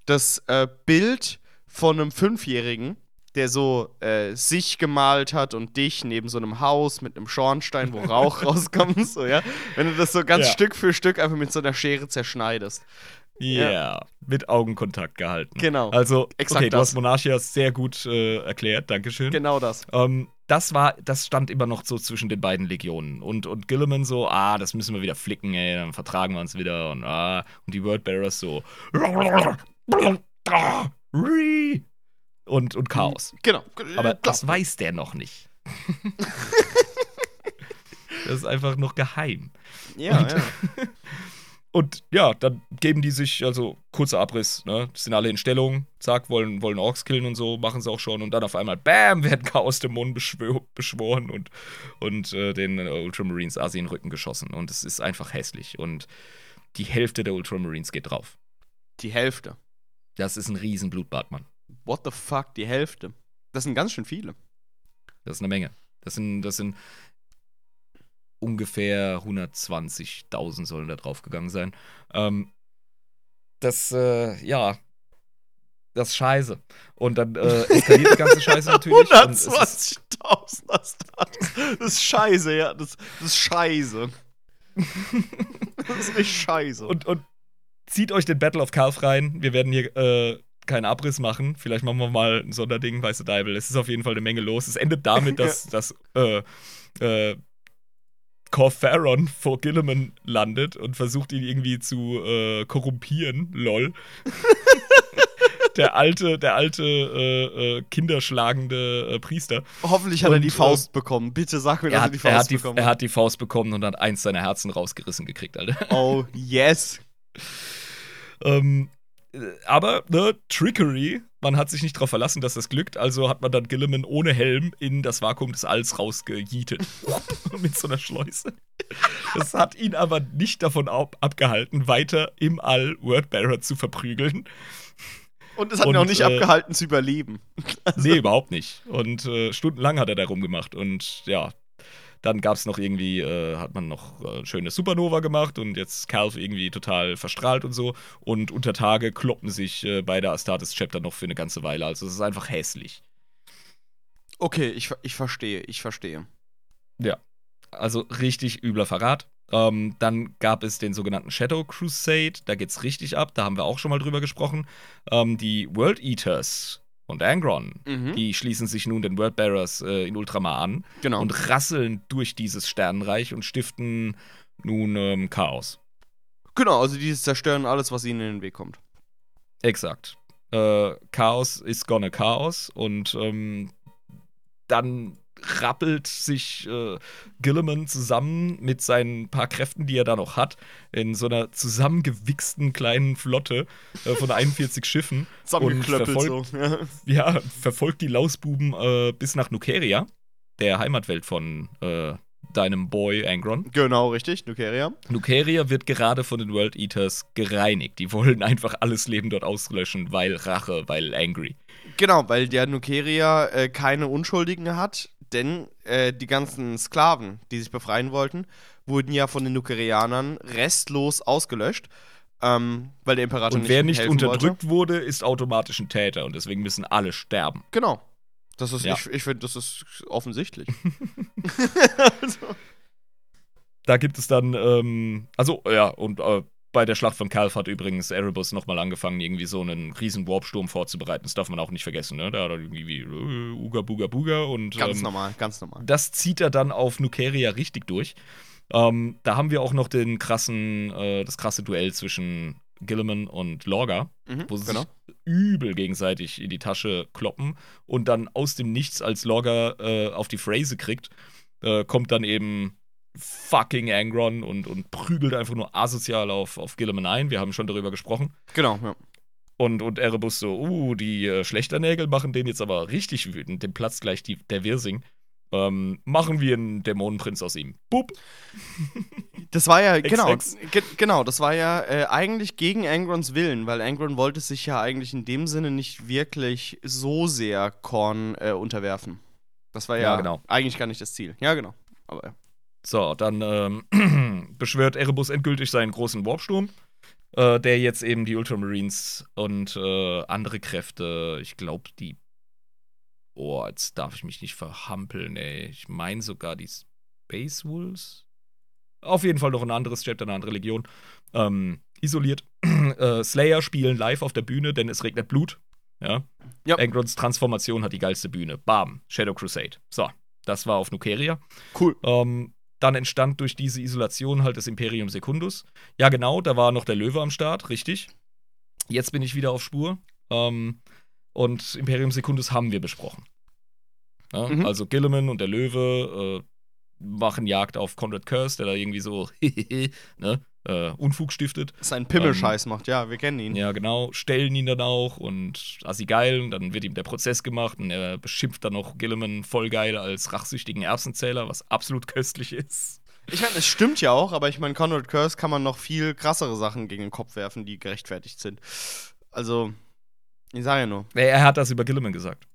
das äh, Bild von einem Fünfjährigen, der so äh, sich gemalt hat und dich neben so einem Haus mit einem Schornstein, wo Rauch rauskommt, so, ja. Wenn du das so ganz Ja. Stück für Stück einfach mit so einer Schere zerschneidest. Ja, Ja. mit Augenkontakt gehalten. Genau. Also, Exakt okay, du das. hast Monarchia sehr gut äh, erklärt, Dankeschön. Genau das. Ähm, das war, das stand immer noch so zwischen den beiden Legionen. Und, und Gilliman so, ah, das müssen wir wieder flicken, ey, dann vertragen wir uns wieder. Und, ah, und die Wordbearers so, und, und Chaos. Genau. Aber Klar. das weiß der noch nicht. das ist einfach noch geheim. Ja, und- ja. Und ja, dann geben die sich, also kurzer Abriss, ne? Sind alle in Stellung, zack, wollen, wollen Orks killen und so, machen sie auch schon. Und dann auf einmal, bam, werden Chaos-Dämonen beschwör beschworen und, und äh, den Ultramarines Asi in den Rücken geschossen. Und es ist einfach hässlich. Und die Hälfte der Ultramarines geht drauf. Die Hälfte. Das ist ein riesen Blutbad, Mann. What the fuck, die Hälfte. Das sind ganz schön viele. Das ist eine Menge. Das sind, das sind ungefähr 120.000 sollen da drauf gegangen sein. Ähm, das, äh, ja, das ist scheiße. Und dann äh, eskaliert die ganze Scheiße natürlich. und es ist- 120.000 das, das ist scheiße, ja. Das, das ist scheiße. das ist echt scheiße. Und, und zieht euch den Battle of Calf rein. Wir werden hier äh, keinen Abriss machen. Vielleicht machen wir mal ein Sonderding, weiße Deibel. Es ist auf jeden Fall eine Menge los. Es endet damit, dass, dass äh, äh, Corfaron vor Gilliman landet und versucht ihn irgendwie zu äh, korrumpieren. Lol. der alte, der alte äh, äh, kinderschlagende äh, Priester. Hoffentlich hat er und, die äh, Faust bekommen. Bitte sag mir, dass Er er, hat, die er, Faust hat die, bekommen er hat die Faust bekommen und hat eins seiner Herzen rausgerissen gekriegt, Alter. Oh, yes. Ähm, äh, aber, ne, Trickery, man hat sich nicht darauf verlassen, dass das glückt, also hat man dann Gilliman ohne Helm in das Vakuum des Alls rausgejietet. Mit so einer Schleuse. Das hat ihn aber nicht davon ab abgehalten, weiter im All Wordbearer zu verprügeln. Und es hat Und, ihn auch nicht äh, abgehalten zu überleben. Nee, überhaupt nicht. Und äh, stundenlang hat er da rumgemacht. Und ja, dann gab es noch irgendwie, äh, hat man noch äh, schöne Supernova gemacht und jetzt Calf irgendwie total verstrahlt und so. Und unter Tage kloppen sich äh, beide Astartes-Chapter noch für eine ganze Weile. Also es ist einfach hässlich. Okay, ich, ich verstehe, ich verstehe. Also richtig übler Verrat. Ähm, dann gab es den sogenannten Shadow Crusade. Da geht's richtig ab. Da haben wir auch schon mal drüber gesprochen. Ähm, die World Eaters und Angron, Mhm. die schließen sich nun den Wordbearers äh, in Ultramar an. Genau. und rasseln durch dieses Sternenreich und stiften nun ähm, Chaos. genau, also die zerstören alles, was ihnen in den Weg kommt. Exakt. Äh, Chaos ist gonna Chaos und ähm, dann rappelt sich äh, Gilliman zusammen mit seinen paar Kräften, die er da noch hat, in so einer zusammengewichsten kleinen Flotte äh, von 41 Schiffen Zusammengeklöppelt verfolgt- so. Ja. ja, verfolgt die Lausbuben äh, bis nach Nukeria, der Heimatwelt von äh, deinem Boy Angron. Genau, richtig, Nukeria. Nukeria wird gerade von den World Eaters gereinigt. Die wollen einfach alles Leben dort auslöschen, weil Rache, weil angry. Genau, weil der Nukeria äh, keine Unschuldigen hat, denn äh, die ganzen Sklaven, die sich befreien wollten, wurden ja von den Nukerianern restlos ausgelöscht, ähm, weil der Imperator Und wer nicht helfen unterdrückt Wollte. wurde, ist automatisch ein Täter und deswegen müssen alle sterben. Genau. Das ist, Ja. ich, ich finde, das ist offensichtlich. also, Da gibt es dann, ähm, also ja, und äh, bei der Schlacht von Calf hat übrigens Erebus nochmal angefangen, irgendwie so einen riesen Warpsturm vorzubereiten. Das darf man auch nicht vergessen, ne? Da hat er irgendwie wie, äh, Uga Buga Buga und ganz ähm, normal, ganz normal. das zieht er dann auf Nukeria richtig durch. Ähm, da haben wir auch noch den krassen, äh, das krasse Duell zwischen Gilliman und Lorga, Mhm, wo sie genau. sich übel gegenseitig in die Tasche kloppen und dann aus dem Nichts, als Lorga äh, auf die Phrase kriegt, äh, kommt dann eben fucking Angron und, und prügelt einfach nur asozial auf, auf Gilliman ein. Wir haben schon darüber gesprochen. Genau, ja. Und, und Erebus so, uh, die äh, Schlechternägel machen den jetzt aber richtig wütend. Dem platzt gleich die, der Wirsing. Ähm, machen wir einen Dämonenprinz aus ihm. Bup. Das war ja, genau, ge genau, das war ja äh, eigentlich gegen Angrons Willen, weil Angron wollte sich ja eigentlich in dem Sinne nicht wirklich so sehr Korn äh, unterwerfen. Das war ja, Ja, genau. eigentlich gar nicht das Ziel. Ja, genau. Aber ja. So, dann ähm, beschwört Erebus endgültig seinen großen Warpsturm, äh, der jetzt eben die Ultramarines und äh, andere Kräfte, ich glaube, die. Oh, jetzt darf ich mich nicht verhampeln, ey. Ich meine sogar die Space Wolves. Auf jeden Fall noch ein anderes Chapter, eine andere Legion. Ähm, isoliert. äh, Slayer spielen live auf der Bühne, denn es regnet Blut. Ja. Ja. Angrons Transformation hat die geilste Bühne. Bam. Shadow Crusade. So, das war auf Nukeria. Cool. Ähm, dann entstand durch diese Isolation halt das Imperium Secundus. Ja, genau, da war noch der Löwe am Start, richtig. Jetzt bin ich wieder auf Spur. Ähm, und Imperium Secundus haben wir besprochen. Ja, Mhm. Also Gilliman und der Löwe äh, machen Jagd auf Conrad Curse, der da irgendwie so ne, äh, Unfug stiftet. Seinen Pimmelscheiß macht, ja, wir kennen ihn. Ähm, Ja, genau, stellen ihn dann auch und assi geil und dann wird ihm der Prozess gemacht und er beschimpft dann noch Gilliman voll geil als rachsüchtigen Erbsenzähler, was absolut köstlich ist. Ich meine, es stimmt ja auch, aber ich meine, Conrad Curse kann man noch viel krassere Sachen gegen den Kopf werfen, die gerechtfertigt sind. Also, ich sage ja nur. Er hat das über Gilliman gesagt.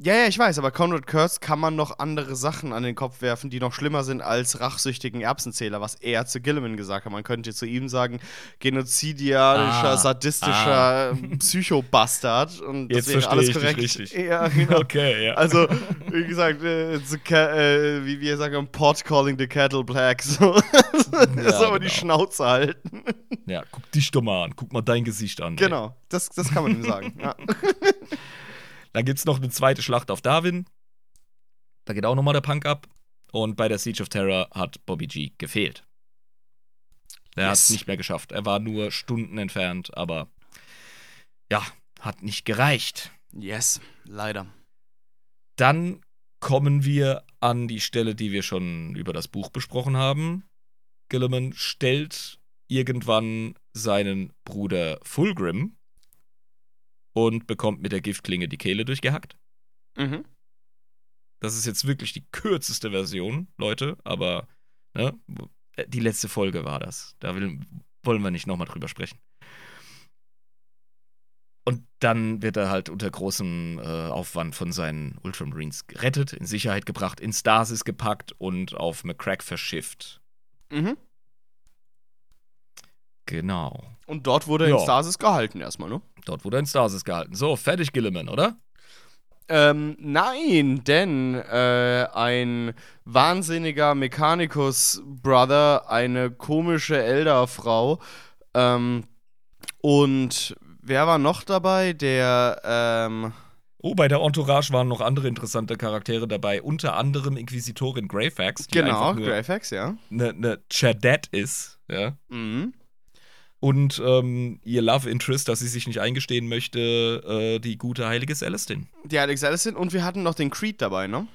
Ja, ja, ich weiß, aber Conrad Curse kann man noch andere Sachen an den Kopf werfen, die noch schlimmer sind als rachsüchtigen Erbsenzähler, was er zu Gilliman gesagt hat. Man könnte zu ihm sagen, genozidiarischer, Ah, sadistischer Psychobastard. Und Jetzt das wäre verstehe alles korrekt. richtig. Ja, genau. Okay, ja. Also, wie gesagt, äh, äh, wie wir sagen, Pot calling the kettle black. So. das aber die genau. Schnauze halten. ja, guck dich doch mal an, guck mal dein Gesicht an. ey. Genau, das, das kann man ihm sagen. Ja. Dann gibt es noch eine zweite Schlacht auf Darwin. Da geht auch nochmal der Punk ab. Und bei der Siege of Terror hat Bobby G gefehlt. Er hat Yes. es nicht mehr geschafft. Er war nur Stunden entfernt, aber ja, hat nicht gereicht. Yes, leider. Dann kommen wir an die Stelle, die wir schon über das Buch besprochen haben. Gilliman stellt irgendwann seinen Bruder Fulgrim und bekommt mit der Giftklinge die Kehle durchgehackt. Mhm. Das ist jetzt wirklich die kürzeste Version, Leute, aber ne, die letzte Folge war das. Da will, wollen wir nicht nochmal drüber sprechen. Und dann wird er halt unter großem äh, Aufwand von seinen Ultramarines gerettet, in Sicherheit gebracht, in Stasis gepackt und auf McCrack verschifft. Mhm. Genau. Und dort wurde er in Ja. Stasis gehalten erstmal, ne? Dort wurde er in Stasis gehalten. So, fertig, Gilliman, oder? Ähm, nein, denn äh, ein wahnsinniger Mechanicus-Brother, eine komische Elder-Frau ähm, und wer war noch dabei? Der, ähm, Oh, bei der Entourage waren noch andere interessante Charaktere dabei, unter anderem Inquisitorin Greyfax, die genau, Greyfax, ja. eine ne Chadette ist, ja. Mhm. Und ähm, ihr Love Interest, dass sie sich nicht eingestehen möchte, äh, die gute heilige Celestin. Die Alex Allison und wir hatten noch den Creed dabei, ne?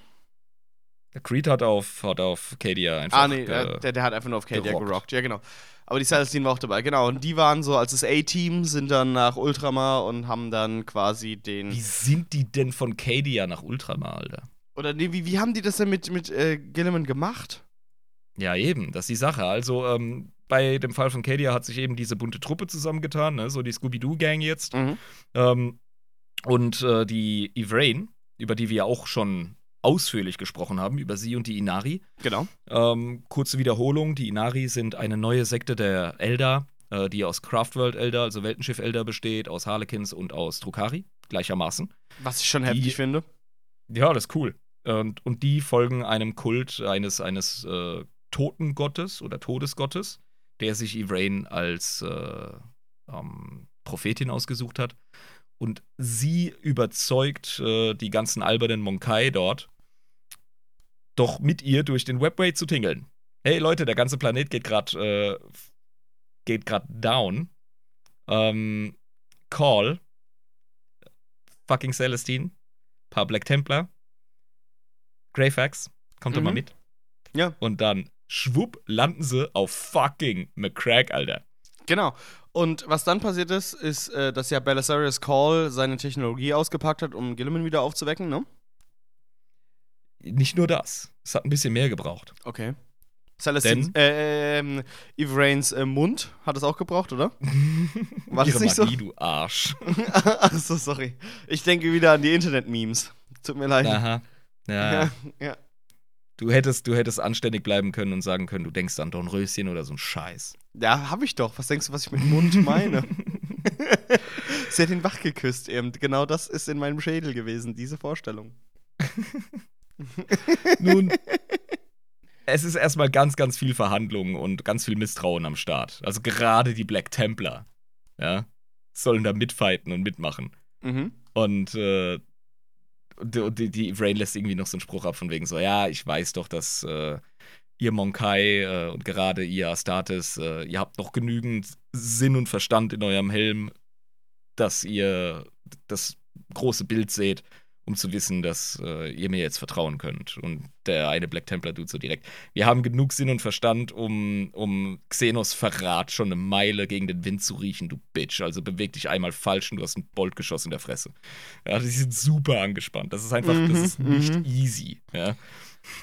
Der Creed hat auf, hat auf Cadia einfach. Ah, nee, ge- der, der hat einfach nur auf Kadia gerockt. gerockt. Ja, genau. Aber die Celestine war auch dabei, genau. Und die waren so als das A-Team, sind dann nach Ultramar und haben dann quasi den. Wie sind die denn von Cadia nach Ultramar, Alter? Oder nee, wie, wie haben die das denn mit, mit äh, Gilliman gemacht? Ja, eben, das ist die Sache. Also, ähm, bei dem Fall von Cadia hat sich eben diese bunte Truppe zusammengetan, ne? so die Scooby-Doo-Gang jetzt. Mhm. Ähm, und äh, die Ivrain, über die wir ja auch schon ausführlich gesprochen haben, über sie und die Inari. Genau. Ähm, kurze Wiederholung: Die Inari sind eine neue Sekte der Eldar, äh, die aus Craftworld Eldar, also Weltenschiff Eldar besteht, aus Harlequins und aus Drukari, gleichermaßen. Was ich schon Die- heftig finde. Ja, das ist cool. Und, und die folgen einem Kult eines, eines äh, Totengottes oder Todesgottes, der sich Ivrain als äh, ähm, Prophetin ausgesucht hat. Und sie überzeugt äh, die ganzen albernen Monkai dort, doch mit ihr durch den Webway zu tingeln. Hey Leute, der ganze Planet geht gerade äh, geht gerade down. Ähm, Call, fucking Celestine, paar Black Templar, Greyfax, kommt mhm. doch mal mit. Ja. Und dann schwupp landen sie auf fucking McCrack, Alter. Genau. Und was dann passiert ist, ist, äh, dass ja Belisarius Call seine Technologie ausgepackt hat, um Gilliman wieder aufzuwecken, ne? Nicht nur das. Es hat ein bisschen mehr gebraucht. Okay. Celestine, äh, äh, Ivrains äh, Mund hat es auch gebraucht, oder? War das nicht Magie, so? du Arsch. Ach so, sorry. Ich denke wieder an die Internet-Memes. Tut mir leid. Aha. Ja. ja, ja. Du hättest, du hättest anständig bleiben können und sagen können, du denkst an Dornröschen oder so ein Scheiß. Ja, hab ich doch. Was denkst du, was ich mit Mund meine? Sie hat ihn wachgeküsst eben. Genau das ist in meinem Schädel gewesen, diese Vorstellung. Nun, es ist erstmal ganz, ganz viel Verhandlung und ganz viel Misstrauen am Start. Also gerade die Black Templar, ja, sollen da mitfighten und mitmachen. Mhm. Und äh, die, die Rain lässt irgendwie noch so einen Spruch ab von wegen so, ja, ich weiß doch, dass äh, ihr Monkai äh, und gerade ihr Astartes, äh, ihr habt noch genügend Sinn und Verstand in eurem Helm, dass ihr das große Bild seht um zu wissen, dass äh, ihr mir jetzt vertrauen könnt. Und der eine Black Templar tut so direkt. Wir haben genug Sinn und Verstand, um, um Xenos Verrat schon eine Meile gegen den Wind zu riechen, du Bitch. Also beweg dich einmal falsch und du hast ein Boltgeschoss in der Fresse. Ja, die sind super angespannt. Das ist einfach, mhm, das ist nicht mhm. easy. Ja,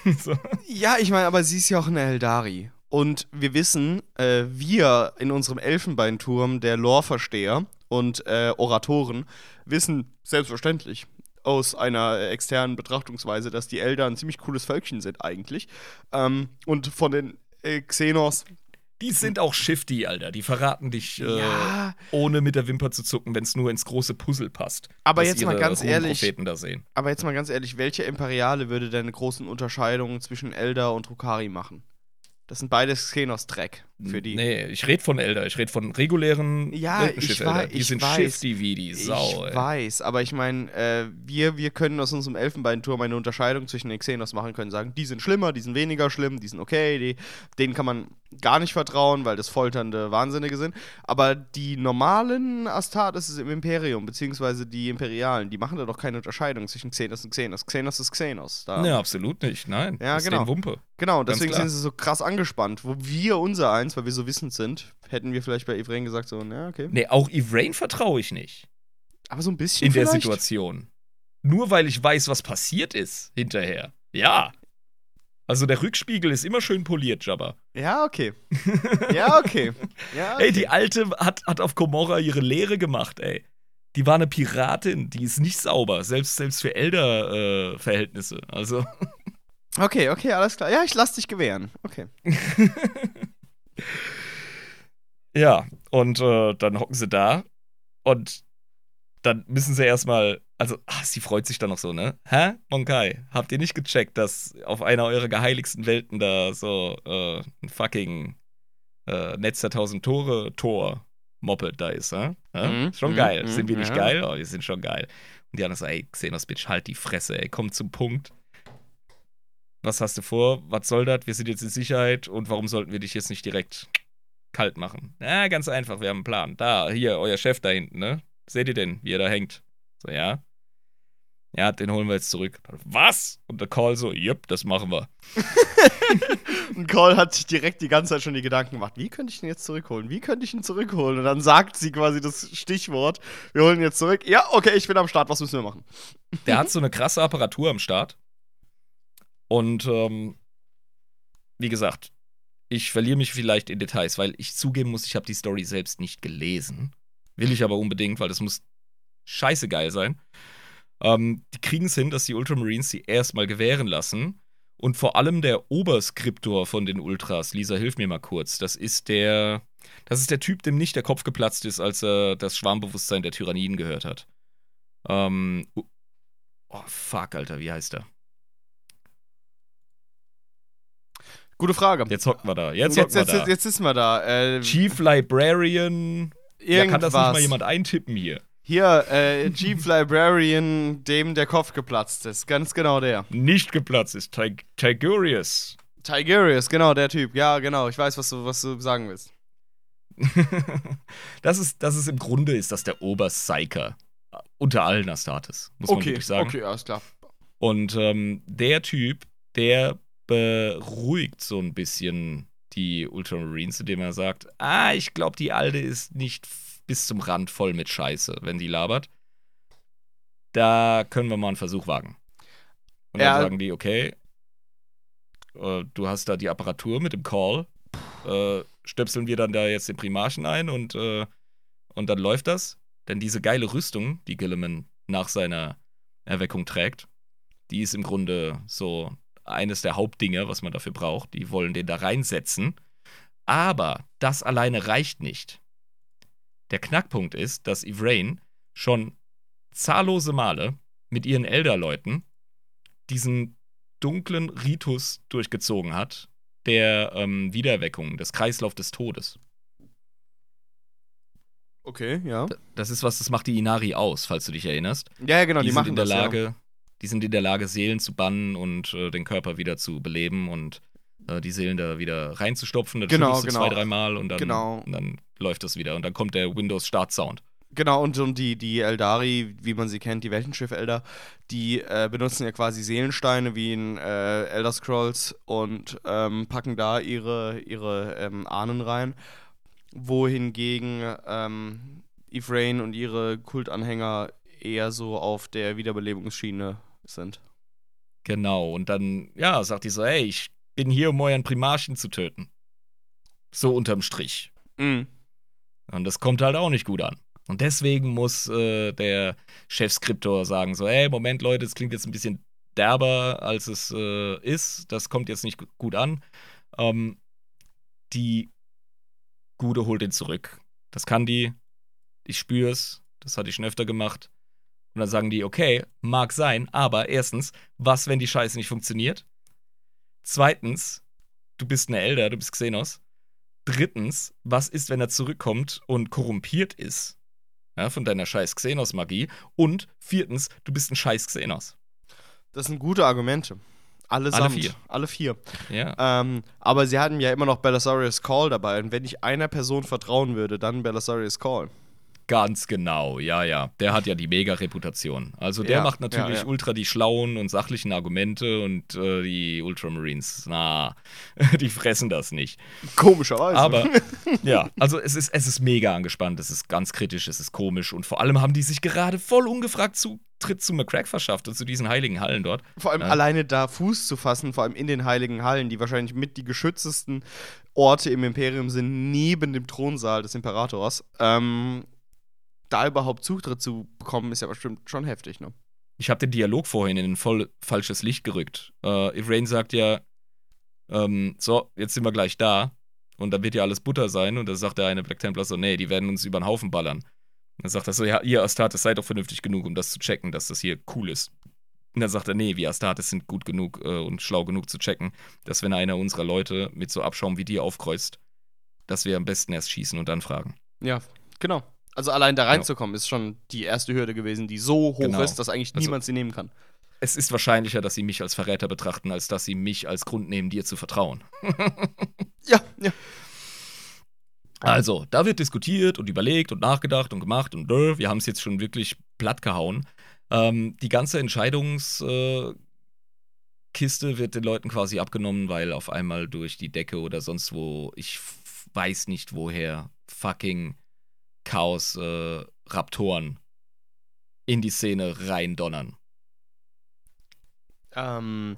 so. ja ich meine, aber sie ist ja auch eine Eldari. Und wir wissen, äh, wir in unserem Elfenbeinturm, der Lore-Versteher und äh, Oratoren, wissen selbstverständlich, aus einer externen Betrachtungsweise, dass die Elder ein ziemlich cooles Völkchen sind eigentlich. Ähm, und von den äh, Xenos. Die sind auch shifty, Alter. Die verraten dich, äh, ja. ohne mit der Wimper zu zucken, wenn es nur ins große Puzzle passt. Aber jetzt mal ganz ehrlich. Da sehen. Aber jetzt mal ganz ehrlich, welche Imperiale würde denn eine große Unterscheidung zwischen Elder und Rukari machen? Das sind beides Xenos-Dreck für die. Nee, ich rede von Elder. Ich rede von regulären ja, ich war, Die ich sind weiß, shifty wie die Sau. Ich ey. weiß, aber ich meine, äh, wir, wir können aus unserem Elfenbeinturm eine Unterscheidung zwischen den Xenos machen, können sagen, die sind schlimmer, die sind weniger schlimm, die sind okay, die, denen kann man gar nicht vertrauen, weil das folternde Wahnsinnige sind. Aber die normalen Astartes im Imperium, beziehungsweise die Imperialen, die machen da doch keine Unterscheidung zwischen Xenos und Xenos. Xenos ist Xenos. Da. Nee, absolut nicht, nein. Ja, das genau. Ist Wumpe. Genau, deswegen sind sie so krass angespannt. Wo wir unser eins, weil wir so wissend sind, hätten wir vielleicht bei Ivrain gesagt, so, ja, okay. Nee, auch Ivrain vertraue ich nicht. Aber so ein bisschen. In vielleicht? der Situation. Nur weil ich weiß, was passiert ist hinterher. Ja. Also der Rückspiegel ist immer schön poliert, Jabba. Ja, okay. Ja, okay. Ja, okay. ey, die Alte hat, hat auf Komorra ihre Lehre gemacht, ey. Die war eine Piratin, die ist nicht sauber, selbst, selbst für Elder-Verhältnisse. Äh, also. Okay, okay, alles klar. Ja, ich lass dich gewähren. Okay. ja, und äh, dann hocken sie da und dann müssen sie erstmal, also, ach, sie freut sich dann noch so, ne? Hä? Monkai, habt ihr nicht gecheckt, dass auf einer eurer geheiligsten Welten da so äh, ein fucking äh, Netz der tausend Tore Tor Moped da ist, hä? Mhm, schon geil. Mhm, sind wir nicht ja. geil? Oh, wir sind schon geil. Und die anderen so, ey, Xenos, Bitch, halt die Fresse, ey, komm zum Punkt. Was hast du vor? Was soll das? Wir sind jetzt in Sicherheit und warum sollten wir dich jetzt nicht direkt kalt machen? Na, ganz einfach, wir haben einen Plan. Da, hier, euer Chef da hinten, ne? Seht ihr denn, wie er da hängt? So, ja. Ja, den holen wir jetzt zurück. Was? Und der Call so, jupp, das machen wir. und Call hat sich direkt die ganze Zeit schon die Gedanken gemacht, wie könnte ich ihn jetzt zurückholen? Wie könnte ich ihn zurückholen? Und dann sagt sie quasi das Stichwort, wir holen ihn jetzt zurück. Ja, okay, ich bin am Start, was müssen wir machen? Der hat so eine krasse Apparatur am Start. Und ähm, wie gesagt, ich verliere mich vielleicht in Details, weil ich zugeben muss, ich habe die Story selbst nicht gelesen. Will ich aber unbedingt, weil das muss scheiße geil sein. Ähm, die kriegen es hin, dass die Ultramarines sie erstmal gewähren lassen. Und vor allem der Oberskriptor von den Ultras, Lisa, hilf mir mal kurz. Das ist der. Das ist der Typ, dem nicht der Kopf geplatzt ist, als er das Schwarmbewusstsein der Tyranniden gehört hat. Ähm, Oh, fuck, Alter, wie heißt der? Gute Frage. Jetzt hocken wir da. Jetzt, jetzt, jetzt, da. jetzt ist man da. Äh, Chief Librarian. Ja, kann das nicht mal jemand eintippen hier? Hier, äh, Chief Librarian, dem der Kopf geplatzt ist. Ganz genau der. Nicht geplatzt ist Tig Tigurius. Tigurius, genau, der Typ. Ja, genau. Ich weiß, was du, was du sagen willst. das, ist, das ist im Grunde ist das der Oberpsyker unter allen Astartes, muss man Okay, wirklich sagen. okay, alles klar. Und ähm, der Typ, der beruhigt so ein bisschen die Ultramarines, indem er sagt, ah, ich glaube, die Alte ist nicht bis zum Rand voll mit Scheiße, wenn die labert. Da können wir mal einen Versuch wagen. Und Ja. dann sagen die, okay, äh, du hast da die Apparatur mit dem Call, äh, stöpseln wir dann da jetzt den Primarchen ein und, äh, und dann läuft das. Denn diese geile Rüstung, die Gilliman nach seiner Erweckung trägt, die ist im Grunde so eines der Hauptdinge, was man dafür braucht. Die wollen den da reinsetzen. Aber das alleine reicht nicht. Der Knackpunkt ist, dass Ivrain schon zahllose Male mit ihren Elderleuten diesen dunklen Ritus durchgezogen hat, der ähm, Wiedererweckung, des Kreislauf des Todes. Okay, ja. Das ist was, das macht die Inari aus, falls du dich erinnerst. Ja, ja, genau, die, die, sind machen in der das, Lage, die sind in der Lage, Seelen zu bannen und äh, den Körper wieder zu beleben und äh, die Seelen da wieder reinzustopfen. Dann Genau, genau. zwei, dreimal und dann, Genau. und dann läuft das wieder. Und dann kommt der Windows-Start-Sound. Genau, und, und die, die Eldari, wie man sie kennt, die Weltenschiff-Elder, die äh, benutzen ja quasi Seelensteine wie in äh, Elder Scrolls und ähm, packen da ihre, ihre ähm, Ahnen rein. Wohingegen ähm, Ivrain und ihre Kultanhänger eher so auf der Wiederbelebungsschiene sind. Genau. Und dann, ja, sagt die so, hey, ich bin hier, um euren Primarchen zu töten. So unterm Strich. Mhm. Und das kommt halt auch nicht gut an. Und deswegen muss äh, der Chefskriptor sagen: so, ey, Moment, Leute, das klingt jetzt ein bisschen derber, als es äh, ist. Das kommt jetzt nicht gu- gut an. Ähm, die Gude holt ihn zurück. Das kann die. Ich spür's. Das hatte ich schon öfter gemacht. Und dann sagen die, okay, mag sein, aber erstens, was, wenn die Scheiße nicht funktioniert? Zweitens, du bist eine Elder, du bist Xenos. Drittens, was ist, wenn er zurückkommt und korrumpiert ist? Ja, von deiner scheiß Xenos-Magie. Und viertens, du bist ein scheiß Xenos. Das sind gute Argumente. Allesamt. vier. Alle vier. Ja. Ähm, aber sie hatten ja immer noch Belisarius Call dabei. Und wenn ich einer Person vertrauen würde, dann Belisarius Call. Ganz genau, ja, ja. Der hat ja die Mega-Reputation. Also der Ja, macht natürlich ja, ja. ultra die schlauen und sachlichen Argumente und äh, die Ultramarines, na, die fressen das nicht. Komischerweise. Aber ja, also es ist, es ist mega angespannt, es ist ganz kritisch, es ist komisch und vor allem haben die sich gerade voll ungefragt Zutritt zu McCrack verschafft und zu diesen heiligen Hallen dort. vor allem alleine da Fuß zu fassen, vor allem in den heiligen Hallen, die wahrscheinlich mit die geschütztesten Orte im Imperium sind, neben dem Thronsaal des Imperators. Ähm, da überhaupt Zutritt zu bekommen, ist ja bestimmt schon heftig, ne? Ich habe den Dialog vorhin in ein voll falsches Licht gerückt. Äh, Ivrain sagt ja, ähm, so, jetzt sind wir gleich da. Und dann wird ja alles Butter sein. Und dann sagt der eine Black Templar so, nee, die werden uns über den Haufen ballern. Und dann sagt er so, ja, ihr Astartes seid doch vernünftig genug, um das zu checken, dass das hier cool ist. Und dann sagt er, nee, wir Astartes sind gut genug äh, und schlau genug zu checken, dass wenn einer unserer Leute mit so Abschaum wie dir aufkreuzt, dass wir am besten erst schießen und dann fragen. Ja, genau. Also allein da reinzukommen, ist schon die erste Hürde gewesen, die so hoch Genau. ist, dass eigentlich Also- niemand sie nehmen kann. Es ist wahrscheinlicher, dass sie mich als Verräter betrachten, als dass sie mich als Grund nehmen, dir zu vertrauen. Ja, ja. Also, da wird diskutiert und überlegt und nachgedacht und gemacht und äh, wir haben es jetzt schon wirklich platt gehauen. Ähm, die ganze Entscheidungskiste äh, wird den Leuten quasi abgenommen, weil auf einmal durch die Decke oder sonst wo, ich weiß nicht woher, fucking Chaos äh, Raptoren in die Szene reindonnern. Ähm,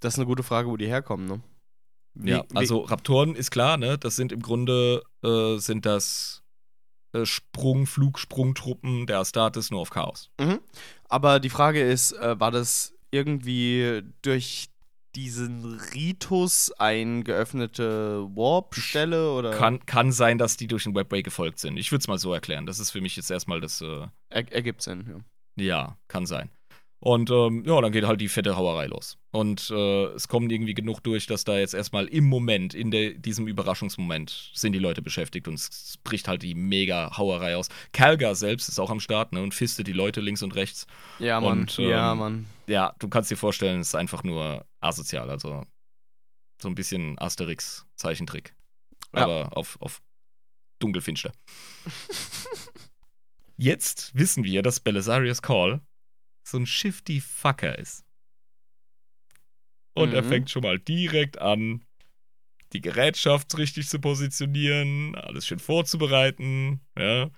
das ist eine gute Frage, wo die herkommen, ne? Wie- Ja, also Raptoren ist klar, ne? Das sind im Grunde äh, sind das äh, Sprung, Flugsprungtruppen der Astartes nur auf Chaos. Mhm. Aber die Frage ist, äh, war das irgendwie durch diesen Ritus eine geöffnete Warp-Stelle oder Kann, kann sein, dass die durch den Webway gefolgt sind. Ich würde es mal so erklären. Das ist für mich jetzt erstmal das, äh, er ergibt Sinn? Ja. ja, kann sein. Und ähm, ja, dann geht halt die fette Hauerei los. Und äh, es kommen irgendwie genug durch, dass da jetzt erstmal im Moment, in der, diesem Überraschungsmoment, sind die Leute beschäftigt und es bricht halt die mega Hauerei aus. Kalgar selbst ist auch am Start ne, und fistet die Leute links und rechts. Ja, Mann. Und, ähm, ja, Mann. Ja, du kannst dir vorstellen, es ist einfach nur asozial. Also so ein bisschen Asterix-Zeichentrick. Ja. Aber auf, auf dunkelfinster. Jetzt wissen wir, dass Belisarius Call so ein shifty Fucker ist. Und er Mhm. fängt schon mal direkt an, die Gerätschaft richtig zu positionieren, alles schön vorzubereiten, ja.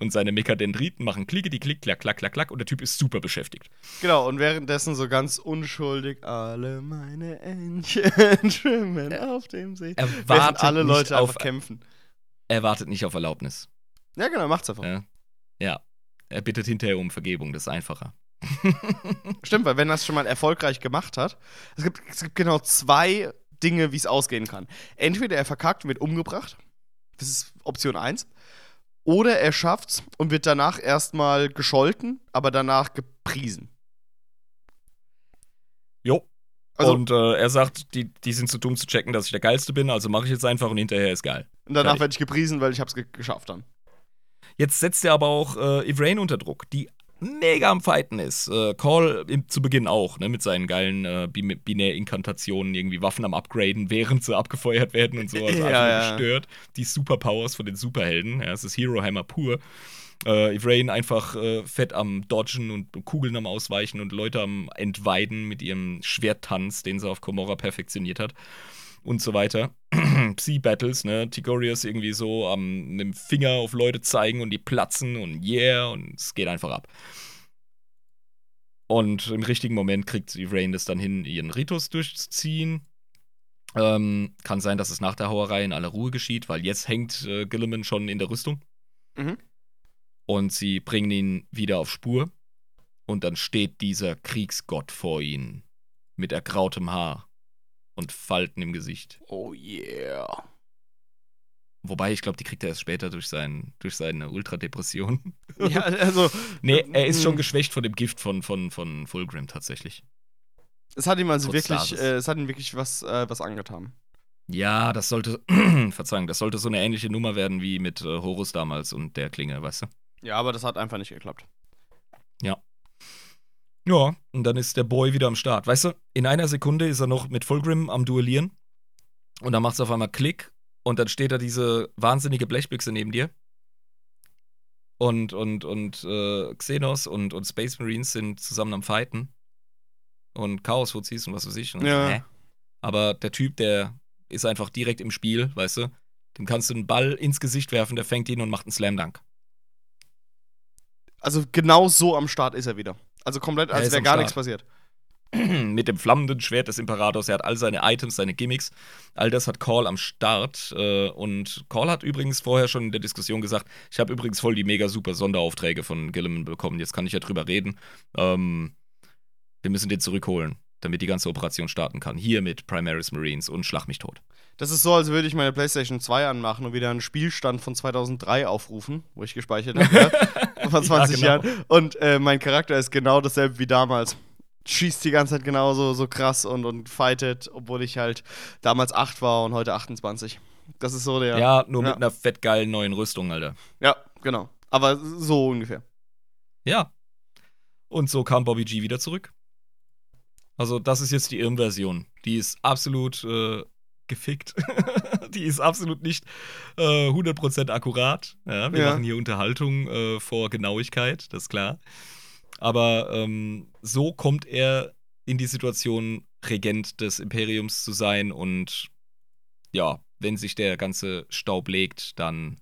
Und seine Mekadendriten machen klicke, die klick, klack, klack, klack, klack. Und der Typ ist super beschäftigt. Genau, und währenddessen so ganz unschuldig, alle meine Entchen schwimmen auf dem See. Er Während wartet, alle nicht Leute auf, kämpfen. er wartet nicht auf Erlaubnis. Ja, genau, macht's einfach. Ja. ja. Er bittet hinterher um Vergebung, das ist einfacher. Stimmt, weil wenn er es schon mal erfolgreich gemacht hat, es gibt, es gibt genau zwei Dinge, wie es ausgehen kann. Entweder er verkackt und wird umgebracht, das ist Option 1, oder er schafft's und wird danach erstmal gescholten, aber danach gepriesen. Jo. Also, und äh, er sagt, die, die sind zu dumm zu checken, dass ich der Geilste bin, also mache ich jetzt einfach und hinterher ist geil. und danach werde ich gepriesen, weil ich hab's ge geschafft dann. Jetzt setzt er aber auch äh, Ivrain unter Druck, die mega am Fighten ist. Äh, Call im, zu Beginn auch, ne, mit seinen geilen äh, Bi- Binär-Inkantationen, irgendwie Waffen am Upgraden, während sie abgefeuert werden und so. Also Ja, ja. gestört. Die Superpowers von den Superhelden. Ja, es ist Hero Hammer pur. Äh, Ivrain einfach äh, fett am Dodgen und Kugeln am Ausweichen und Leute am Entweiden mit ihrem Schwerttanz, den sie auf Komorra perfektioniert hat. Und so weiter. Psi-Battles, ne? Tigorius irgendwie so am mit dem Finger auf Leute zeigen und die platzen und yeah und es geht einfach ab. Und im richtigen Moment kriegt Ivrain das dann hin, ihren Ritus durchzuziehen. Ähm, kann sein, dass es nach der Hauerei in aller Ruhe geschieht, weil jetzt hängt äh, Gilliman schon in der Rüstung. Mhm. Und sie bringen ihn wieder auf Spur. Und dann steht dieser Kriegsgott vor ihnen mit ergrautem Haar und Falten im Gesicht. Oh yeah. Wobei, ich glaube, die kriegt er erst später durch, sein, durch seine Ultradepression. Ja, also, nee, er ist schon Mm. geschwächt von dem Gift von, von, von Fulgrim tatsächlich. es hat ihm also Trotz wirklich, äh, es hat ihm wirklich was, äh, was angetan. Ja, das sollte, Verzeihung, das sollte so eine ähnliche Nummer werden wie mit äh, Horus damals und der Klinge, weißt du? Ja, aber das hat einfach nicht geklappt. Ja, und dann ist der Boy wieder am Start. Weißt du, in einer Sekunde ist er noch mit Fulgrim am Duellieren und dann macht es auf einmal Klick und dann steht da diese wahnsinnige Blechbüchse neben dir. Und, und, und äh, Xenos und, und Space Marines sind zusammen am Fighten. Und Chaos-Fuzis und was weiß ich. Und Ja. Aber der Typ, der ist einfach direkt im Spiel, weißt du? Dem kannst du einen Ball ins Gesicht werfen, der fängt ihn und macht einen Slam Dunk. Also genau so am Start ist er wieder. Also komplett, als wäre gar nichts passiert. mit dem flammenden Schwert des Imperators. Er hat all seine Items, seine Gimmicks. All das hat Call am Start. Äh, und Call hat übrigens vorher schon in der Diskussion gesagt, ich habe übrigens voll die mega super Sonderaufträge von Gilliman bekommen. Jetzt kann ich ja drüber reden. Ähm, wir müssen den zurückholen, damit die ganze Operation starten kann. Hier mit Primaris Marines und Schlag mich tot. Das ist so, als würde ich meine PlayStation 2 anmachen und wieder einen Spielstand von 2003 aufrufen, wo ich gespeichert habe, ja, von 20 Ja, genau. Jahren. Und äh, mein Charakter ist genau dasselbe wie damals. Schießt die ganze Zeit genauso so krass und, und fightet, obwohl ich halt damals 8 war und heute 28. Das ist so der. Ja, nur Ja. mit einer fettgeilen neuen Rüstung, Alter. Ja, genau. Aber so ungefähr. Ja. Und so kam Bobby G wieder zurück. Also, das ist jetzt die Irm-Version. Die ist absolut äh, gefickt. die ist absolut nicht äh, 100% akkurat. Ja, wir Ja. machen hier Unterhaltung äh, vor Genauigkeit, das ist klar. Aber ähm, so kommt er in die Situation, Regent des Imperiums zu sein und ja, wenn sich der ganze Staub legt, dann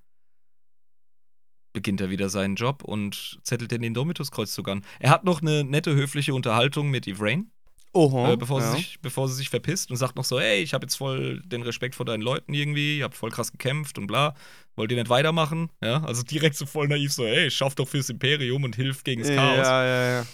beginnt er wieder seinen Job und zettelt den Indomitus-Kreuzzug an. Er hat noch eine nette, höfliche Unterhaltung mit Ivrain, Oho. äh, bevor, ja. sie sich, bevor sie sich verpisst und sagt noch so, ey, ich habe jetzt voll den Respekt vor deinen Leuten irgendwie, ihr habt voll krass gekämpft und bla. Wollt ihr nicht weitermachen? Ja, also direkt so voll naiv so, ey, schaff doch fürs Imperium und hilf gegen das Chaos. Ja, ja, ja.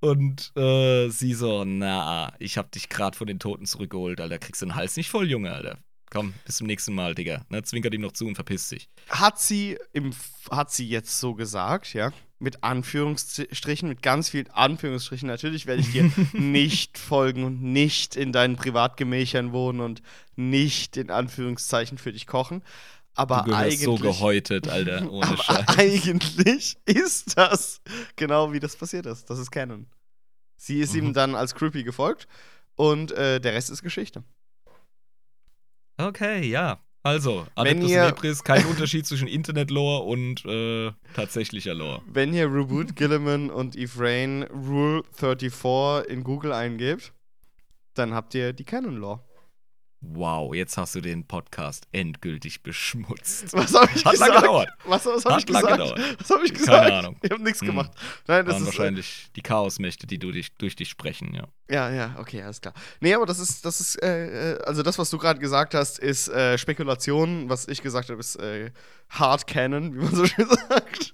Und äh, sie so, na, ich hab dich gerade von den Toten zurückgeholt, Alter, kriegst du den Hals nicht voll, Junge, Alter. Komm, bis zum nächsten Mal, Digga. Ne, zwinkert ihm noch zu und verpisst sich. Hat sie, im, hat sie jetzt so gesagt, ja? Mit Anführungsstrichen, mit ganz vielen Anführungsstrichen. Natürlich werde ich dir nicht folgen und nicht in deinen Privatgemächern wohnen und nicht in Anführungszeichen für dich kochen. Aber du eigentlich. so gehäutet, Alter, ohne aber Scheiß. eigentlich ist das genau wie das passiert ist. Das ist Canon. Sie ist ihm Mhm. dann als Creepy gefolgt und äh, der Rest ist Geschichte. Okay, ja. Also, Adeptus ihr- Lebris, kein Unterschied zwischen Internet-Lore und äh, tatsächlicher Lore. Wenn ihr Reboot Gilliman und Ephraim Rule 34 in Google eingebt, dann habt ihr die Canon Law. Wow, jetzt hast du den Podcast endgültig beschmutzt. Was habe ich Hat gesagt? lange gedauert. Was, was habe Hat ich lange gesagt? gedauert. Was habe ich gesagt? Ahnung. Ich habe nichts Hm. gemacht. Nein, das waren ist äh, wahrscheinlich die Chaosmächte, die du dich, durch dich sprechen, ja. Ja, ja, okay, alles klar. Nee, aber das ist, das ist, äh, äh, also das, was du gerade gesagt hast, ist äh, Spekulation. Was ich gesagt habe, ist äh, Hard Canon, wie man so schön sagt.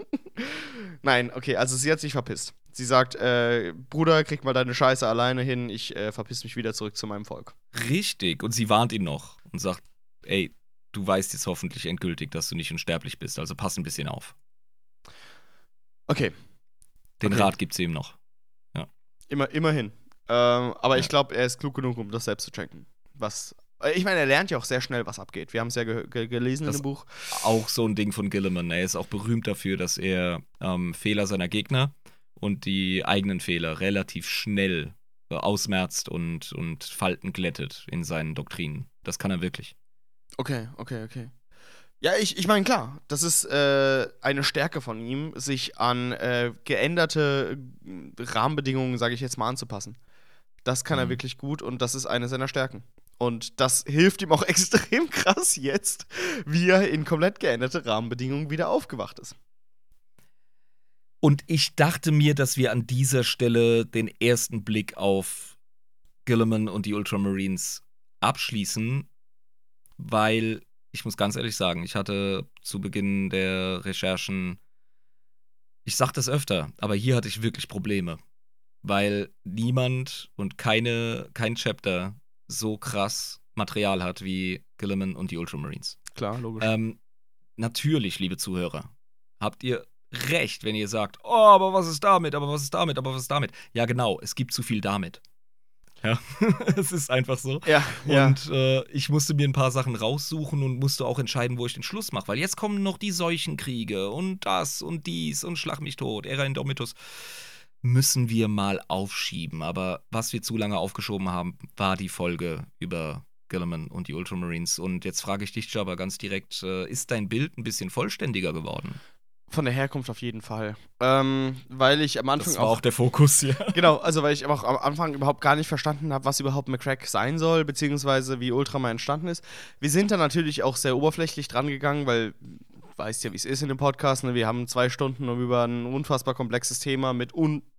Nein, okay, also sie hat sich verpisst. Sie sagt, äh, Bruder, krieg mal deine Scheiße alleine hin, ich äh, verpiss mich wieder zurück zu meinem Volk. Richtig. Und sie warnt ihn noch und sagt, ey, du weißt jetzt hoffentlich endgültig, dass du nicht unsterblich bist, also pass ein bisschen auf. Okay, Den Okay. Rat gibt sie ihm noch. immer, immerhin. Ähm, aber Ja. ich glaube, er ist klug genug, um das selbst zu checken. Was, äh, ich meine, er lernt ja auch sehr schnell, was abgeht. Wir haben es ja ge ge gelesen Das- in dem Buch. Auch so ein Ding von Gilliman. Er ist auch berühmt dafür, dass er ähm, Fehler seiner Gegner und die eigenen Fehler relativ schnell äh, ausmerzt und, und Falten glättet in seinen Doktrinen. Das kann er wirklich. Okay, okay, okay. Ja, ich, ich meine, klar, das ist äh, eine Stärke von ihm, sich an äh, geänderte äh, Rahmenbedingungen, sage ich jetzt mal, anzupassen. Das kann er Mhm. wirklich gut und das ist eine seiner Stärken. Und das hilft ihm auch extrem krass jetzt, wie er in komplett geänderte Rahmenbedingungen wieder aufgewacht ist. Und ich dachte mir, dass wir an dieser Stelle den ersten Blick auf Gilliman und die Ultramarines abschließen, weil ich muss ganz ehrlich sagen, ich hatte zu Beginn der Recherchen, ich sag das öfter, aber hier hatte ich wirklich Probleme, weil niemand und keine, kein Chapter so krass Material hat wie Gilliman und die Ultramarines. Klar, logisch. Ähm, natürlich, liebe Zuhörer, habt ihr recht, wenn ihr sagt, oh, aber was ist damit, aber was ist damit, aber was ist damit? Ja, genau, es gibt zu viel damit. Ja, es ist einfach so. ja, ja. Und äh, ich musste mir ein paar Sachen raussuchen und musste auch entscheiden, wo ich den Schluss mache. Weil jetzt kommen noch die Seuchenkriege und das und dies und Schlag mich tot, Ära Indomitus. Müssen wir mal aufschieben. Aber was wir zu lange aufgeschoben haben, war die Folge über Gilliman und die Ultramarines. Und jetzt frage ich dich, Jabba, ganz direkt: äh, Ist dein Bild ein bisschen vollständiger geworden? Von der Herkunft auf jeden Fall. Ähm, weil ich am Anfang Das war auch der Fokus, ja. Genau, also weil ich auch am Anfang überhaupt gar nicht verstanden habe, was überhaupt McCrack sein soll, beziehungsweise wie Ultraman entstanden ist. Wir sind da natürlich auch sehr oberflächlich dran gegangen, weil weißt ja, wie es ist in dem Podcast. Ne? Wir haben zwei Stunden, um über ein unfassbar komplexes Thema mit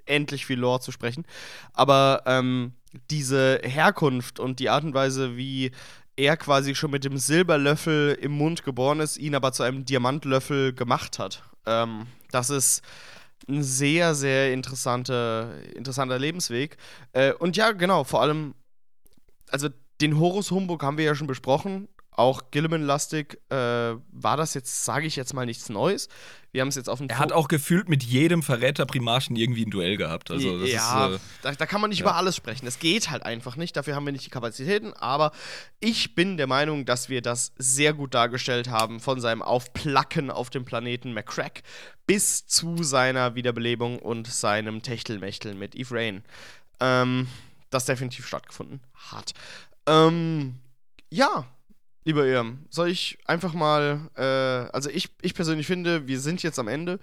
unendlich viel Lore zu sprechen. Aber ähm, diese Herkunft und die Art und Weise, wie er quasi schon mit dem Silberlöffel im Mund geboren ist, ihn aber zu einem Diamantlöffel gemacht hat. Ähm, das ist ein sehr, sehr interessante, interessanter Lebensweg. Äh, und ja, genau, vor allem, also den Horus Humbug haben wir ja schon besprochen. Auch Gilliman-lastig äh, war das jetzt, sage ich jetzt mal, nichts Neues. Wir haben es jetzt auf dem Er hat auch gefühlt mit jedem Verräter Primarchen irgendwie ein Duell gehabt. Also, das ja, ist. Äh, da, da kann man nicht ja. über alles sprechen. Es geht halt einfach nicht. Dafür haben wir nicht die Kapazitäten. Aber ich bin der Meinung, dass wir das sehr gut dargestellt haben, von seinem Aufplacken auf dem Planeten McCrack bis zu seiner Wiederbelebung und seinem Techtelmechtel mit Eve Rain. Ähm, das definitiv stattgefunden hat. Ähm, ja, lieber Irm, soll ich einfach mal, äh, also ich, ich persönlich finde, wir sind jetzt am Ende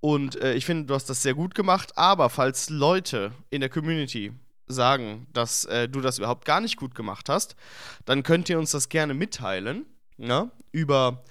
und äh, ich finde, du hast das sehr gut gemacht, aber falls Leute in der Community sagen, dass äh, du das überhaupt gar nicht gut gemacht hast, dann könnt ihr uns das gerne mitteilen, ne? über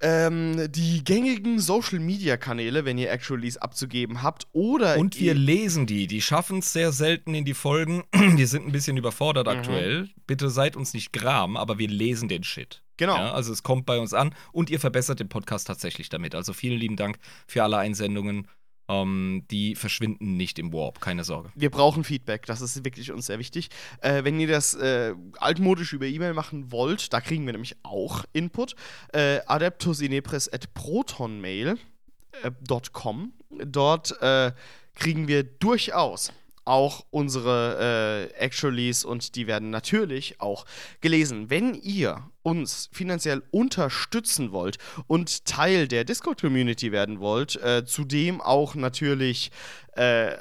ähm, die gängigen Social-Media-Kanäle, wenn ihr Actualies abzugeben habt, oder Und wir lesen die. Die schaffen es sehr selten in die Folgen. Die sind ein bisschen überfordert Mhm. aktuell. Bitte seid uns nicht gram, aber wir lesen den Shit. Genau. Ja, also es kommt bei uns an und ihr verbessert den Podcast tatsächlich damit. Also vielen lieben Dank für alle Einsendungen. Ähm, die verschwinden nicht im Warp, keine Sorge. Wir brauchen Feedback, das ist wirklich uns sehr wichtig. Äh, wenn ihr das äh, altmodisch über E-Mail machen wollt, da kriegen wir nämlich auch Input. Äh, adeptusinepres at protonmail.com. Dort äh, kriegen wir durchaus auch unsere äh, Actualies und die werden natürlich auch gelesen. Wenn ihr uns finanziell unterstützen wollt und Teil der Discord-Community werden wollt, äh, zudem auch natürlich äh,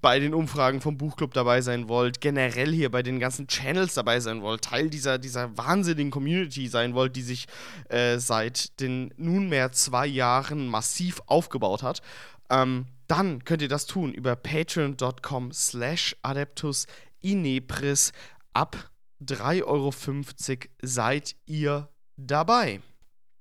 bei den Umfragen vom Buchclub dabei sein wollt, generell hier bei den ganzen Channels dabei sein wollt, Teil dieser, dieser wahnsinnigen Community sein wollt, die sich äh, seit den nunmehr zwei Jahren massiv aufgebaut hat, ähm, dann könnt ihr das tun über patreon.com slash adeptus inepris. Ab 3,50 Euro seid ihr dabei.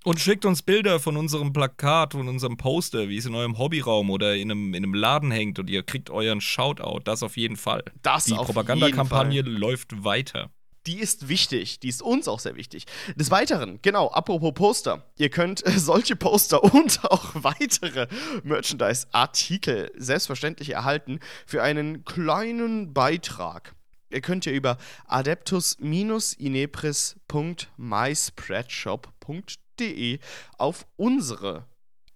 Und schickt uns Bilder von unserem Plakat, von unserem Poster, wie es in eurem Hobbyraum oder in einem, in einem Laden hängt und ihr kriegt euren Shoutout. Das auf jeden Fall. Das Die Propagandakampagne läuft weiter. Die ist wichtig. Die ist uns auch sehr wichtig. Des Weiteren, genau, apropos Poster. Ihr könnt äh, solche Poster und auch weitere Merchandise-Artikel selbstverständlich erhalten für einen kleinen Beitrag. Ihr könnt ja über adeptus-inepris.myspreadshop.de auf unsere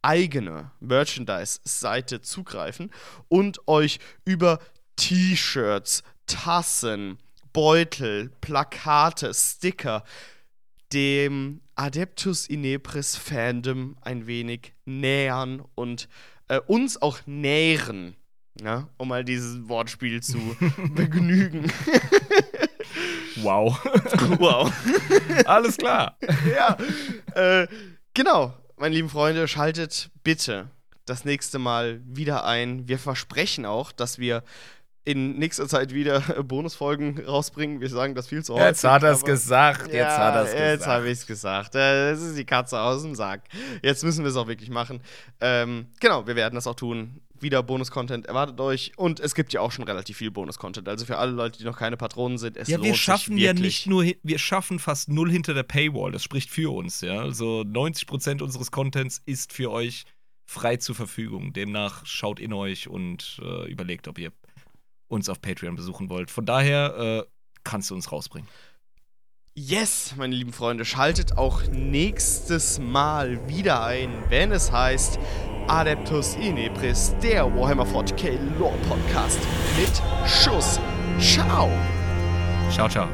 eigene Merchandise-Seite zugreifen und euch über T-Shirts, Tassen, Beutel, Plakate, Sticker dem Adeptus Inepris Fandom ein wenig nähern und äh, uns auch nähren. Ja, um mal dieses Wortspiel zu begnügen. Wow. wow. Alles klar. ja, äh, genau, meine lieben Freunde, schaltet bitte das nächste Mal wieder ein. Wir versprechen auch, dass wir in nächster Zeit wieder Bonusfolgen rausbringen. Wir sagen das viel zu häufig. Jetzt hat er es gesagt. Jetzt ja, hat er es Jetzt gesagt. habe ich es gesagt. Äh, Das ist die Katze aus dem Sack. Jetzt müssen wir es auch wirklich machen. Ähm, genau, wir werden das auch tun. Wieder Bonus-Content erwartet euch. Und es gibt ja auch schon relativ viel Bonus-Content. Also für alle Leute, die noch keine Patronen sind, es Ja, lohnt wir schaffen sich ja nicht nur, wir schaffen fast null hinter der Paywall. Das spricht für uns, ja. Also 90% unseres Contents ist für euch frei zur Verfügung. Demnach schaut in euch und äh, überlegt, ob ihr uns auf Patreon besuchen wollt. Von daher äh, kannst du uns rausbringen. Yes, meine lieben Freunde, schaltet auch nächstes Mal wieder ein, wenn es heißt Adeptus Inepris, der Warhammer 40k Lore Podcast mit Schuss. Ciao! Ciao, ciao.